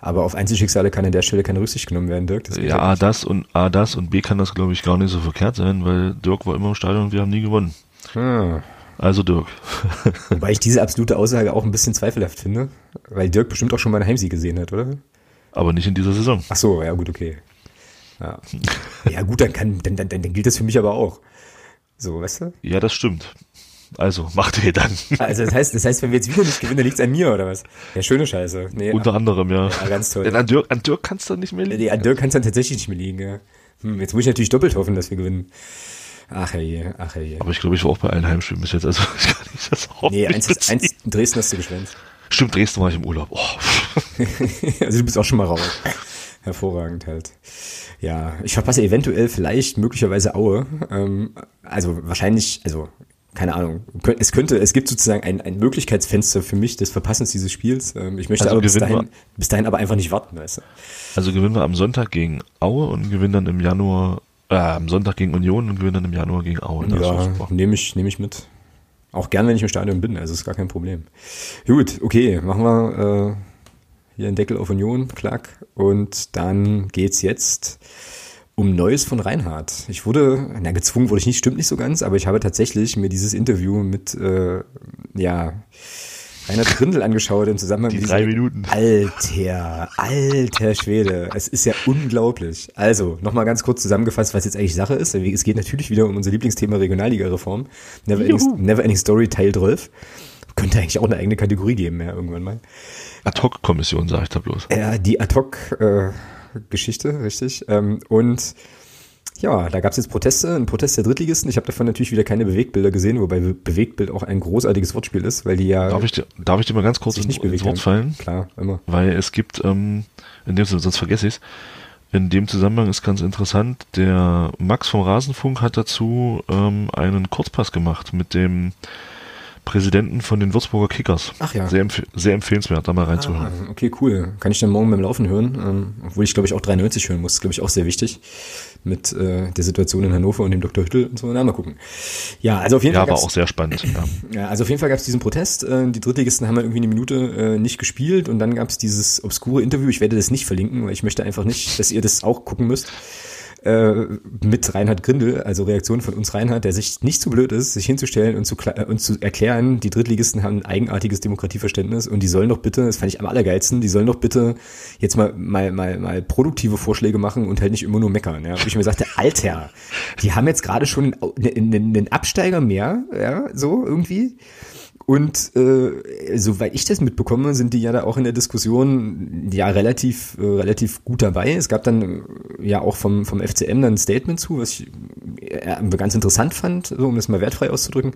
Speaker 1: Aber auf Einzelschicksale kann an der Stelle keine Rücksicht genommen werden, Dirk.
Speaker 2: Das ja, A das und A das und B kann das, glaube ich, gar nicht so verkehrt sein, weil Dirk war immer im Stadion und wir haben nie gewonnen. Hm. Also Dirk.
Speaker 1: Wobei ich diese absolute Aussage auch ein bisschen zweifelhaft finde, weil Dirk bestimmt auch schon mal einen Heimsieg gesehen hat, oder?
Speaker 2: Aber nicht in dieser Saison.
Speaker 1: Ach so, ja gut, okay. Ja, ja gut, dann, kann, dann, dann, dann gilt das für mich aber auch. So, weißt du?
Speaker 2: Ja, das stimmt. Also, macht ihr dann.
Speaker 1: Also das heißt, das heißt, wenn wir jetzt wieder nicht gewinnen, liegt es an mir, oder was? Ja, schöne Scheiße.
Speaker 2: Nee, Unter anderem, ja.
Speaker 1: Ja, ganz toll.
Speaker 2: Denn an Dirk, an Dirk kann es dann nicht mehr liegen.
Speaker 1: Nee, an Dirk kann es dann tatsächlich nicht mehr liegen, ja. Hm, jetzt muss ich natürlich doppelt hoffen, dass wir gewinnen. Ach je, ach je.
Speaker 2: Aber ich glaube, ich war auch bei allen Heimspielen bis jetzt, also ich kann nicht das
Speaker 1: auch Nee, eins, ist, eins in Dresden hast du geschwänzt.
Speaker 2: Stimmt, Dresden war ich im Urlaub. Oh.
Speaker 1: also du bist auch schon mal raus. Hervorragend halt. Ja, ich verpasse eventuell vielleicht möglicherweise Aue. Ähm, also wahrscheinlich, also keine Ahnung. Es könnte, es gibt sozusagen ein, ein Möglichkeitsfenster für mich des Verpassens dieses Spiels. Ähm, ich möchte also aber bis dahin, bis dahin aber einfach nicht warten, weißt du.
Speaker 2: Also gewinnen wir am Sonntag gegen Aue und gewinnen dann im Januar, äh, am Sonntag gegen Union und gewinnen dann im Januar gegen Aue.
Speaker 1: Ja, nehme ich, nehme ich mit. Auch gern, wenn ich im Stadion bin, also ist gar kein Problem. Gut, okay, machen wir äh, hier einen Deckel auf Union, klack. Und dann geht's jetzt um Neues von Reinhardt. Ich wurde, na gezwungen wurde ich nicht, stimmt nicht so ganz, aber ich habe tatsächlich mir dieses Interview mit, äh, ja, Reinhard Grindel angeschaut im Zusammenhang
Speaker 2: Die mit drei Minuten.
Speaker 1: Alter, alter Schwede. Es ist ja unglaublich. Also, nochmal ganz kurz zusammengefasst, was jetzt eigentlich Sache ist. Es geht natürlich wieder um unser Lieblingsthema Regionalliga-Reform. Never, Ending, Never Story Teil 12. Könnte eigentlich auch eine eigene Kategorie geben, ja, irgendwann mal.
Speaker 2: Ad-Hoc-Kommission, sage ich da bloß.
Speaker 1: Ja, die Ad-Hoc-Geschichte, richtig. Ähm, und ja, da gab es jetzt Proteste, ein Protest der Drittligisten. Ich habe davon natürlich wieder keine Bewegtbilder gesehen, wobei Bewegtbild auch ein großartiges Wortspiel ist, weil die ja.
Speaker 2: Darf ich dir, darf ich dir mal ganz kurz
Speaker 1: ins,
Speaker 2: ins Wort fallen?
Speaker 1: Klar, immer.
Speaker 2: Weil es gibt, ähm, in dem sonst vergesse ich es, in dem Zusammenhang ist ganz interessant, der Max vom Rasenfunk hat dazu ähm, einen Kurzpass gemacht mit dem Präsidenten von den Würzburger Kickers.
Speaker 1: Ach ja.
Speaker 2: Sehr, empf sehr empfehlenswert, da mal reinzuhören.
Speaker 1: Ah, okay, cool. Kann ich dann morgen beim Laufen hören, ähm, obwohl ich glaube ich auch 93 hören muss, glaube ich auch sehr wichtig mit äh, der Situation in Hannover und dem Dr. Hüttel und so. Na, mal gucken. Ja, also auf jeden
Speaker 2: Ja,
Speaker 1: Fall.
Speaker 2: war
Speaker 1: gab's-
Speaker 2: auch sehr spannend. Ja.
Speaker 1: Ja, also auf jeden Fall gab es diesen Protest. Äh, die Drittligisten haben halt irgendwie eine Minute äh, nicht gespielt und dann gab es dieses obskure Interview. Ich werde das nicht verlinken, weil ich möchte einfach nicht, dass ihr das auch gucken müsst. Äh, mit Reinhard Grindel, also Reaktion von uns Reinhard, der sich nicht zu blöd ist, sich hinzustellen und zu, äh, und zu erklären, die Drittligisten haben ein eigenartiges Demokratieverständnis und die sollen doch bitte, das fand ich am allergeilsten, die sollen doch bitte jetzt mal, mal, mal, mal produktive Vorschläge machen und halt nicht immer nur meckern. Ja? Wo ich mir sagte, Alter, die haben jetzt gerade schon einen, einen, einen Absteiger mehr, ja, so irgendwie. Und äh, soweit ich das mitbekomme, sind die ja da auch in der Diskussion ja relativ äh, relativ gut dabei. Es gab dann äh, ja auch vom vom FCM dann ein Statement zu, was ich äh, ganz interessant fand, so um das mal wertfrei auszudrücken.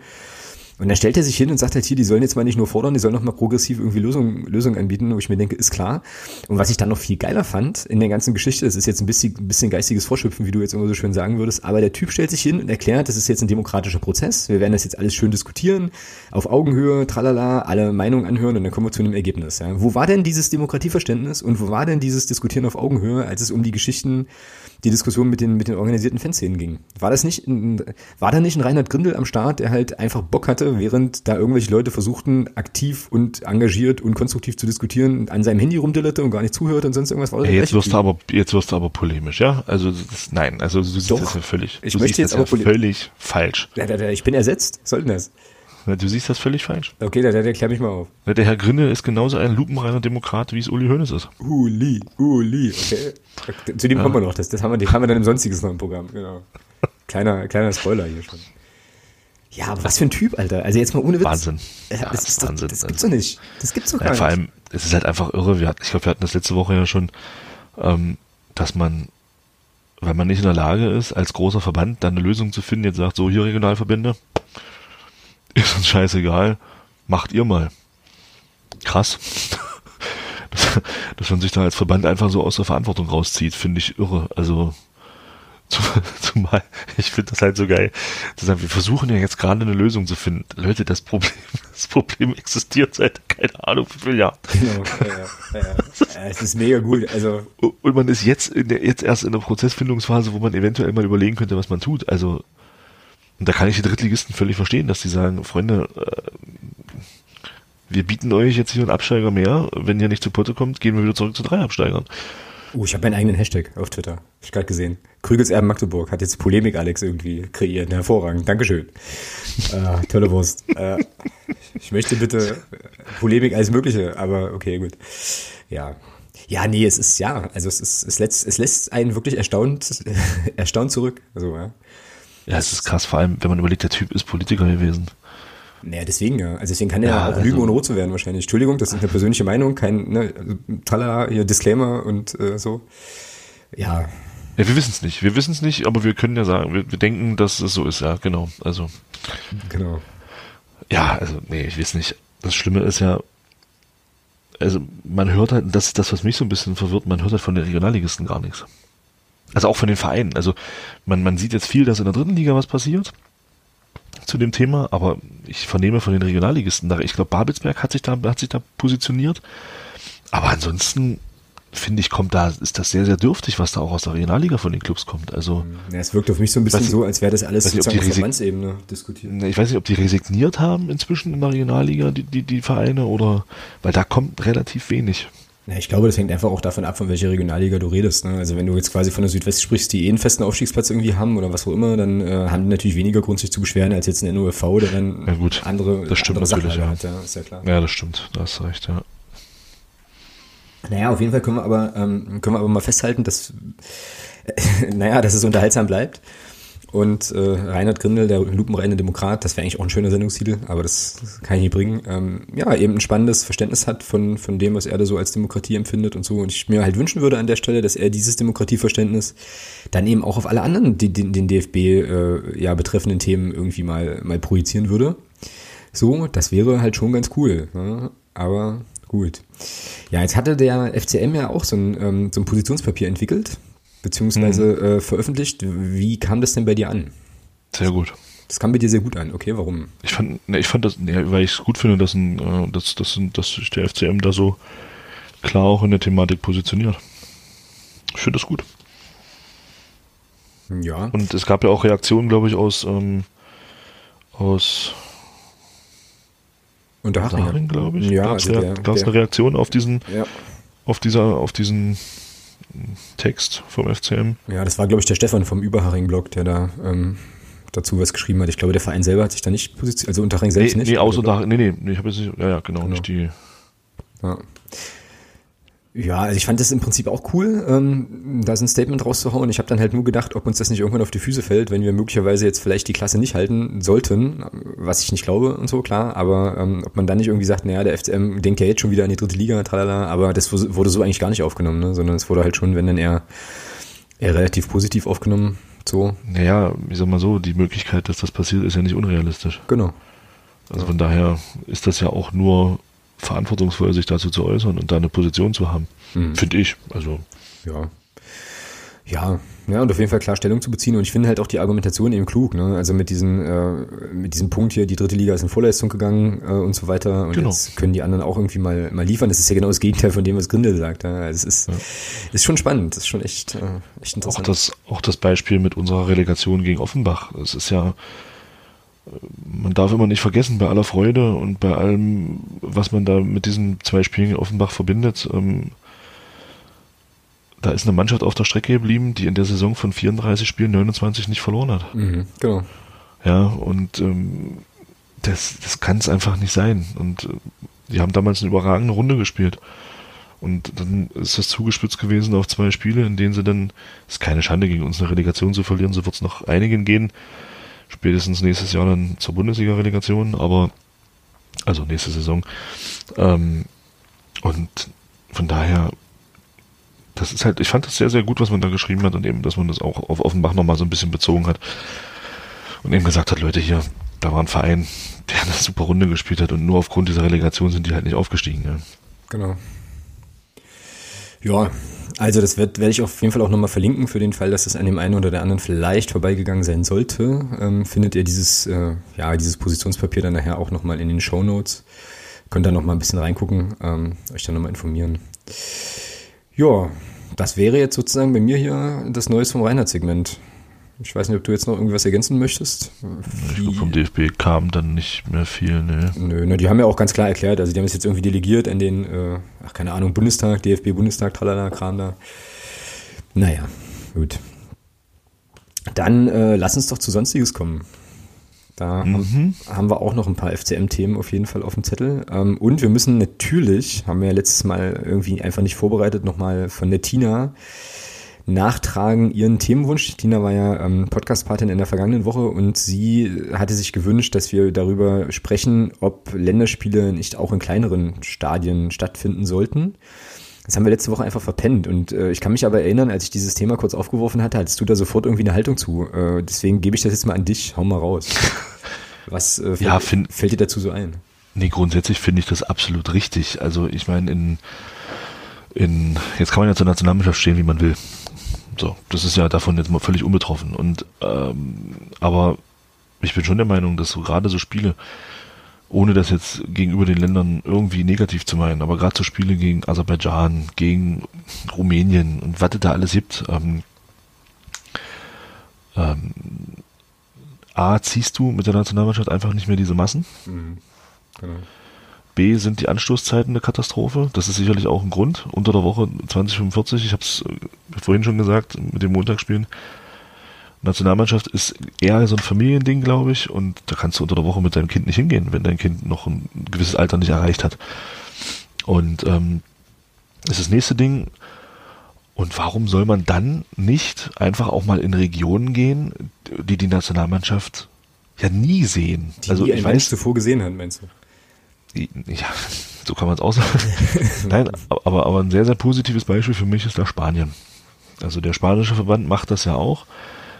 Speaker 1: Und dann stellt er sich hin und sagt halt hier, die sollen jetzt mal nicht nur fordern, die sollen noch mal progressiv irgendwie Lösungen Lösungen anbieten, wo ich mir denke, ist klar. Und was ich dann noch viel geiler fand in der ganzen Geschichte, das ist jetzt ein bisschen, ein bisschen geistiges Vorschöpfen, wie du jetzt immer so schön sagen würdest, aber der Typ stellt sich hin und erklärt, das ist jetzt ein demokratischer Prozess, wir werden das jetzt alles schön diskutieren, auf Augenhöhe, tralala, alle Meinungen anhören und dann kommen wir zu einem Ergebnis. Ja. Wo war denn dieses Demokratieverständnis und wo war denn dieses Diskutieren auf Augenhöhe, als es um die Geschichten die Diskussion mit den, mit den organisierten Fanszenen ging. War das nicht, ein, war da nicht ein Reinhard Grindel am Start, der halt einfach Bock hatte, während da irgendwelche Leute versuchten, aktiv und engagiert und konstruktiv zu diskutieren, an seinem Handy rumdillerte und gar nicht zuhört und sonst irgendwas? War
Speaker 2: Ja, jetzt wirst du aber, jetzt wirst du aber polemisch, ja? Also, das, nein, also du siehst
Speaker 1: Doch.
Speaker 2: das ja völlig,
Speaker 1: Ich möchte jetzt aber
Speaker 2: ja völlig falsch.
Speaker 1: Ich bin ersetzt. Was soll denn das?
Speaker 2: Ja, Du siehst das völlig falsch.
Speaker 1: Okay, der, der, der klär mich mal auf.
Speaker 2: Ja, Der Herr Grinde ist genauso ein lupenreiner Demokrat, wie es Uli Hoeneß ist.
Speaker 1: Uli, Uli, okay. Zu dem kommen wir noch. Das, das haben wir, die haben wir dann im sonstiges noch im Programm, genau. Kleiner, kleiner Spoiler hier schon. Ja, aber was für ein Typ, Alter. Also jetzt mal ohne Witz.
Speaker 2: Wahnsinn.
Speaker 1: Ja,
Speaker 2: Ja,
Speaker 1: das
Speaker 2: das
Speaker 1: ist
Speaker 2: ist
Speaker 1: doch,
Speaker 2: Wahnsinn.
Speaker 1: das gibt's doch nicht. Das gibt's doch gar
Speaker 2: Ja,
Speaker 1: nicht.
Speaker 2: vor allem, es ist halt einfach irre. Wir hatten, ich glaube, wir hatten das letzte Woche ja schon, ähm, dass man, weil man nicht in der Lage ist, als großer Verband dann eine Lösung zu finden, jetzt sagt, so hier Regionalverbände, ist uns scheißegal, macht ihr mal. Krass. Dass, dass man sich da als Verband einfach so aus der Verantwortung rauszieht, finde ich irre. Also zu- zumal, ich finde das halt so geil, zu sagen, wir versuchen ja jetzt gerade eine Lösung zu finden. Leute, das Problem, das Problem existiert seit, keine Ahnung, wie viel Jahren.
Speaker 1: Genau, ja, ja, ja. ja. Es ist mega gut. Also,
Speaker 2: Und man ist jetzt, in der, jetzt erst in der Prozessfindungsphase, wo man eventuell mal überlegen könnte, was man tut. Also, und da kann ich die Drittligisten völlig verstehen, dass die sagen, Freunde, äh, wir bieten euch jetzt hier einen Absteiger mehr. Wenn ihr nicht zu Potte kommt, gehen wir wieder zurück zu drei Absteigern.
Speaker 1: oh, ich habe meinen eigenen Hashtag auf Twitter. Hab ich gerade gesehen. Krügels Erben Magdeburg hat jetzt Polemik Alex irgendwie kreiert. Hervorragend. Dankeschön. äh, tolle Wurst. Äh, ich möchte bitte Polemik alles Mögliche, aber okay, gut. Ja. Ja, nee, es ist, ja, also es ist, es lässt, es lässt einen wirklich erstaunt, erstaunt zurück. Also, ja.
Speaker 2: Ja, es ist krass, vor allem, wenn man überlegt, der Typ ist Politiker gewesen.
Speaker 1: Naja, deswegen ja. Also deswegen kann er
Speaker 2: Ja,
Speaker 1: auch
Speaker 2: also-
Speaker 1: lügen, ohne rot zu werden wahrscheinlich. Entschuldigung, das ist eine persönliche Meinung, kein ne, Tralala, hier Disclaimer und äh, so. Ja,
Speaker 2: Ja, wir wissen es nicht. Wir wissen es nicht, aber wir können ja sagen, wir, wir denken, dass es so ist, ja, genau. Also,
Speaker 1: genau.
Speaker 2: ja, also, nee, ich weiß nicht. Das Schlimme ist ja, also, man hört halt, das ist das, was mich so ein bisschen verwirrt, man hört halt von den Regionalligisten gar nichts. Also auch von den Vereinen. Also, man, man sieht jetzt viel, dass in der dritten Liga was passiert zu dem Thema, aber ich vernehme von den Regionalligisten, da- ich glaube, Babelsberg hat sich da, hat sich da positioniert. Aber ansonsten, finde ich, kommt da, ist das sehr, sehr dürftig, was da auch aus der Regionalliga von den Clubs kommt. Also,
Speaker 1: Ja, es wirkt auf mich so ein bisschen so, als wäre das alles sozusagen auf Verbandsebene diskutiert.
Speaker 2: ich weiß nicht, ob die resigniert haben inzwischen in der Regionalliga, die, die, die Vereine, oder, weil da kommt relativ wenig.
Speaker 1: Na, ich glaube, das hängt einfach auch davon ab, von welcher Regionalliga du redest. Ne? Also wenn du jetzt quasi von der Südwest sprichst, die eh einen festen Aufstiegsplatz irgendwie haben oder was auch immer, dann äh, haben die natürlich weniger Grund, sich zu beschweren, als jetzt ein NOFV, der dann
Speaker 2: Ja, gut.
Speaker 1: andere,
Speaker 2: Das stimmt
Speaker 1: andere
Speaker 2: natürlich,
Speaker 1: Sachlage
Speaker 2: ja.
Speaker 1: hat. Ja, ist ja klar.
Speaker 2: Ja, das stimmt, da hast du recht, ja.
Speaker 1: Naja, auf jeden Fall können wir aber, ähm, können wir aber mal festhalten, dass, äh, naja, dass es unterhaltsam bleibt. Und äh, Reinhard Grindel, der lupenreine Demokrat, das wäre eigentlich auch ein schöner Sendungstitel, aber das, kann ich nicht bringen, ähm, ja, eben ein spannendes Verständnis hat von, von dem, was er da so als Demokratie empfindet und so. Und ich mir halt wünschen würde an der Stelle, dass er dieses Demokratieverständnis dann eben auch auf alle anderen, die, den, den DFB äh, ja betreffenden Themen irgendwie mal, mal projizieren würde. So, das wäre halt schon ganz cool. Ne? Aber gut. Ja, jetzt hatte der FCM ja auch so ein, ähm, so ein Positionspapier entwickelt, beziehungsweise äh, veröffentlicht. Wie kam das denn bei dir an?
Speaker 2: Sehr gut.
Speaker 1: Das kam bei dir sehr gut an. Okay, warum?
Speaker 2: Ich fand, ne, ich fand das, ne, weil ich es gut finde, dass, ein, äh, dass, dass, dass sich der FCM da so klar auch in der Thematik positioniert. Ich finde das gut.
Speaker 1: Ja.
Speaker 2: Und es gab ja auch Reaktionen, glaube ich, aus, ähm, aus
Speaker 1: Unterhaching,
Speaker 2: glaube ich.
Speaker 1: Ja,
Speaker 2: gab es
Speaker 1: also
Speaker 2: eine Reaktion auf diesen,
Speaker 1: Ja.
Speaker 2: auf dieser, auf diesen Text vom FCM?
Speaker 1: Ja, das war, glaube ich, der Stefan vom Überhaching-Blog, der da ähm, dazu was geschrieben hat. Ich glaube, der Verein selber hat sich da nicht positioniert, also Unterhaching
Speaker 2: Nee,
Speaker 1: selbst nicht.
Speaker 2: nee, aus
Speaker 1: oder?
Speaker 2: Unterhaching, nee, nee, nee, ich habe jetzt nicht, ja, ja, genau, nicht die,
Speaker 1: Ja. Ja, also ich fand das im Prinzip auch cool, ähm, da so ein Statement rauszuhauen. Ich habe dann halt nur gedacht, ob uns das nicht irgendwann auf die Füße fällt, wenn wir möglicherweise jetzt vielleicht die Klasse nicht halten sollten, was ich nicht glaube und so, klar, aber ähm, ob man dann nicht irgendwie sagt, naja, der FCM denkt ja jetzt schon wieder an die dritte Liga, tralala, aber das wurde so eigentlich gar nicht aufgenommen, ne? sondern es wurde halt schon, wenn dann eher, eher relativ positiv aufgenommen, so,
Speaker 2: naja, ich sag mal so, die Möglichkeit, dass das passiert, ist ja nicht unrealistisch.
Speaker 1: genau.
Speaker 2: Also von daher ist das ja auch nur verantwortungsvoll, sich dazu zu äußern und da eine Position zu haben.
Speaker 1: Mhm.
Speaker 2: Finde ich. Also,
Speaker 1: Ja. Ja, ja, und auf jeden Fall klar Stellung zu beziehen. Und ich finde halt auch die Argumentation eben klug, ne? Also mit diesem, äh, mit diesem Punkt hier, die dritte Liga ist in Vorleistung gegangen äh, und so weiter. Und
Speaker 2: Genau.
Speaker 1: jetzt können die anderen auch irgendwie mal, mal liefern. Das ist ja genau das Gegenteil von dem, was Grindel sagt. Ja? Also es ist, ist schon spannend, das ist schon echt, äh, echt
Speaker 2: auch
Speaker 1: interessant.
Speaker 2: das, auch das Beispiel mit unserer Relegation gegen Offenbach. Es ist ja, man darf immer nicht vergessen, bei aller Freude und bei allem, was man da mit diesen zwei Spielen in Offenbach verbindet, ähm, da ist eine Mannschaft auf der Strecke geblieben, die in der Saison von 34 Spielen 29 nicht verloren hat.
Speaker 1: Mhm, genau.
Speaker 2: Ja, und ähm, das, das kann es einfach nicht sein. Und äh, die haben damals eine überragende Runde gespielt. Und dann ist das zugespitzt gewesen auf zwei Spiele, in denen sie dann, es ist keine Schande gegen uns eine Relegation zu verlieren, so wird es noch einigen gehen. Spätestens nächstes Jahr dann zur Bundesliga-Relegation, aber also nächste Saison. Ähm, und von daher, das ist halt, ich fand das sehr, sehr gut, was man da geschrieben hat und eben, dass man das auch auf Offenbach nochmal so ein bisschen bezogen hat und eben gesagt hat, Leute, hier, da war ein Verein, der eine super Runde gespielt hat und nur aufgrund dieser Relegation sind die halt nicht aufgestiegen. Ja.
Speaker 1: Genau. Ja, also das wird, werde ich auf jeden Fall auch nochmal verlinken für den Fall, dass das an dem einen oder der anderen vielleicht vorbeigegangen sein sollte. Ähm, findet ihr dieses, äh, ja, dieses Positionspapier dann nachher auch nochmal in den Show Notes. Könnt da nochmal ein bisschen reingucken, ähm, euch dann nochmal informieren. Ja, das wäre jetzt sozusagen bei mir hier das Neues vom Reinhard-Segment. Ich weiß nicht, ob du jetzt noch irgendwas ergänzen möchtest.
Speaker 2: Ich glaube, vom DFB kam dann nicht mehr viel, ne.
Speaker 1: Nö, ne, die haben ja auch ganz klar erklärt, also die haben es jetzt irgendwie delegiert an den, äh, ach keine Ahnung, Bundestag, DFB Bundestag, tralala, Kram da. Naja, gut. Dann äh, lass uns doch zu Sonstiges kommen. Da haben, haben wir auch noch ein paar FCM-Themen auf jeden Fall auf dem Zettel. Ähm, und wir müssen natürlich, haben wir ja letztes Mal irgendwie einfach nicht vorbereitet, nochmal von der Tina nachtragen ihren Themenwunsch. Tina war ja ähm, Podcast-Patin in der vergangenen Woche und sie hatte sich gewünscht, dass wir darüber sprechen, ob Länderspiele nicht auch in kleineren Stadien stattfinden sollten. Das haben wir letzte Woche einfach verpennt und äh, ich kann mich aber erinnern, als ich dieses Thema kurz aufgeworfen hatte, hattest du da sofort irgendwie eine Haltung zu. Äh, deswegen gebe ich das jetzt mal an dich, hau mal raus. Was äh, fällt,
Speaker 2: Ja, find-
Speaker 1: fällt dir dazu so ein?
Speaker 2: Nee, grundsätzlich finde ich das absolut richtig. Also ich meine, in, in, jetzt kann man ja zur Nationalmannschaft stehen, wie man will. So, das ist ja davon jetzt mal völlig unbetroffen. Und ähm, aber ich bin schon der Meinung, dass so gerade so Spiele, ohne das jetzt gegenüber den Ländern irgendwie negativ zu meinen, aber gerade so Spiele gegen Aserbaidschan, gegen Rumänien und was es da alles gibt, ähm, ähm, A, ziehst du mit der Nationalmannschaft einfach nicht mehr diese Massen.
Speaker 1: Genau.
Speaker 2: B sind die Anstoßzeiten eine Katastrophe. Das ist sicherlich auch ein Grund. Unter der Woche 2045, ich habe es vorhin schon gesagt, mit dem Montagsspielen. Nationalmannschaft ist eher so ein Familiending, glaube ich, und da kannst du unter der Woche mit deinem Kind nicht hingehen, wenn dein Kind noch ein gewisses Alter nicht erreicht hat. Und ähm, das ist das nächste Ding. Und warum soll man dann nicht einfach auch mal in Regionen gehen, die die Nationalmannschaft ja nie sehen?
Speaker 1: Die
Speaker 2: also ich weiß,
Speaker 1: zuvor gesehen hat, meinst du?
Speaker 2: Ja, so kann man es auch sagen. Nein, aber, aber ein sehr, sehr positives Beispiel für mich ist da Spanien. Also der spanische Verband macht das ja auch,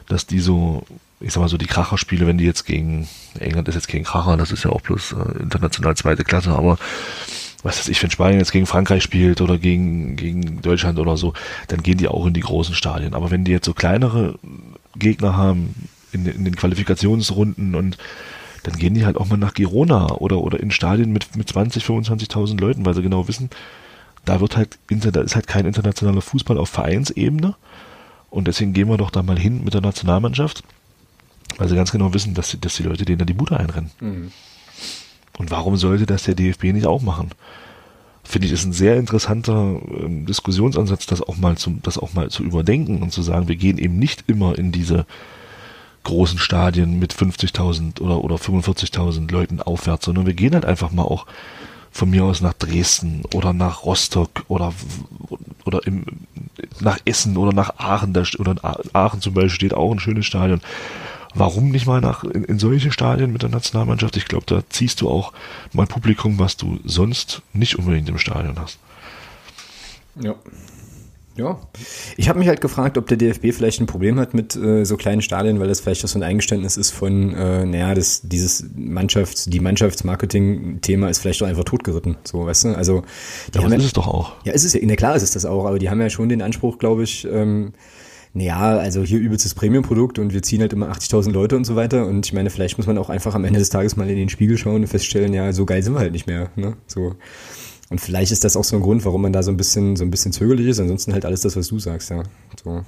Speaker 2: dass die so, ich sag mal so die Kracherspiele, wenn die jetzt gegen, England ist jetzt gegen Kracher, das ist ja auch bloß äh, international zweite Klasse, aber was weiß ich, wenn Spanien jetzt gegen Frankreich spielt oder gegen, gegen Deutschland oder so, dann gehen die auch in die großen Stadien. Aber wenn die jetzt so kleinere Gegner haben, in, in den Qualifikationsrunden und dann gehen die halt auch mal nach Girona oder, oder in Stadien mit, mit 20, 25.000 Leuten, weil sie genau wissen, da wird halt, da ist halt kein internationaler Fußball auf Vereinsebene und deswegen gehen wir doch da mal hin mit der Nationalmannschaft, weil sie ganz genau wissen, dass, die, dass die Leute denen da die Bude einrennen. Mhm. Und warum sollte das der DFB nicht auch machen? Finde ich, ist ein sehr interessanter äh, Diskussionsansatz, das auch mal zu, das auch mal zu überdenken und zu sagen, wir gehen eben nicht immer in diese großen Stadien mit 50.000 oder, oder 45.000 Leuten aufwärts, sondern wir gehen halt einfach mal auch von mir aus nach Dresden oder nach Rostock oder, oder im, nach Essen oder nach Aachen, da, oder in Aachen zum Beispiel steht auch ein schönes Stadion. Warum nicht mal nach, in, in solche Stadien mit der Nationalmannschaft? Ich glaube, da ziehst du auch mal Publikum, was du sonst nicht unbedingt im Stadion hast.
Speaker 1: Ja, ja. Ich habe mich halt gefragt, ob der DFB vielleicht ein Problem hat mit äh, so kleinen Stadien, weil das vielleicht auch so ein Eingeständnis ist von, äh, naja, das, dieses Mannschafts-, die Mannschaftsmarketing-Thema ist vielleicht doch einfach totgeritten. So, weißt du? Also,
Speaker 2: die ja, haben ist ja, es doch auch.
Speaker 1: Ja, ist es ja, na klar ist es das auch, aber die haben ja schon den Anspruch, glaube ich, ähm, naja, also hier übelstes Premium-Produkt und wir ziehen halt immer 80.000 Leute und so weiter. Und ich meine, vielleicht muss man auch einfach am Ende des Tages mal in den Spiegel schauen und feststellen, ja, so geil sind wir halt nicht mehr. Ne? So. Und vielleicht ist das auch so ein Grund, warum man da so ein bisschen, so ein bisschen zögerlich ist. Ansonsten halt alles das, was du sagst, ja. So.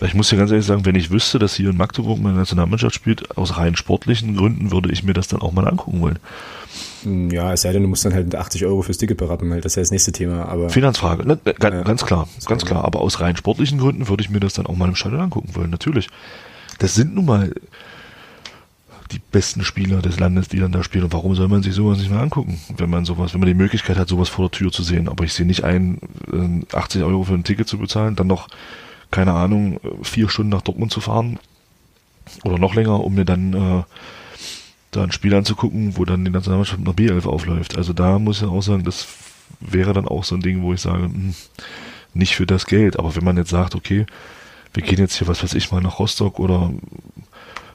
Speaker 2: Ich muss dir ganz ehrlich sagen, wenn ich wüsste, dass hier in Magdeburg meine Nationalmannschaft spielt, aus rein sportlichen Gründen würde ich mir das dann auch mal angucken wollen.
Speaker 1: Hm, ja, es sei denn, du musst dann halt 80 Euro fürs Ticket berappen, halt. das ist ja das nächste Thema. Aber
Speaker 2: Finanzfrage, ne? ganz, ja, ganz klar, ganz klar. Aber aus rein sportlichen Gründen würde ich mir das dann auch mal im Stadion angucken wollen, natürlich. Das sind nun mal die besten Spieler des Landes, die dann da spielen. Und warum soll man sich sowas nicht mehr angucken, wenn man sowas, wenn man die Möglichkeit hat, sowas vor der Tür zu sehen? Aber ich sehe nicht ein, 80 äh, Euro für ein Ticket zu bezahlen, dann noch, keine Ahnung, vier Stunden nach Dortmund zu fahren oder noch länger, um mir dann äh, da ein Spiel anzugucken, wo dann die Nationalmannschaft nach B11 aufläuft. Also da muss ich auch sagen, das wäre dann auch so ein Ding, wo ich sage, mh, hm, nicht für das Geld. Aber wenn man jetzt sagt, okay, wir gehen jetzt hier, was weiß ich mal, nach Rostock oder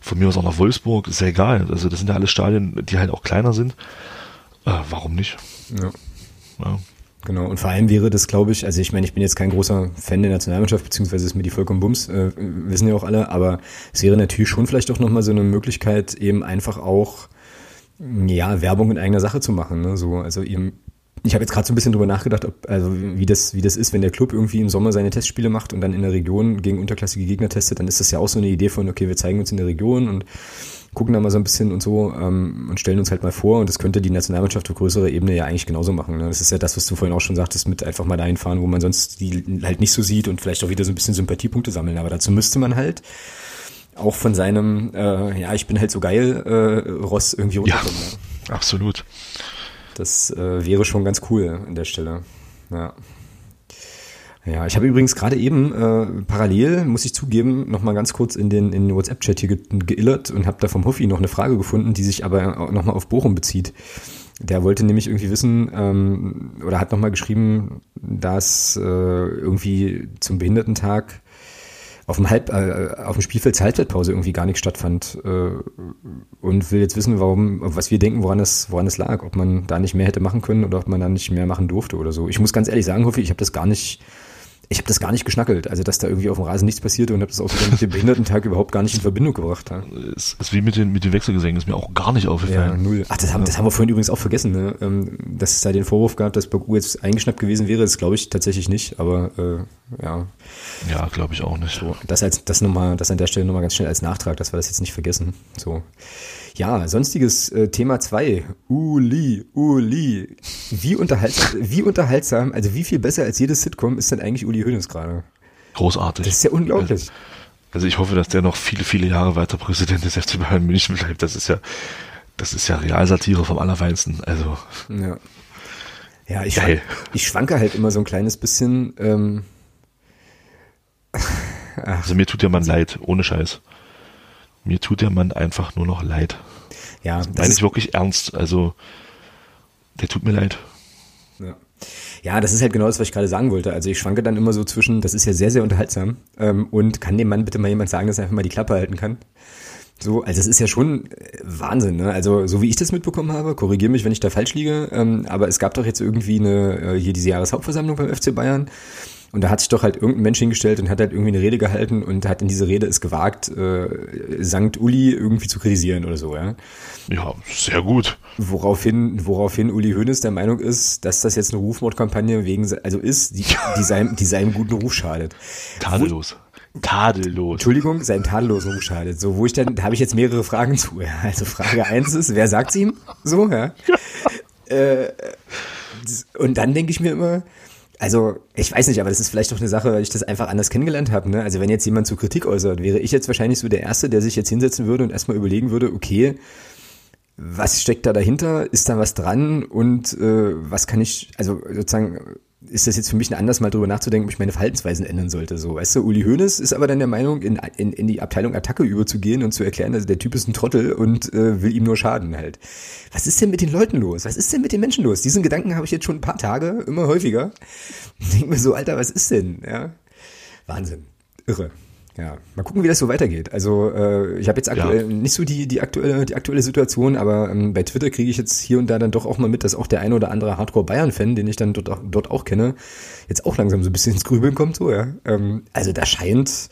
Speaker 2: von mir aus auch nach Wolfsburg, ist ja egal. Also das sind ja alle Stadien, die halt auch kleiner sind. Äh, warum nicht?
Speaker 1: Ja. ja. Genau, und vor allem wäre das, glaube ich, also ich meine, ich bin jetzt kein großer Fan der Nationalmannschaft, beziehungsweise ist mir die vollkommen Bums, äh, wissen ja auch alle, aber es wäre natürlich schon vielleicht auch nochmal so eine Möglichkeit, eben einfach auch, ja, Werbung in eigener Sache zu machen, ne? So, also eben ich habe jetzt gerade so ein bisschen drüber nachgedacht, ob, also wie das, wie das ist, wenn der Club irgendwie im Sommer seine Testspiele macht und dann in der Region gegen unterklassige Gegner testet, dann ist das ja auch so eine Idee von, okay, wir zeigen uns in der Region und gucken da mal so ein bisschen und so ähm, und stellen uns halt mal vor und das könnte die Nationalmannschaft auf größerer Ebene ja eigentlich genauso machen. Ne? Das ist ja das, was du vorhin auch schon sagtest, mit einfach mal dahin fahren, wo man sonst die halt nicht so sieht und vielleicht auch wieder so ein bisschen Sympathiepunkte sammeln. Aber dazu müsste man halt auch von seinem, äh, ja, ich bin halt so geil, äh, Ross irgendwie
Speaker 2: runterkommen. Ja, ne? absolut.
Speaker 1: Das äh, wäre schon ganz cool an der Stelle. Ja. Ja, ich habe übrigens gerade eben äh, parallel, muss ich zugeben, noch mal ganz kurz in den, in den WhatsApp-Chat hier ge geillert und habe da vom Hoffi noch eine Frage gefunden, die sich aber noch mal auf Bochum bezieht. Der wollte nämlich irgendwie wissen ähm, oder hat noch mal geschrieben, dass äh, irgendwie zum Behindertentag auf dem, Halb, äh, auf dem Spielfeld zur Halbzeitpause irgendwie gar nicht stattfand äh, und will jetzt wissen, warum, was wir denken, woran es, woran es lag, ob man da nicht mehr hätte machen können oder ob man da nicht mehr machen durfte oder so. Ich muss ganz ehrlich sagen, Hoffi, ich habe das gar nicht ich habe das gar nicht geschnackelt, also dass da irgendwie auf dem Rasen nichts passierte und habe das auch mit dem Behindertentag überhaupt gar nicht in Verbindung gebracht. Ja.
Speaker 2: Es ist wie mit den, mit den Wechselgesängen, ist mir auch gar nicht aufgefallen. Ja,
Speaker 1: null. Ach, das haben, das haben wir vorhin übrigens auch vergessen, ne? Ähm, dass es da den Vorwurf gab, dass Baku jetzt eingeschnappt gewesen wäre, das glaube ich tatsächlich nicht, aber äh, ja.
Speaker 2: Ja, glaube ich auch nicht.
Speaker 1: So, das als das nochmal, das an der Stelle nochmal ganz schnell als Nachtrag, dass wir das jetzt nicht vergessen. So. Ja, sonstiges äh, Thema 2. Uli, Uli. Wie unterhaltsam, wie unterhaltsam, also wie viel besser als jedes Sitcom ist denn eigentlich Uli Hoeneß gerade?
Speaker 2: Großartig.
Speaker 1: Das ist ja unglaublich.
Speaker 2: Also, also, ich hoffe, dass der noch viele, viele Jahre weiter Präsident des FC Bayern München bleibt. Das ist ja, das ist ja Realsatire vom Allerfeinsten. Also.
Speaker 1: Ja. Ja, ich, schwank, ich schwanke halt immer so ein kleines bisschen. Ähm,
Speaker 2: also mir tut der Mann leid, ohne Scheiß. Mir tut der Mann einfach nur noch leid.
Speaker 1: Ja, das
Speaker 2: meine ich wirklich ernst. Also, der tut mir leid.
Speaker 1: Ja. Ja, das ist halt genau das, was ich gerade sagen wollte. Also ich schwanke dann immer so zwischen, das ist ja sehr, sehr unterhaltsam ähm, und kann dem Mann bitte mal jemand sagen, dass er einfach mal die Klappe halten kann. So, also es ist ja schon äh, Wahnsinn, ne? Also so wie ich das mitbekommen habe, korrigiere mich, wenn ich da falsch liege, ähm, aber es gab doch jetzt irgendwie eine, äh, hier diese Jahreshauptversammlung beim FC Bayern Und da hat sich doch halt irgendein Mensch hingestellt und hat halt irgendwie eine Rede gehalten und hat in diese Rede es gewagt, äh, Sankt Uli irgendwie zu kritisieren oder so, ja.
Speaker 2: Ja, sehr gut.
Speaker 1: Woraufhin, woraufhin Uli Hoeneß der Meinung ist, dass das jetzt eine Rufmordkampagne wegen, also ist, die, die, seinem, die seinem guten Ruf schadet.
Speaker 2: Tadellos. Tadellos.
Speaker 1: Entschuldigung, seinem tadellosen Ruf schadet. So, wo ich dann, da habe ich jetzt mehrere Fragen zu. Ja. Also Frage eins ist, wer sagt's ihm? So, ja. äh, und dann denke ich mir immer, also ich weiß nicht, aber das ist vielleicht doch eine Sache, weil ich das einfach anders kennengelernt habe. Ne? Also wenn jetzt jemand zu Kritik äußert, wäre ich jetzt wahrscheinlich so der Erste, der sich jetzt hinsetzen würde und erstmal überlegen würde, okay, was steckt da dahinter? Ist da was dran? Und äh, was kann ich, also sozusagen, ist das jetzt für mich ein Anlass, mal drüber nachzudenken, ob ich meine Verhaltensweisen ändern sollte. So, weißt du, Uli Hoeneß ist aber dann der Meinung, in, in, in die Abteilung Attacke überzugehen und zu erklären, also der Typ ist ein Trottel und äh, will ihm nur schaden halt. Was ist denn mit den Leuten los? Was ist denn mit den Menschen los? Diesen Gedanken habe ich jetzt schon ein paar Tage, immer häufiger. Denke mir so, Alter, was ist denn? Ja, Wahnsinn, irre. Ja, mal gucken, wie das so weitergeht. Also äh, ich habe jetzt aktuell ja. nicht so die, die, aktuelle, die aktuelle Situation, aber ähm, bei Twitter kriege ich jetzt hier und da dann doch auch mal mit, dass auch der ein oder andere Hardcore-Bayern-Fan, den ich dann dort, auch, dort auch kenne, jetzt auch langsam so ein bisschen ins Grübeln kommt. So, ja. Ähm, also da scheint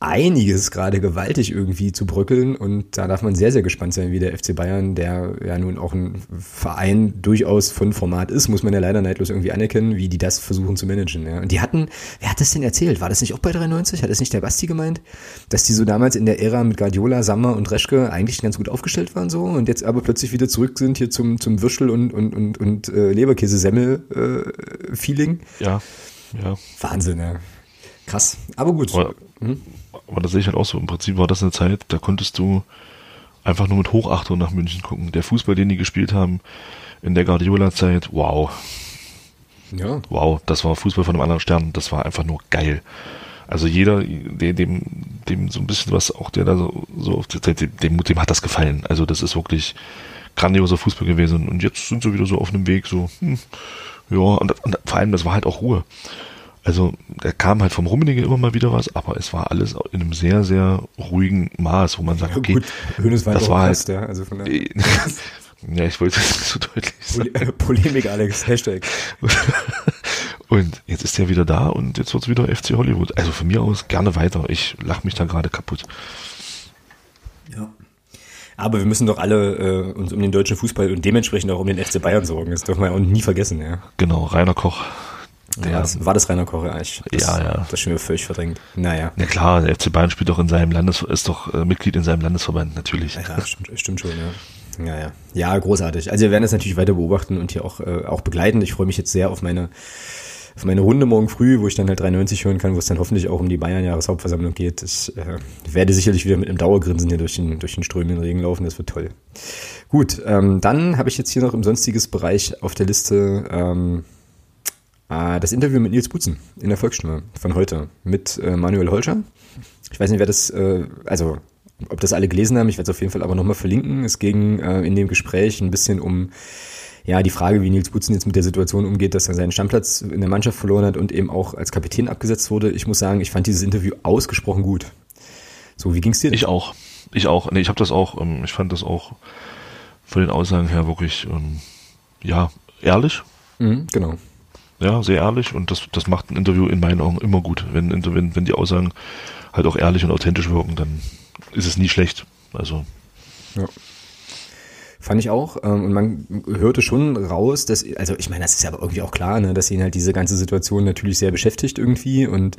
Speaker 1: einiges gerade gewaltig irgendwie zu bröckeln und da darf man sehr, sehr gespannt sein, wie der FC Bayern, der ja nun auch ein Verein durchaus von Format ist, muss man ja leider neidlos irgendwie anerkennen, wie die das versuchen zu managen. Ja. Und die hatten, wer hat das denn erzählt? War das nicht auch bei 93? Hat das nicht der Basti gemeint? Dass die so damals in der Ära mit Guardiola, Sammer und Reschke eigentlich ganz gut aufgestellt waren so und jetzt aber plötzlich wieder zurück sind hier zum, zum Würstel und, und, und, und äh, Leberkäse-Semmel-Feeling.
Speaker 2: Äh, ja, ja.
Speaker 1: Wahnsinn, ja. Krass. Aber gut.
Speaker 2: Aber, hm? aber das sehe ich halt auch so. Im Prinzip war das eine Zeit, da konntest du einfach nur mit Hochachtung nach München gucken. Der Fußball, den die gespielt haben in der Guardiola-Zeit, wow. Ja. Wow, das war Fußball von einem anderen Stern. Das war einfach nur geil. Also jeder, dem, dem, dem so ein bisschen was, auch der da so, so auf der Zeit, dem, dem hat das gefallen. Also das ist wirklich grandioser Fußball gewesen. Und jetzt sind sie wieder so auf einem Weg, so, hm, ja, und, und vor allem, das war halt auch Ruhe. Also da kam halt vom Rummenigge immer mal wieder was, aber es war alles in einem sehr, sehr ruhigen Maß, wo man sagt, okay,
Speaker 1: ja, gut, war das war halt, ja, also von der
Speaker 2: ja, ich wollte es nicht so deutlich
Speaker 1: sagen. Pol Polemik, Alex, Hashtag.
Speaker 2: und jetzt ist er wieder da und jetzt wird es wieder FC Hollywood. Also von mir aus gerne weiter. Ich lache mich da gerade kaputt.
Speaker 1: Ja. Aber wir müssen doch alle äh, uns um den deutschen Fußball und dementsprechend auch um den FC Bayern sorgen. Das dürfen wir auch nie vergessen, ja.
Speaker 2: Genau, Rainer Koch.
Speaker 1: Ja, das, war das Rainer Koch eigentlich?
Speaker 2: Das, ja, ja.
Speaker 1: Das ist schon wieder völlig verdrängt. Naja.
Speaker 2: Ja klar, der FC Bayern spielt doch in seinem Landes, ist doch äh, Mitglied in seinem Landesverband, natürlich.
Speaker 1: Ja, stimmt, stimmt schon, ja. Ja, ja. Ja, großartig. Also wir werden das natürlich weiter beobachten und hier auch, äh, auch begleiten. Ich freue mich jetzt sehr auf meine, auf meine Runde morgen früh, wo ich dann halt 93 hören kann, wo es dann hoffentlich auch um die Bayern-Jahreshauptversammlung geht. Ich äh, werde sicherlich wieder mit einem Dauergrinsen hier durch den, durch den strömenden Regen laufen. Das wird toll. Gut, ähm, dann habe ich jetzt hier noch im sonstiges Bereich auf der Liste ähm, äh, das Interview mit Nils Butzen in der Volksstimme von heute mit äh, Manuel Holscher. Ich weiß nicht, wer das, äh, also ob das alle gelesen haben, ich werde es auf jeden Fall aber nochmal verlinken. Es ging äh, in dem Gespräch ein bisschen um ja, die Frage, wie Nils Butzen jetzt mit der Situation umgeht, dass er seinen Stammplatz in der Mannschaft verloren hat und eben auch als Kapitän abgesetzt wurde. Ich muss sagen, ich fand dieses Interview ausgesprochen gut. So, wie ging's dir?
Speaker 2: Ich auch. Ich auch. Nee, ich habe das auch, ähm, ich fand das auch von den Aussagen her wirklich, ähm, ja, ehrlich.
Speaker 1: Mhm, genau.
Speaker 2: Ja, sehr ehrlich und das, das macht ein Interview in meinen Augen immer gut. Wenn, wenn, wenn die Aussagen halt auch ehrlich und authentisch wirken, dann ist es nie schlecht. Also.
Speaker 1: Ja. Fand ich auch. Ähm, und man hörte schon raus, dass, also ich meine, das ist ja aber irgendwie auch klar, ne, dass ihn halt diese ganze Situation natürlich sehr beschäftigt irgendwie und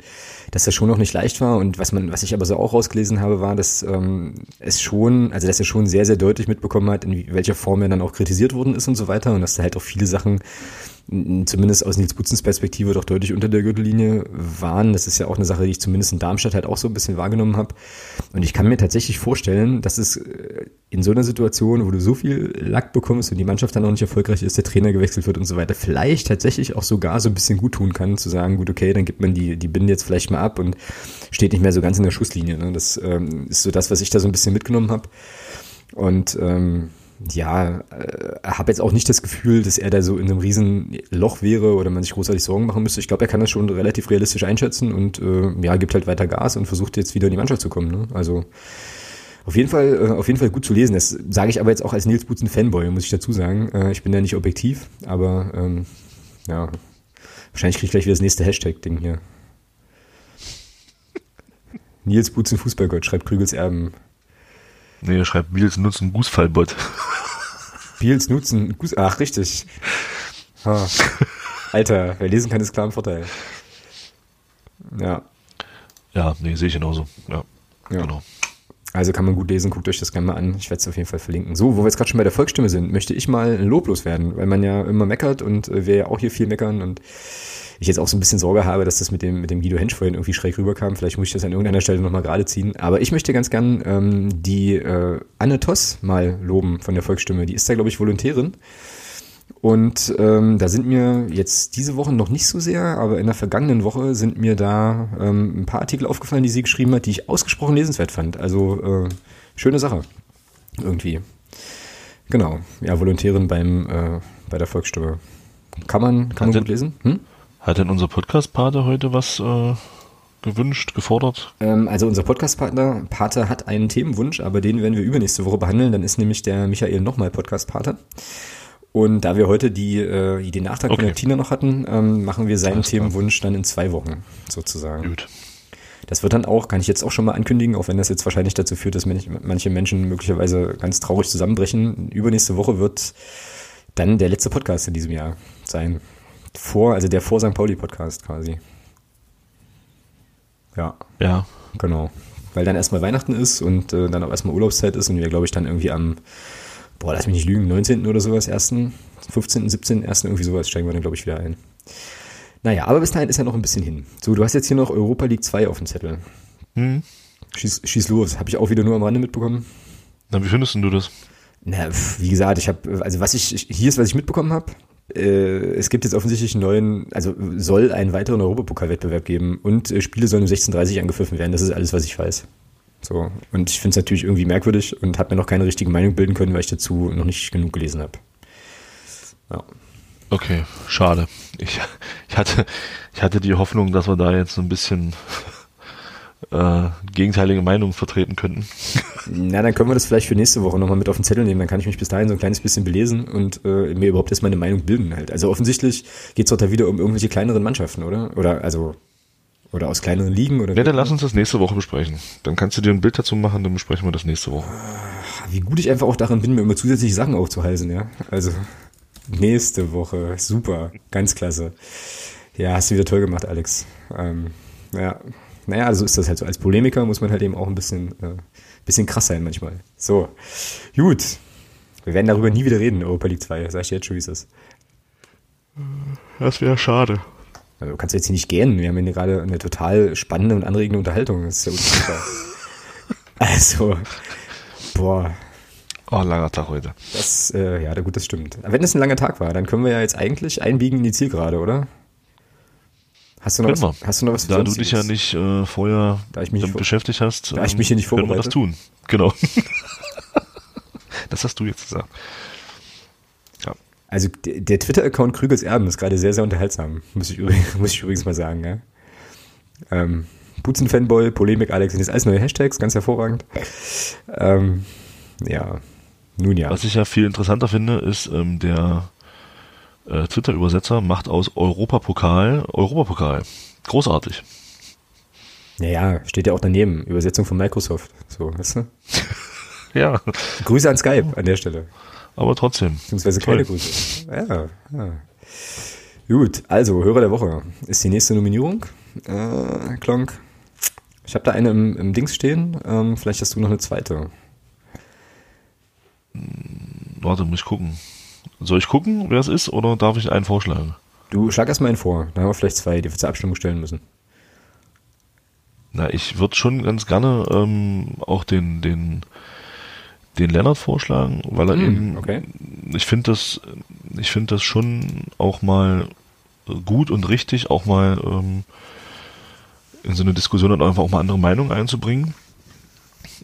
Speaker 1: dass das schon noch nicht leicht war. Und was man, was ich aber so auch rausgelesen habe, war, dass ähm, es schon, also dass er schon sehr, sehr deutlich mitbekommen hat, in welcher Form er dann auch kritisiert worden ist und so weiter. Und dass da halt auch viele Sachen zumindest aus Nils Butzens Perspektive doch deutlich unter der Gürtellinie waren. Das ist ja auch eine Sache, die ich zumindest in Darmstadt halt auch so ein bisschen wahrgenommen habe. Und ich kann mir tatsächlich vorstellen, dass es äh, in so einer Situation, wo du so viel Lack bekommst und die Mannschaft dann auch nicht erfolgreich ist, der Trainer gewechselt wird und so weiter, vielleicht tatsächlich auch sogar so ein bisschen gut tun kann, zu sagen, gut, okay, dann gibt man die, die Binde jetzt vielleicht mal ab und steht nicht mehr so ganz in der Schusslinie. Ne? Das ähm, ist so das, was ich da so ein bisschen mitgenommen habe. Und ähm, ja, äh, habe jetzt auch nicht das Gefühl, dass er da so in einem riesen Loch wäre oder man sich großartig Sorgen machen müsste. Ich glaube, er kann das schon relativ realistisch einschätzen und äh, ja, gibt halt weiter Gas und versucht jetzt wieder in die Mannschaft zu kommen. Ne? Also auf jeden Fall, äh, auf jeden Fall gut zu lesen. Das sage ich aber jetzt auch als Nils Butzen Fanboy, muss ich dazu sagen. Äh, ich bin ja nicht objektiv, aber ähm, ja, Wahrscheinlich kriege ich gleich wieder das nächste Hashtag-Ding hier. Nils Butzen Fußballgott schreibt Krügels Erben.
Speaker 2: Nee, er schreibt Nils nutzen Gußfallbot.
Speaker 1: Biels nutzen, ach richtig. Ha. Alter, wer lesen kann, ist klar ein Vorteil. Ja.
Speaker 2: Ja, nee, sehe ich genauso. Ja,
Speaker 1: ja. genau. Also kann man gut lesen, guckt euch das gerne mal an. Ich werde es auf jeden Fall verlinken. So, wo wir jetzt gerade schon bei der Volksstimme sind, möchte ich mal loblos werden, weil man ja immer meckert und äh, wir ja auch hier viel meckern und ich jetzt auch so ein bisschen Sorge habe, dass das mit dem, mit dem Guido Hensch vorhin irgendwie schräg rüberkam. Vielleicht muss ich das an irgendeiner Stelle nochmal gerade ziehen. Aber ich möchte ganz gern ähm, die äh, Anne Toss mal loben von der Volksstimme. Die ist da, glaube ich, Volontärin. Und ähm, da sind mir jetzt diese Woche noch nicht so sehr, aber in der vergangenen Woche sind mir da ähm, ein paar Artikel aufgefallen, die sie geschrieben hat, die ich ausgesprochen lesenswert fand. Also äh, schöne Sache. Irgendwie. Genau. Ja, Volontärin beim äh, bei der Volksstimme. Kann man, kann man gut lesen? Hm?
Speaker 2: Hat denn unser Podcast-Pate heute was äh, gewünscht, gefordert?
Speaker 1: Ähm, also unser Podcast-Partner, Pate hat einen Themenwunsch, aber den werden wir übernächste Woche behandeln. Dann ist nämlich der Michael nochmal Podcast-Pate. Und da wir heute die, äh, den Nachtrag okay. von der Tina noch hatten, ähm, machen wir seinen Themenwunsch dann in zwei Wochen sozusagen. Gut. Das wird dann auch, kann ich jetzt auch schon mal ankündigen, auch wenn das jetzt wahrscheinlich dazu führt, dass manche Menschen möglicherweise ganz traurig zusammenbrechen. Übernächste Woche wird dann der letzte Podcast in diesem Jahr sein. Vor, also der vor St. Pauli Podcast quasi. Ja.
Speaker 2: Ja.
Speaker 1: Genau. Weil dann erstmal Weihnachten ist und äh, dann auch erstmal Urlaubszeit ist und wir, glaube ich, dann irgendwie am boah, lass mich nicht lügen, 19. oder sowas, 1., 15., 17., 1., irgendwie sowas steigen wir dann, glaube ich, wieder ein. Naja, aber bis dahin ist ja noch ein bisschen hin. So, du hast jetzt hier noch Europa League 2 auf dem Zettel. Hm. Schieß, schieß los, habe ich auch wieder nur am Rande mitbekommen.
Speaker 2: Na, wie findest du das?
Speaker 1: Na, wie gesagt, ich habe, also was ich, hier ist, was ich mitbekommen habe. Äh, es gibt jetzt offensichtlich einen neuen, also soll einen weiteren Europapokalwettbewerb geben und äh, Spiele sollen um 16.30 Uhr angepfiffen werden. Das ist alles, was ich weiß. So. Und ich finde es natürlich irgendwie merkwürdig und habe mir noch keine richtige Meinung bilden können, weil ich dazu noch nicht genug gelesen habe.
Speaker 2: Ja. Okay, schade. Ich, ich, hatte, ich hatte die Hoffnung, dass wir da jetzt so ein bisschen äh, gegenteilige Meinungen vertreten könnten.
Speaker 1: Na, dann können wir das vielleicht für nächste Woche nochmal mit auf den Zettel nehmen. Dann kann ich mich bis dahin so ein kleines bisschen belesen und äh, mir überhaupt erstmal eine Meinung bilden halt. Also offensichtlich geht es doch da wieder um irgendwelche kleineren Mannschaften, oder? Oder also oder aus kleineren Ligen? Oder
Speaker 2: ja, dann lass uns das nächste Woche besprechen. Dann kannst du dir ein Bild dazu machen, dann besprechen wir das nächste Woche.
Speaker 1: Wie gut ich einfach auch darin bin, mir immer zusätzliche Sachen aufzuhalsen, ja. Also nächste Woche. Super. Ganz klasse. Ja, hast du wieder toll gemacht, Alex. Ähm, ja. Naja, also ist das halt so. Als Polemiker muss man halt eben auch ein bisschen, äh, bisschen krass sein manchmal. So. Gut. Wir werden darüber nie wieder reden, Europa League 2. Sag ich dir jetzt schon, wie es ist.
Speaker 2: Das wäre schade.
Speaker 1: Also, du kannst jetzt hier nicht gehen. Wir haben hier gerade eine total spannende und anregende Unterhaltung. Das ist ja unfassbar. also, boah.
Speaker 2: Oh, langer Tag heute.
Speaker 1: Das, äh, ja, gut, das stimmt. Aber wenn es ein langer Tag war, dann können wir ja jetzt eigentlich einbiegen in die Zielgerade, oder? Hast du noch, was, hast du noch was
Speaker 2: Da du dich ja nicht äh, vorher damit beschäftigt hast,
Speaker 1: da ich mich hier nicht
Speaker 2: können wir das tun. Genau. das hast du jetzt gesagt.
Speaker 1: Also der Twitter-Account Krügels Erben ist gerade sehr, sehr unterhaltsam, muss ich, übrigens, muss ich übrigens mal sagen. Ja? Ähm, Putzen-Fanboy, Polemik, Alex, sind jetzt alles neue Hashtags, ganz hervorragend. Ähm, ja, nun ja.
Speaker 2: Was ich ja viel interessanter finde, ist ähm, der äh, Twitter-Übersetzer macht aus Europapokal Europapokal. Großartig.
Speaker 1: Naja, steht ja auch daneben. Übersetzung von Microsoft. So, weißt du?
Speaker 2: ja.
Speaker 1: Grüße an Skype an der Stelle
Speaker 2: aber trotzdem.
Speaker 1: Beziehungsweise keine Grüße. Ja, ja. Gut, also Hörer der Woche ist die nächste Nominierung. Äh, Klonk. Ich habe da eine im, im Dings stehen. Ähm, vielleicht hast du noch eine zweite.
Speaker 2: Warte, muss ich gucken. Soll ich gucken, wer es ist, oder darf ich einen vorschlagen?
Speaker 1: Du schlag erstmal einen vor. Dann haben wir vielleicht zwei, die wir zur Abstimmung stellen müssen.
Speaker 2: Na, ich würde schon ganz gerne ähm, auch den, den den Lennart vorschlagen, weil er mm, eben, okay. ich finde das, ich finde das schon auch mal gut und richtig, auch mal ähm, in so eine Diskussion dann einfach auch mal andere Meinungen einzubringen.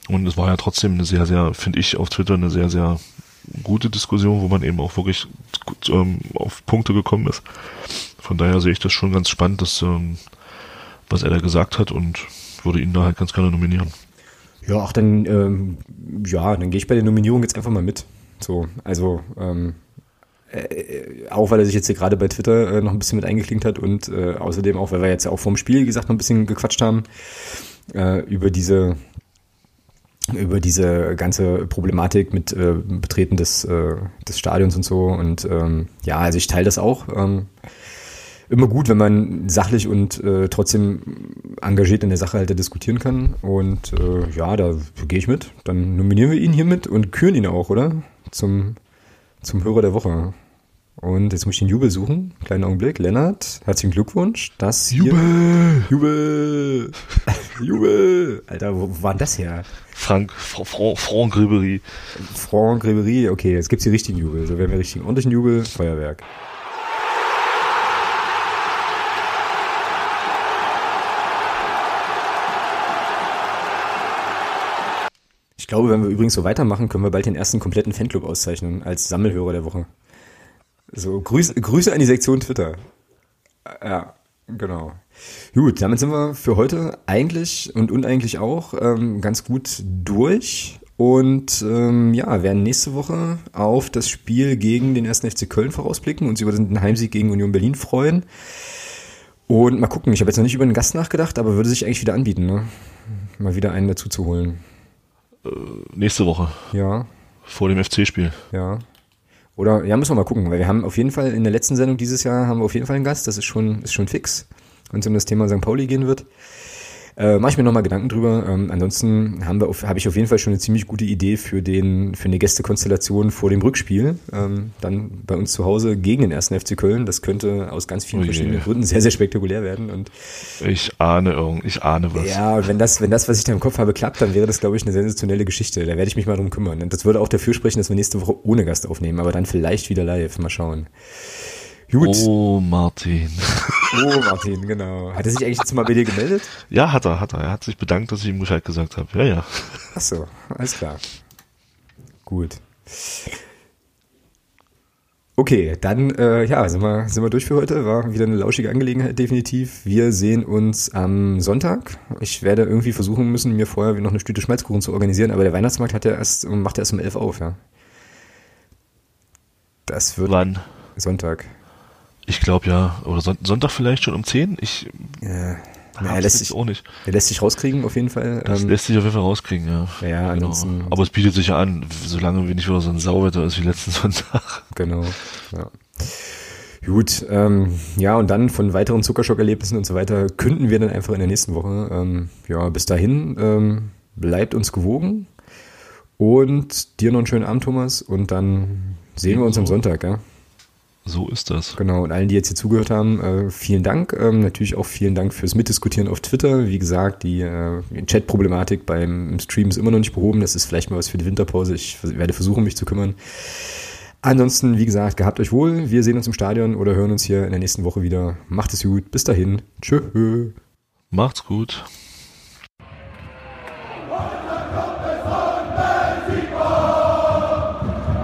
Speaker 2: Und es war ja trotzdem eine sehr, sehr, finde ich auf Twitter eine sehr, sehr gute Diskussion, wo man eben auch wirklich ähm, auf Punkte gekommen ist. Von daher sehe ich das schon ganz spannend, dass, ähm, was er da gesagt hat und würde ihn da halt ganz gerne nominieren.
Speaker 1: Ja, auch dann, ähm, ja, dann gehe ich bei der Nominierung jetzt einfach mal mit. So, also, ähm, Äh, auch weil er sich jetzt hier gerade bei Twitter äh, noch ein bisschen mit eingeklinkt hat und äh, außerdem auch, weil wir jetzt auch vorm Spiel, gesagt, noch ein bisschen gequatscht haben äh, über diese über diese ganze Problematik mit äh, Betreten des, äh, des Stadions und so. Und ähm, ja, also ich teile das auch. Ähm, immer gut, wenn man sachlich und äh, trotzdem engagiert in der Sache halt diskutieren kann. Und äh, ja, da gehe ich mit. Dann nominieren wir ihn hiermit und küren ihn auch, oder? Zum, zum Hörer der Woche. Und jetzt muss ich den Jubel suchen. Kleinen Augenblick. Lennart, herzlichen Glückwunsch. Das
Speaker 2: Jubel!
Speaker 1: Jubel! Jubel! Alter, wo, wo war denn das her?
Speaker 2: Frank, Franck, Franck Ribery.
Speaker 1: Franck Ribery, okay, jetzt gibt's die richtigen Jubel. So werden wir richtigen ordentlichen Jubel, Feuerwerk. Ich glaube, wenn wir übrigens so weitermachen, können wir bald den ersten kompletten Fanclub auszeichnen als Sammelhörer der Woche. So, Grüße, Grüße an die Sektion Twitter. Ja, genau. Gut, damit sind wir für heute eigentlich und uneigentlich auch ähm, ganz gut durch. Und ähm, ja, werden nächste Woche auf das Spiel gegen den 1. FC Köln vorausblicken und uns über den Heimsieg gegen Union Berlin freuen. Und mal gucken, ich habe jetzt noch nicht über den Gast nachgedacht, aber würde sich eigentlich wieder anbieten, ne? Mal wieder einen dazu zu holen.
Speaker 2: Äh, nächste Woche.
Speaker 1: Ja.
Speaker 2: Vor dem FC-Spiel.
Speaker 1: Ja. Oder, ja, müssen wir mal gucken, weil wir haben auf jeden Fall in der letzten Sendung dieses Jahr haben wir auf jeden Fall einen Gast, das ist schon, ist schon fix, wenn es um das Thema St. Pauli gehen wird. Äh, Mache ich mir nochmal Gedanken drüber. Ähm, ansonsten haben wir auf, habe ich auf jeden Fall schon eine ziemlich gute Idee für den für eine Gästekonstellation vor dem Rückspiel. Ähm, dann bei uns zu Hause gegen den ersten FC Köln. Das könnte aus ganz vielen
Speaker 2: Ui.
Speaker 1: verschiedenen Gründen sehr, sehr spektakulär werden. Und
Speaker 2: Ich ahne irgend, ich ahne was.
Speaker 1: ja, wenn das, wenn das, was ich da im Kopf habe, klappt, dann wäre das, glaube ich, eine sensationelle Geschichte. Da werde ich mich mal drum kümmern. Und das würde auch dafür sprechen, dass wir nächste Woche ohne Gast aufnehmen, aber dann vielleicht wieder live. Mal schauen. Gut.
Speaker 2: Oh, Martin.
Speaker 1: Oh, Martin, genau. Hat er sich eigentlich jetzt mal bei dir gemeldet?
Speaker 2: Ja, hat er, hat er. Er hat sich bedankt, dass ich ihm Bescheid gesagt habe. Ja, ja.
Speaker 1: Ach so, alles klar. Gut. Okay, dann äh, ja, sind wir, sind wir durch für heute. War wieder eine lauschige Angelegenheit, definitiv. Wir sehen uns am Sonntag. Ich werde irgendwie versuchen müssen, mir vorher noch eine Stüte Schmalzkuchen zu organisieren, aber der Weihnachtsmarkt hat ja erst, macht ja erst um 11 auf, ja. Das wird
Speaker 2: Wann?
Speaker 1: Sonntag.
Speaker 2: Ich glaube ja. Oder Son Sonntag vielleicht schon um 10? Ich
Speaker 1: Ja, naja, lässt sich,
Speaker 2: auch nicht.
Speaker 1: der lässt sich rauskriegen auf jeden Fall.
Speaker 2: Das
Speaker 1: Ähm,
Speaker 2: lässt sich auf jeden Fall rauskriegen, ja.
Speaker 1: ja,
Speaker 2: Genau.
Speaker 1: ansonsten.
Speaker 2: Aber es bietet sich ja an, solange wir nicht wieder so ein Sauwetter ist wie letzten Sonntag.
Speaker 1: Genau. Ja. Gut, ähm, ja, und dann von weiteren Zuckerschockerlebnissen und so weiter künden wir dann einfach in der nächsten Woche. Ähm, ja, bis dahin, ähm, bleibt uns gewogen und dir noch einen schönen Abend, Thomas, und dann sehen wir uns am. Sonntag, ja.
Speaker 2: So ist das.
Speaker 1: Genau, und allen, die jetzt hier zugehört haben, äh, vielen Dank. Ähm, natürlich auch vielen Dank fürs Mitdiskutieren auf Twitter. Wie gesagt, die äh, Chat-Problematik beim Stream ist immer noch nicht behoben. Das ist vielleicht mal was für die Winterpause. Ich werde versuchen, mich zu kümmern. Ansonsten, wie gesagt, gehabt euch wohl. Wir sehen uns im Stadion oder hören uns hier in der nächsten Woche wieder. Macht es gut. Bis dahin. Tschö.
Speaker 2: Macht's gut.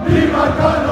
Speaker 3: Niemand kann